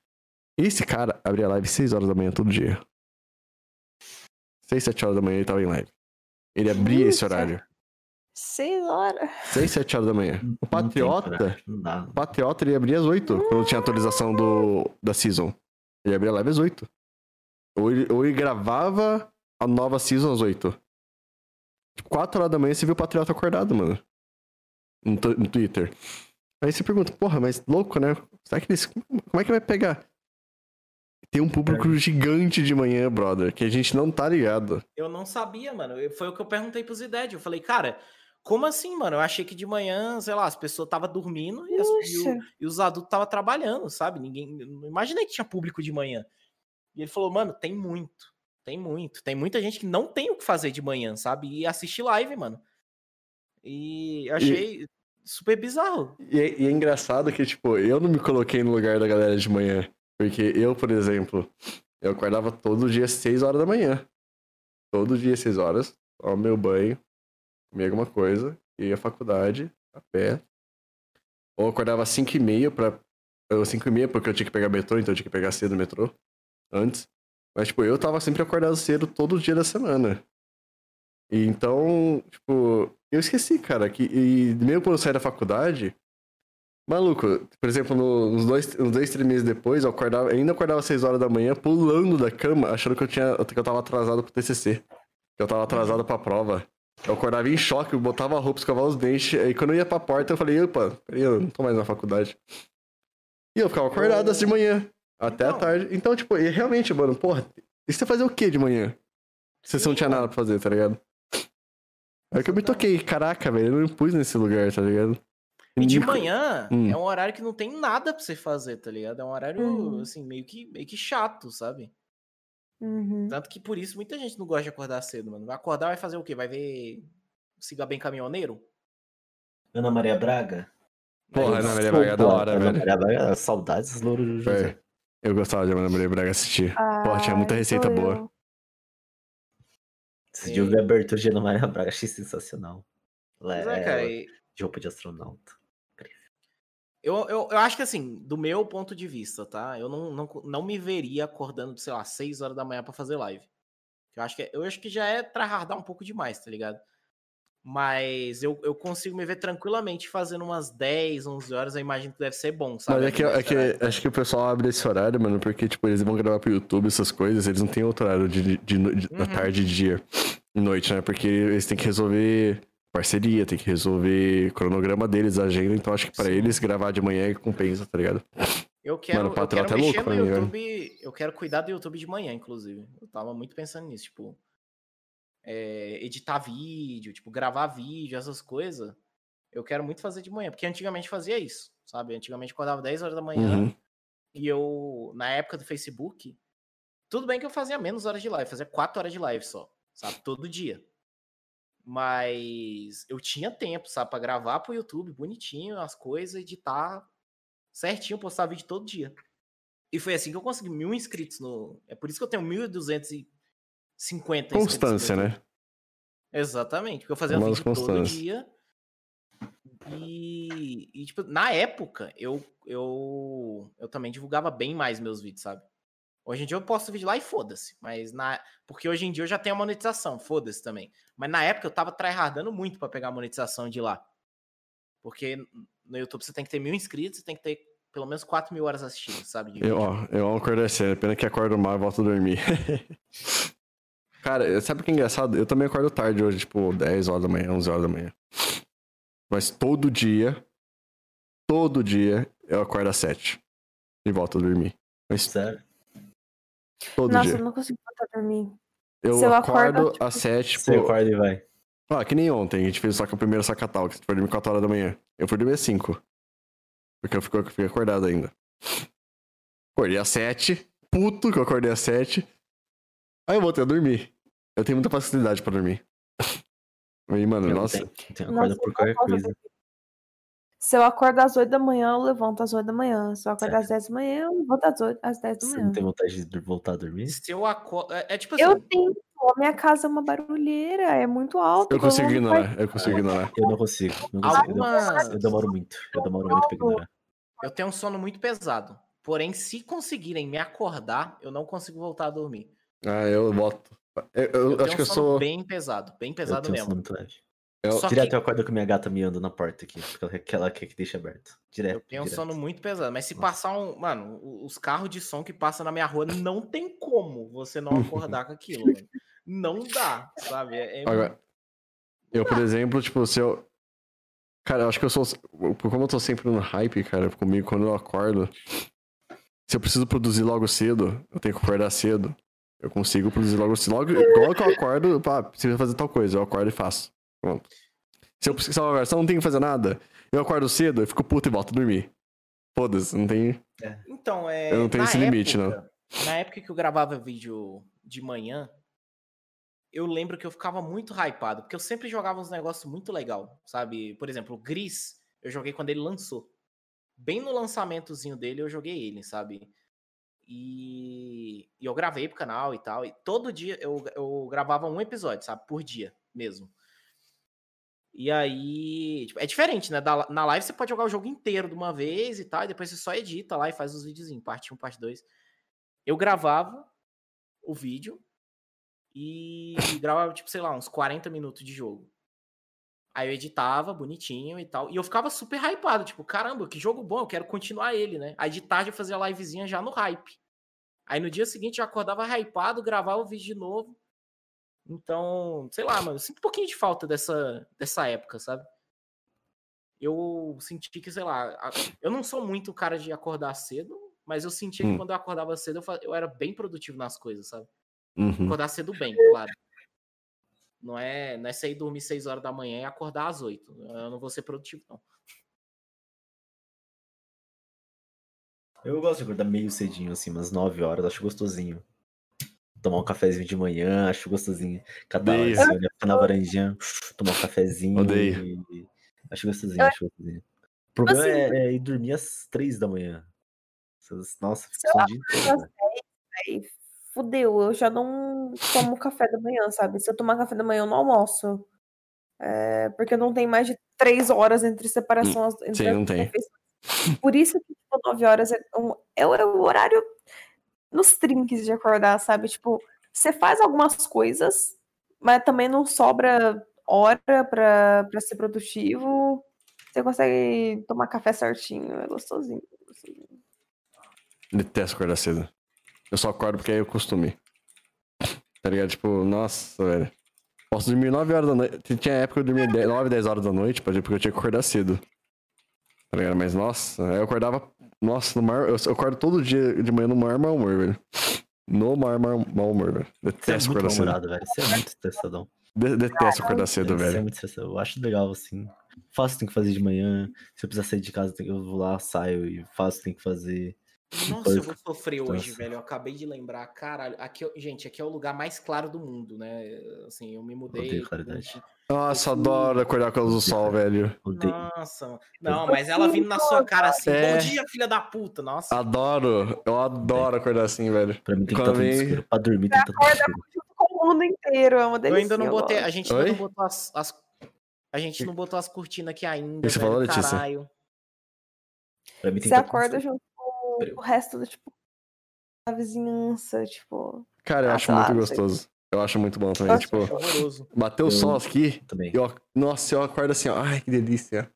Esse cara abria live 6 horas da manhã todo dia. 6, 7 horas da manhã ele tava em live. Ele abria esse horário. Seis horas. 6, 7 horas da manhã. O Patriota, o Patriota ele abria às 8, quando tinha atualização do, da Season. Ele abria live às 8. Ou ele, ou ele gravava a nova Season às 8. Tipo, 4 horas da manhã você viu o Patriota acordado, mano. no, no Twitter. Aí você pergunta, porra, mas louco, né? Será que eles. Como é que vai pegar? Tem um público gigante de manhã, brother, que a gente não tá ligado. Eu não sabia, mano. Foi o que eu perguntei pro Zided. Eu falei, cara, como assim, mano? Eu achei que de manhã, sei lá, as pessoas estavam dormindo e, as- e o- e os adultos estavam trabalhando, sabe? Ninguém. Não imaginei que tinha público de manhã. E ele falou, mano, tem muito. Tem muito. Tem muita gente que não tem o que fazer de manhã, sabe? E assiste live, mano. E eu achei super bizarro. E é, e é engraçado que, tipo, eu não me coloquei no lugar da galera de manhã. Porque eu, por exemplo, eu acordava todo dia às 6 horas da manhã. Todo dia às 6 horas, tomava meu banho, comia alguma coisa, ia à faculdade, a pé. Ou acordava às 5 e meia pra... Eu 5 e meia porque eu tinha que pegar metrô, então eu tinha que pegar cedo o metrô. Antes. Mas, tipo, eu tava sempre acordado cedo todo dia da semana. E então, tipo, eu esqueci, cara, que e mesmo quando eu saí da faculdade, maluco, por exemplo, no- nos dois, uns dois, três meses depois, eu acordava, ainda acordava às 6 horas da manhã, pulando da cama, achando que eu tinha, que eu tava atrasado pro TCC, que eu tava atrasado pra prova. Eu acordava em choque, eu botava a roupa, escovava os dentes, aí quando eu ia pra porta, eu falei, opa, eu não tô mais na faculdade. E eu ficava acordado assim de manhã, até a Então. tarde. Então, tipo, e realmente, mano, porra, e você fazia o que de manhã? Se você não tinha mano. nada pra fazer, tá ligado? Aí que eu me toquei, caraca, velho, eu não me pus nesse lugar, tá ligado? E de manhã Hum. é um horário que não tem nada pra você fazer, tá ligado? É um horário, Uhum. assim, meio que, meio que chato, sabe? Uhum. Tanto que por isso muita gente não gosta de acordar cedo, mano. Vai acordar, vai fazer o quê? Vai ver Siga Bem Caminhoneiro? Ana Maria Braga? Porra, Ana Ana Maria Braga é da hora, Ana velho. Maria Braga, saudades do Louro do José. Velho, Eu gostava de Ana Maria Braga assistir. Porra, tinha muita receita boa. eu. Esse dia eu vi a abertura de Ana Maria Braga, achei sensacional. Ela é, é, cara. e de roupa de astronauta. Eu, eu, eu acho que assim, do meu ponto de vista, tá? Eu não, não, não me veria acordando, sei lá, 6 horas da manhã pra fazer live. Eu acho que, eu acho que já é tryhardar um pouco demais, tá ligado? Mas eu, eu consigo me ver tranquilamente fazendo umas 10, 11 horas. Eu imagino que deve ser bom, sabe? Mas é que, é que acho que o pessoal abre esse horário, mano, porque, tipo, eles vão gravar pro YouTube essas coisas, eles não têm outro horário de, de, de- da Uhum. tarde e dia e noite, né? Porque eles têm que resolver parceria, tem que resolver cronograma deles, agenda, então acho que pra Sim. eles gravar de manhã é compensa, tá ligado? Eu quero, Mano, eu patrão quero mexer louco no pra mim. YouTube. Eu quero cuidar do YouTube de manhã, inclusive. Eu tava muito pensando nisso, tipo. é, editar vídeo, tipo, gravar vídeo, essas coisas. Eu quero muito fazer de manhã, porque antigamente fazia isso, sabe? Antigamente acordava 10 horas da manhã Uhum. e eu, na época do Facebook, tudo bem que eu fazia menos horas de live, fazia 4 horas de live só, sabe? Todo dia. Mas eu tinha tempo, sabe, pra gravar pro YouTube bonitinho as coisas, editar certinho, postar vídeo todo dia. E foi assim que eu consegui mil inscritos no. É por isso que eu tenho 1.250 inscritos. no Constância, né? Exatamente, porque eu fazia Famosa vídeo todo constância. dia. E, e, tipo, na época, eu, eu, eu também divulgava bem mais meus vídeos, sabe? Hoje em dia eu posto vídeo lá e foda-se. Mas na. Porque hoje em dia eu já tenho a monetização, foda-se também. Mas na época eu tava tryhardando muito pra pegar a monetização de lá. Porque no YouTube você tem que ter mil inscritos e tem que ter pelo menos 4 mil horas assistidas, sabe? de Eu, ó, eu amo acordar cedo, pena que acordo mal e volto a dormir. Cara, sabe o que é engraçado? Eu também acordo tarde hoje, tipo, 10 horas da manhã, 11 horas da manhã. Mas todo dia, todo dia, eu acordo às 7 e volto a dormir. Mas Sério? Todo Nossa, dia. eu não consigo voltar a dormir. Eu se eu acordo, acordo tipo, às 7, Você pô. acorda e vai. Ah, que nem ontem, a gente fez só que o primeiro sacatal, que você foi dormir 4 horas da manhã. Eu fui dormir às 5. Porque eu eu fiquei acordado ainda. Acordei às 7, puto que eu acordei às 7. Aí eu voltei a dormir. Eu tenho muita facilidade pra dormir. Aí, mano, Eu nossa. tenho, tenho acorda Nossa, por qualquer posso coisa. Se eu acordo às 8 da manhã, eu levanto às 8 da manhã. Se eu acordo às 10 da manhã, eu levanto às, 8, às 10 da Você manhã. não tem vontade de voltar a dormir? Se eu acordo. É, é tipo assim. Eu tenho. A minha casa é uma barulheira, é muito alto. Eu consigo vou no ignorar, eu consigo ignorar. Eu não consigo. Não consigo. Eu, Algumas- eu demoro muito. Eu demoro muito pra ignorar. Eu tenho um sono muito pesado. Porém, se conseguirem me acordar, eu não consigo voltar a dormir. Ah, eu voto. Eu, eu Eu, tenho acho que eu sono sou. bem pesado, bem Eu pesado um mesmo. Eu- Só Direto que eu acordo com minha gata miando na porta aqui. Porque ela, que ela quer que deixe aberto. Direto. eu tenho um sono muito pesado. Mas se Nossa. passar um. Mano, os carros de som que passam na minha rua, não tem como você não acordar com aquilo, mano. Não dá, sabe? É, é Agora, eu, por exemplo, tipo, se eu. Cara, eu acho que eu sou. Como eu tô sempre no hype, cara, comigo, quando eu acordo. Se eu preciso produzir logo cedo, eu tenho que acordar cedo. Eu consigo produzir logo cedo. Logo, logo que eu acordo, pá, preciso fazer tal coisa. Eu acordo e faço. Pronto. Se eu precisar se eu não tenho que fazer nada, eu acordo cedo, eu fico puto e volto a dormir. Foda-se, não tem. Então, é. Eu não tenho na esse limite, época- Na época que eu gravava vídeo de manhã, eu lembro que eu ficava muito hypado, porque eu sempre jogava uns negócios muito legal, sabe? Por exemplo, o Gris, eu joguei quando ele lançou. Bem no lançamentozinho dele, eu joguei ele, sabe? E, e eu gravei pro canal e tal. E todo dia eu, eu gravava um episódio, sabe? Por dia mesmo. E aí, tipo, é diferente, né? Da- na live você pode jogar o jogo inteiro de uma vez e tal, e depois você só edita lá e faz os videozinhos, parte 1, parte 2. Eu gravava o vídeo e gravava, tipo, sei lá, uns 40 minutos de jogo. Aí eu editava bonitinho e tal. E eu ficava super hypado, tipo, caramba, que jogo bom, eu quero continuar ele, né? Aí de tarde eu fazia livezinha já no hype. Aí no dia seguinte eu acordava hypado, gravava o vídeo de novo. Então, sei lá, mano, eu sinto um pouquinho de falta dessa, dessa época, sabe? Eu senti que, sei lá, eu não sou muito o cara de acordar cedo, mas eu senti que Hum. quando eu acordava cedo eu, eu era bem produtivo nas coisas, sabe? Uhum. Acordar cedo bem, claro. Não é, não é sair dormir 6 horas da manhã e acordar às 8. Eu não vou ser produtivo, não. Eu gosto de acordar meio cedinho, assim, umas 9 horas, acho gostosinho. Tomar um cafezinho de manhã, acho gostosinho. Catar assim, olhar, na varandinha, tomar um cafezinho. Odeio. e- Acho gostosinho, acho gostosinho. O problema Assim, é, é ir dormir às 3 da manhã. Nossa, fica o dia inteiro. Aí, fudeu, eu já não tomo café da manhã, sabe? Se eu tomar café da manhã, eu não almoço. É, porque não tem mais de três horas entre separação as- entre Hum, sim, as não tem. Por isso que, tipo, nove horas é, um- é é o horário nos trinques de acordar, sabe? Tipo, você faz algumas coisas, mas também não sobra hora pra ser produtivo. Você consegue tomar café certinho, é gostosinho. gostosinho. Detesto acordar cedo. Eu só acordo porque aí eu costume. Tá ligado? Tipo, nossa, velho. Posso dormir 9 horas da noite. Tinha época que eu dormia 10, 9, 10 horas da noite, porque eu tinha que acordar cedo. Tá ligado? Mas, nossa, eu acordava. Nossa, no maior, eu eu acordo todo dia de manhã no maior mau humor, velho. No maior mau humor, velho. Você é Detesto acordar cedo. velho. Você é muito estressadão. De- detesto acordar cedo, Você é velho. muito estressadão. Eu acho legal, assim. Faço o que tem que fazer de manhã. Se eu precisar sair de casa, eu vou lá, saio e faço o que tem que fazer. Nossa, eu vou sofrer hoje, Nossa. velho. Eu acabei de lembrar, caralho. Aqui, eu- gente, aqui é o lugar mais claro do mundo, né? Assim, eu me mudei. Odeio claridade. Nossa, adoro acordar com a luz do sol, velho. Odeio. Nossa, não, mas ela vindo na sua cara assim, É. bom dia, filha da puta. Nossa, Adoro. Eu adoro acordar assim, velho. Pra mim tem que estar tudo vem- escuro. Pra dormir tem escuro. Junto com o mundo inteiro, é uma eu delícia. ainda não botei, a gente ainda não botou as, as- a gente não botou as cortinas aqui ainda, você velho, falou, Letícia? caralho. Pra mim tem Você tudo acorda junto com o resto do, tipo, da vizinhança, tipo... Cara, eu acho muito gostoso. Eu acho muito bom também. Nossa, Tipo, É bateu o Eu- sol aqui. Também. Eu, nossa, eu acordo assim, ó. Ai, que delícia.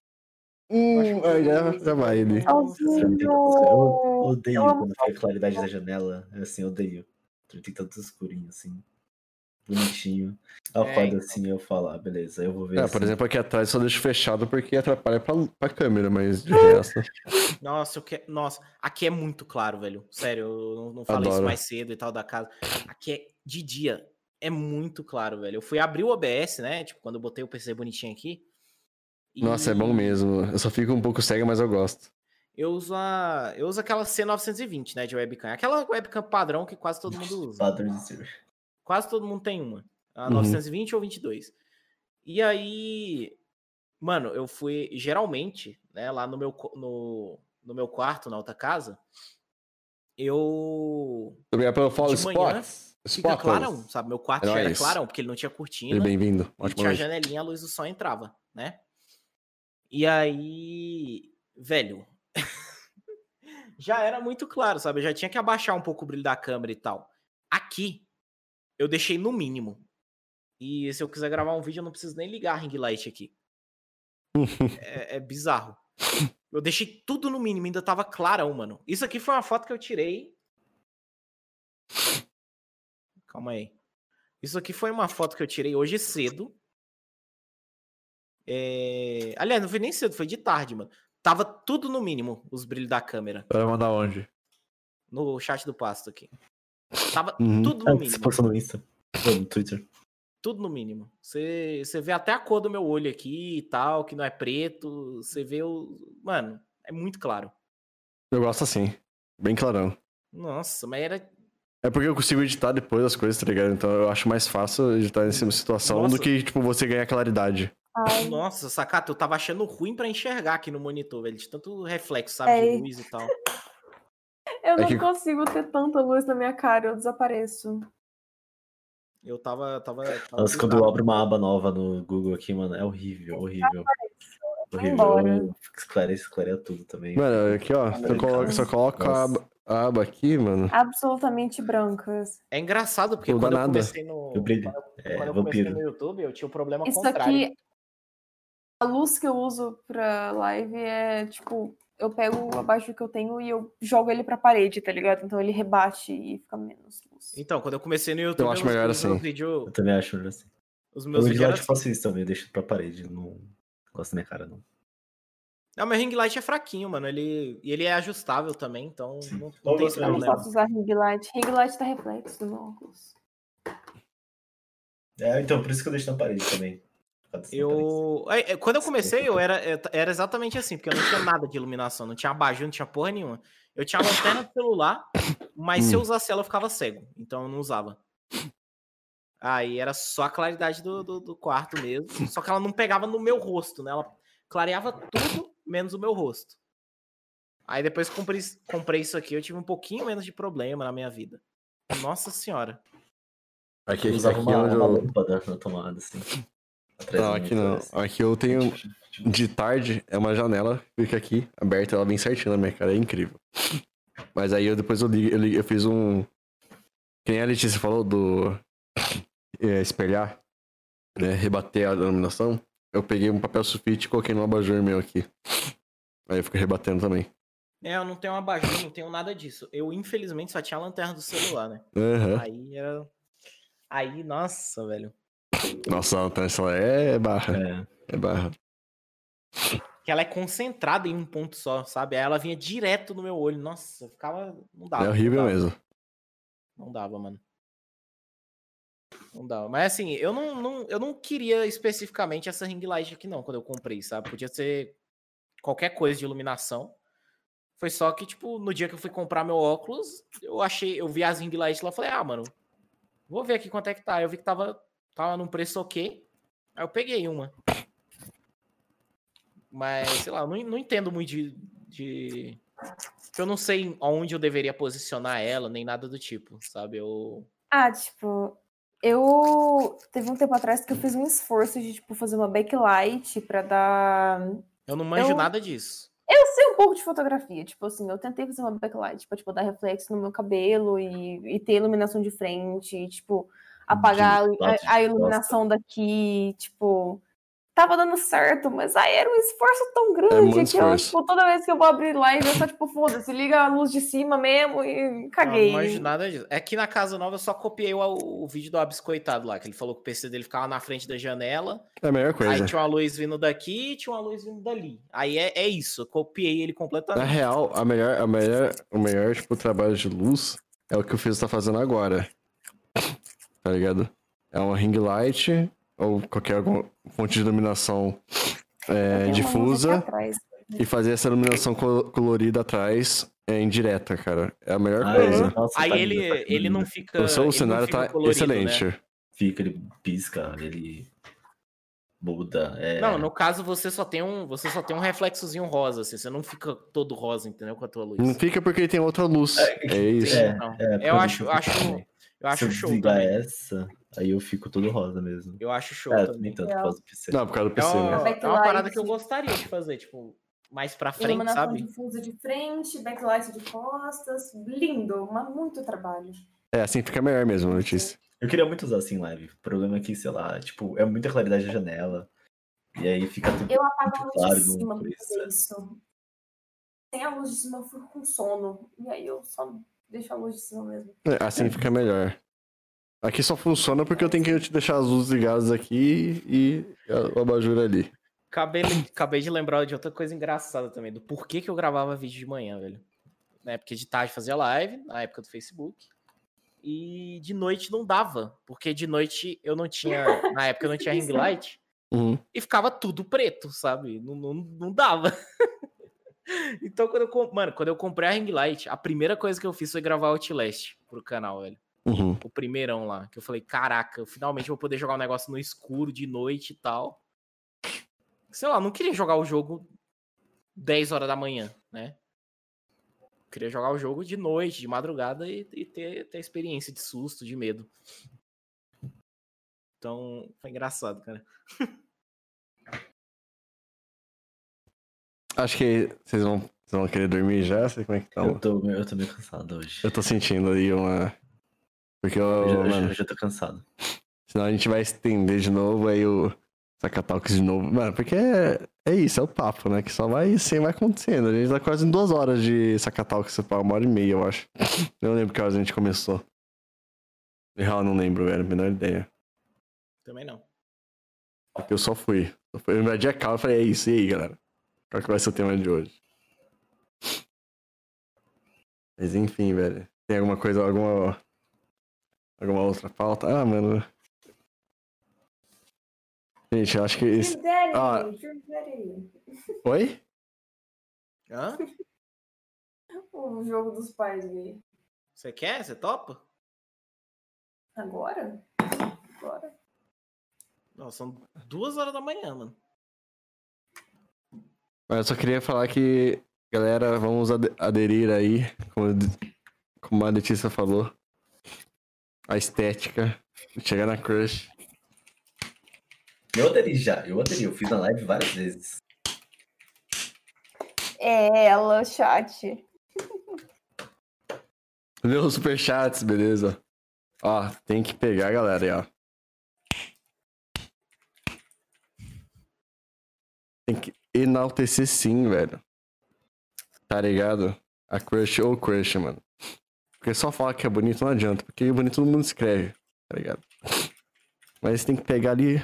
Hum, aí já, já vai ele. Tem que. Eu odeio quando fica a claridade da janela. É Assim, eu odeio. Tem que tudo escurinho, assim. Bonitinho. Eu É, acordo então. assim e eu falo, ah, beleza, eu vou ver. É, assim. por exemplo, aqui atrás eu só deixo fechado porque atrapalha pra, pra câmera, mas de resto. Nossa, eu que... Nossa, aqui é muito claro, velho. Sério, eu não, não falei isso Adoro. mais cedo e tal da casa. Aqui é de dia. É muito claro, velho. Eu fui abrir o OBS, né? Tipo, quando eu botei o PC bonitinho aqui. Nossa, é bom e mesmo. Eu só fico um pouco cego, mas eu gosto. Eu uso, a... eu uso aquela C920, né? De webcam. Aquela webcam padrão que quase todo mundo usa. Padrão de ser. Quase todo mundo tem uma. A Uhum. 920 ou 22. E aí, mano, eu fui geralmente, né, lá no meu no, no meu quarto, na outra casa, eu Obrigado pelo follow, Spots. Fica Spots. clarão, sabe? Meu quarto É já era nóis. clarão, porque ele não tinha cortina. bem-vindo. Tinha a noite. janelinha, a luz do sol entrava, né? E aí, velho, já era muito claro, sabe? Eu já tinha que abaixar um pouco o brilho da câmera e tal. Aqui, eu deixei no mínimo. E se eu quiser gravar um vídeo, eu não preciso nem ligar a ring light aqui. é, é bizarro. Eu deixei tudo no mínimo, ainda tava clarão, mano. Isso aqui foi uma foto que eu tirei. Calma aí. Isso aqui foi uma foto que eu tirei hoje cedo. É... Aliás, não foi nem cedo, foi de tarde, mano. Tava tudo no mínimo, os brilhos da câmera. Vai mandar onde? No chat do pasto aqui. Tava Uhum. tudo no você mínimo. postou no Insta. No Twitter. Tudo no mínimo. Você, você vê até a cor do meu olho aqui e tal, que não é preto. Você vê o. Mano, é muito claro. Eu gosto assim. Bem clarão. Nossa, mas era. É porque eu consigo editar depois as coisas, tá ligado? Então eu acho mais fácil editar nessa situação Nossa. do que, tipo, você ganhar claridade. Ai, Nossa, sacata, eu tava achando ruim pra enxergar aqui no monitor, velho. De tanto reflexo, sabe? É. De luz e tal. eu não que- consigo ter tanta luz na minha cara, eu desapareço. Eu tava. tava, tava Nossa, quando eu abro uma aba nova no Google aqui, mano, é horrível, horrível. Horrível. esclarece, esclareia tudo também. Mano, aqui, ó. Você coloca, só coloca a aba, a aba aqui, mano. Absolutamente brancas. É engraçado, porque quando eu comecei no. Eu. Quando, É, quando eu comecei no YouTube, eu tinha o problema Isso contrário. aqui, a luz que eu uso pra live é tipo, eu pego o abajur que eu tenho e eu jogo ele pra parede, tá ligado? Então ele rebate e fica menos luz. Então, quando eu comecei no YouTube, acho os- melhor assim. vídeos. Eu também acho melhor assim. Os Eu meus vídeos eu faço isso também, eu deixo pra parede, não gosto da minha cara, não. Não, meu ring light é fraquinho, mano. Ele, e ele é ajustável também, então não, não tem esse Eu não problema. posso usar ring light. Ring light tá reflexo do meu óculos. É, então, por isso que eu deixo na parede também. Eu. é, é, Quando eu comecei, eu era, era exatamente assim, porque eu não tinha nada de iluminação, não tinha abajur, não tinha porra nenhuma. Eu tinha lanterna do celular, mas se eu Hum. usasse ela, eu ficava cego. Então eu não usava. Aí era só a claridade do, do, do quarto mesmo. Só que ela não pegava no meu rosto, né? Ela clareava tudo menos o meu rosto. Aí depois que comprei, comprei isso aqui, eu tive um pouquinho menos de problema na minha vida. Nossa senhora. Aqui, Eu aqui, usava aqui uma, uma eu... lâmpada na tomada, assim. Não, aqui não. assim. Aqui eu tenho. De tarde é uma janela, fica aqui, aberta, ela vem certinho na minha cara, é incrível. Mas aí eu depois eu ligo, eu, ligo- eu fiz um. Que nem a Letícia falou do. é, espelhar, né? Rebater a iluminação. Eu peguei um papel sulfite e coloquei no abajur meu aqui. Aí eu fico rebatendo também. É, eu não tenho abajur, não tenho nada disso. Eu, infelizmente, só tinha a lanterna do celular, né? Aham. Aí era. Aí, nossa, velho. Nossa, então essa é barra. É, É barra. Que ela é concentrada em um ponto só, sabe? Aí ela vinha direto no meu olho. Nossa, eu ficava. Não dava. É não horrível dava. mesmo. Não dava, mano. Não dava. Mas assim, eu não, não, eu não queria especificamente essa ring light aqui, não, quando eu comprei, sabe? Podia ser qualquer coisa de iluminação. Foi só que, tipo, no dia que eu fui comprar meu óculos, eu achei, eu vi as ring lights lá falei, ah, mano, vou ver aqui quanto é que tá. Eu vi que tava, tava num preço ok. Aí eu peguei uma. Mas, sei lá, eu não, não entendo muito de. de... Eu não sei onde eu deveria posicionar ela, nem nada do tipo, sabe? Eu. Ah, tipo, eu teve um tempo atrás que eu fiz um esforço de tipo fazer uma backlight pra dar Eu não manjo Eu- nada disso. Eu sei um pouco de fotografia, tipo assim, eu tentei fazer uma backlight pra, tipo, dar reflexo no meu cabelo e, e ter iluminação de frente, e, tipo, apagar a, a iluminação daqui, tipo, tava dando certo, mas aí era um esforço tão grande muito que eu, tipo, toda vez que eu vou abrir live, eu só, tipo, foda-se, liga a luz de cima mesmo e Eu não caguei. manjo nada disso. É que na casa nova eu só copiei o, o vídeo do Abiscoitado lá, que ele falou que o PC dele ficava na frente da janela, É a melhor aí coisa. tinha uma luz vindo daqui e tinha uma luz vindo dali. Aí é, é isso, eu copiei ele Na completamente. real, a melhor, a melhor, o melhor, tipo, trabalho de luz é o que o Fiz tá fazendo agora. Tá ligado? É uma ring light ou qualquer fonte de iluminação é, difusa e fazer essa iluminação colo- colorida atrás é indireta, cara. É a melhor Ah, coisa. é. Nossa, Aí tá ele, lindo, tá ele não fica. O seu cenário fica tá colorido, né? excelente. Fica, ele pisca, ele muda. É... Não, no caso você só tem um, você só tem um reflexozinho rosa, assim, você não fica todo rosa, entendeu? Com a tua luz. Não fica porque ele tem outra luz. É, É isso. É, Não. é, Eu acho- acho- também. Eu acho Se eu show também. essa, aí eu fico todo rosa mesmo. Eu acho show É, também. tanto É. por causa do PC. Não, por causa do É PC, uma, né? é uma parada que eu gostaria de fazer, tipo, mais pra frente, Iluminação sabe? difusa de frente, backlight de costas, lindo, mas muito trabalho. É, assim fica melhor mesmo, Letícia. Eu queria muito usar assim em live. O problema é que, sei lá, tipo, é muita claridade na janela. E aí fica tudo Eu apago a muito luz claro de no cima pra fazer isso. Sem a luz de cima eu fico com sono. E aí eu só deixo a luz de cima mesmo. É, assim fica melhor. Aqui só funciona porque eu tenho que deixar as luzes ligadas aqui e o abajur ali. Acabei, acabei de lembrar de outra coisa engraçada também, do porquê que eu gravava vídeo de manhã, velho. Na época de tarde fazia live, na época do Facebook. E de noite não dava, porque de noite eu não tinha, na época eu não tinha ring light, Uhum. e ficava tudo preto, sabe? Não, não, não dava. então, quando eu, mano, quando eu comprei a ring light, a primeira coisa que eu fiz foi gravar Outlast pro canal, velho. Uhum. O primeirão lá, que eu falei, caraca, eu finalmente vou poder jogar um negócio no escuro, de noite e tal. Sei lá, eu não queria jogar o jogo 10 horas da manhã, né? Eu queria jogar o jogo de noite, de madrugada e, e ter, ter a experiência de susto, de medo. Então, foi engraçado, cara. Acho que vocês vão, vocês vão querer dormir já? Sei como é que tá. Eu tô, eu tô meio cansado hoje. Eu tô sentindo aí uma. Porque eu, Eu já, mano, eu já tô cansado. senão a gente vai estender de novo aí o Sacatalks de novo. Mano, porque é, é isso, é o papo, né? Que só vai assim, vai acontecendo. A gente tá quase em duas horas de Sacatalks, uma hora e meia, eu acho. Eu não lembro que horas a gente começou. Na real, eu não lembro, velho. Menor ideia. Também não. Porque eu só fui. Eu invadi a cal e falei, é isso, e aí, galera? Qual que vai ser o tema de hoje? Mas enfim, velho. Tem alguma coisa, alguma. Alguma outra pauta? Ah, mano. Gente, eu acho que. Daddy, Ah. Oi? Hã? O jogo dos pais gay. Você quer? Você topa? Agora? Agora. Não, são duas horas da manhã, mano. Mas eu só queria falar que, galera, vamos ade- aderir aí, como, como a Letícia falou, a estética, chegar na crush. Eu aderi já, eu aderi, eu fiz na live várias vezes. É ela, chat. Lê os superchats, beleza? Ó, tem que pegar, galera, aí, ó. Tem que enaltecer sim, velho. Tá ligado? A crush ou crush, mano. Porque só falar que é bonito não adianta, porque bonito todo mundo escreve, tá ligado? Mas tem que pegar ali.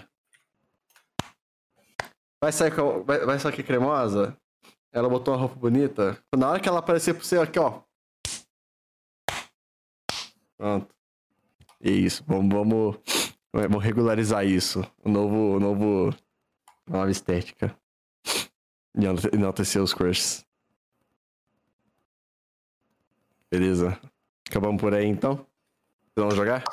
Vai sair, com- vai, vai sair aqui cremosa? Ela botou uma roupa bonita. Na hora que ela aparecer pro você, aqui, ó. Pronto. É isso. Vamos, vamos, vamos regularizar isso. O novo, o novo, nova estética. Enalte- enaltecer os crushes. Beleza. Acabamos por aí então? Vamos jogar?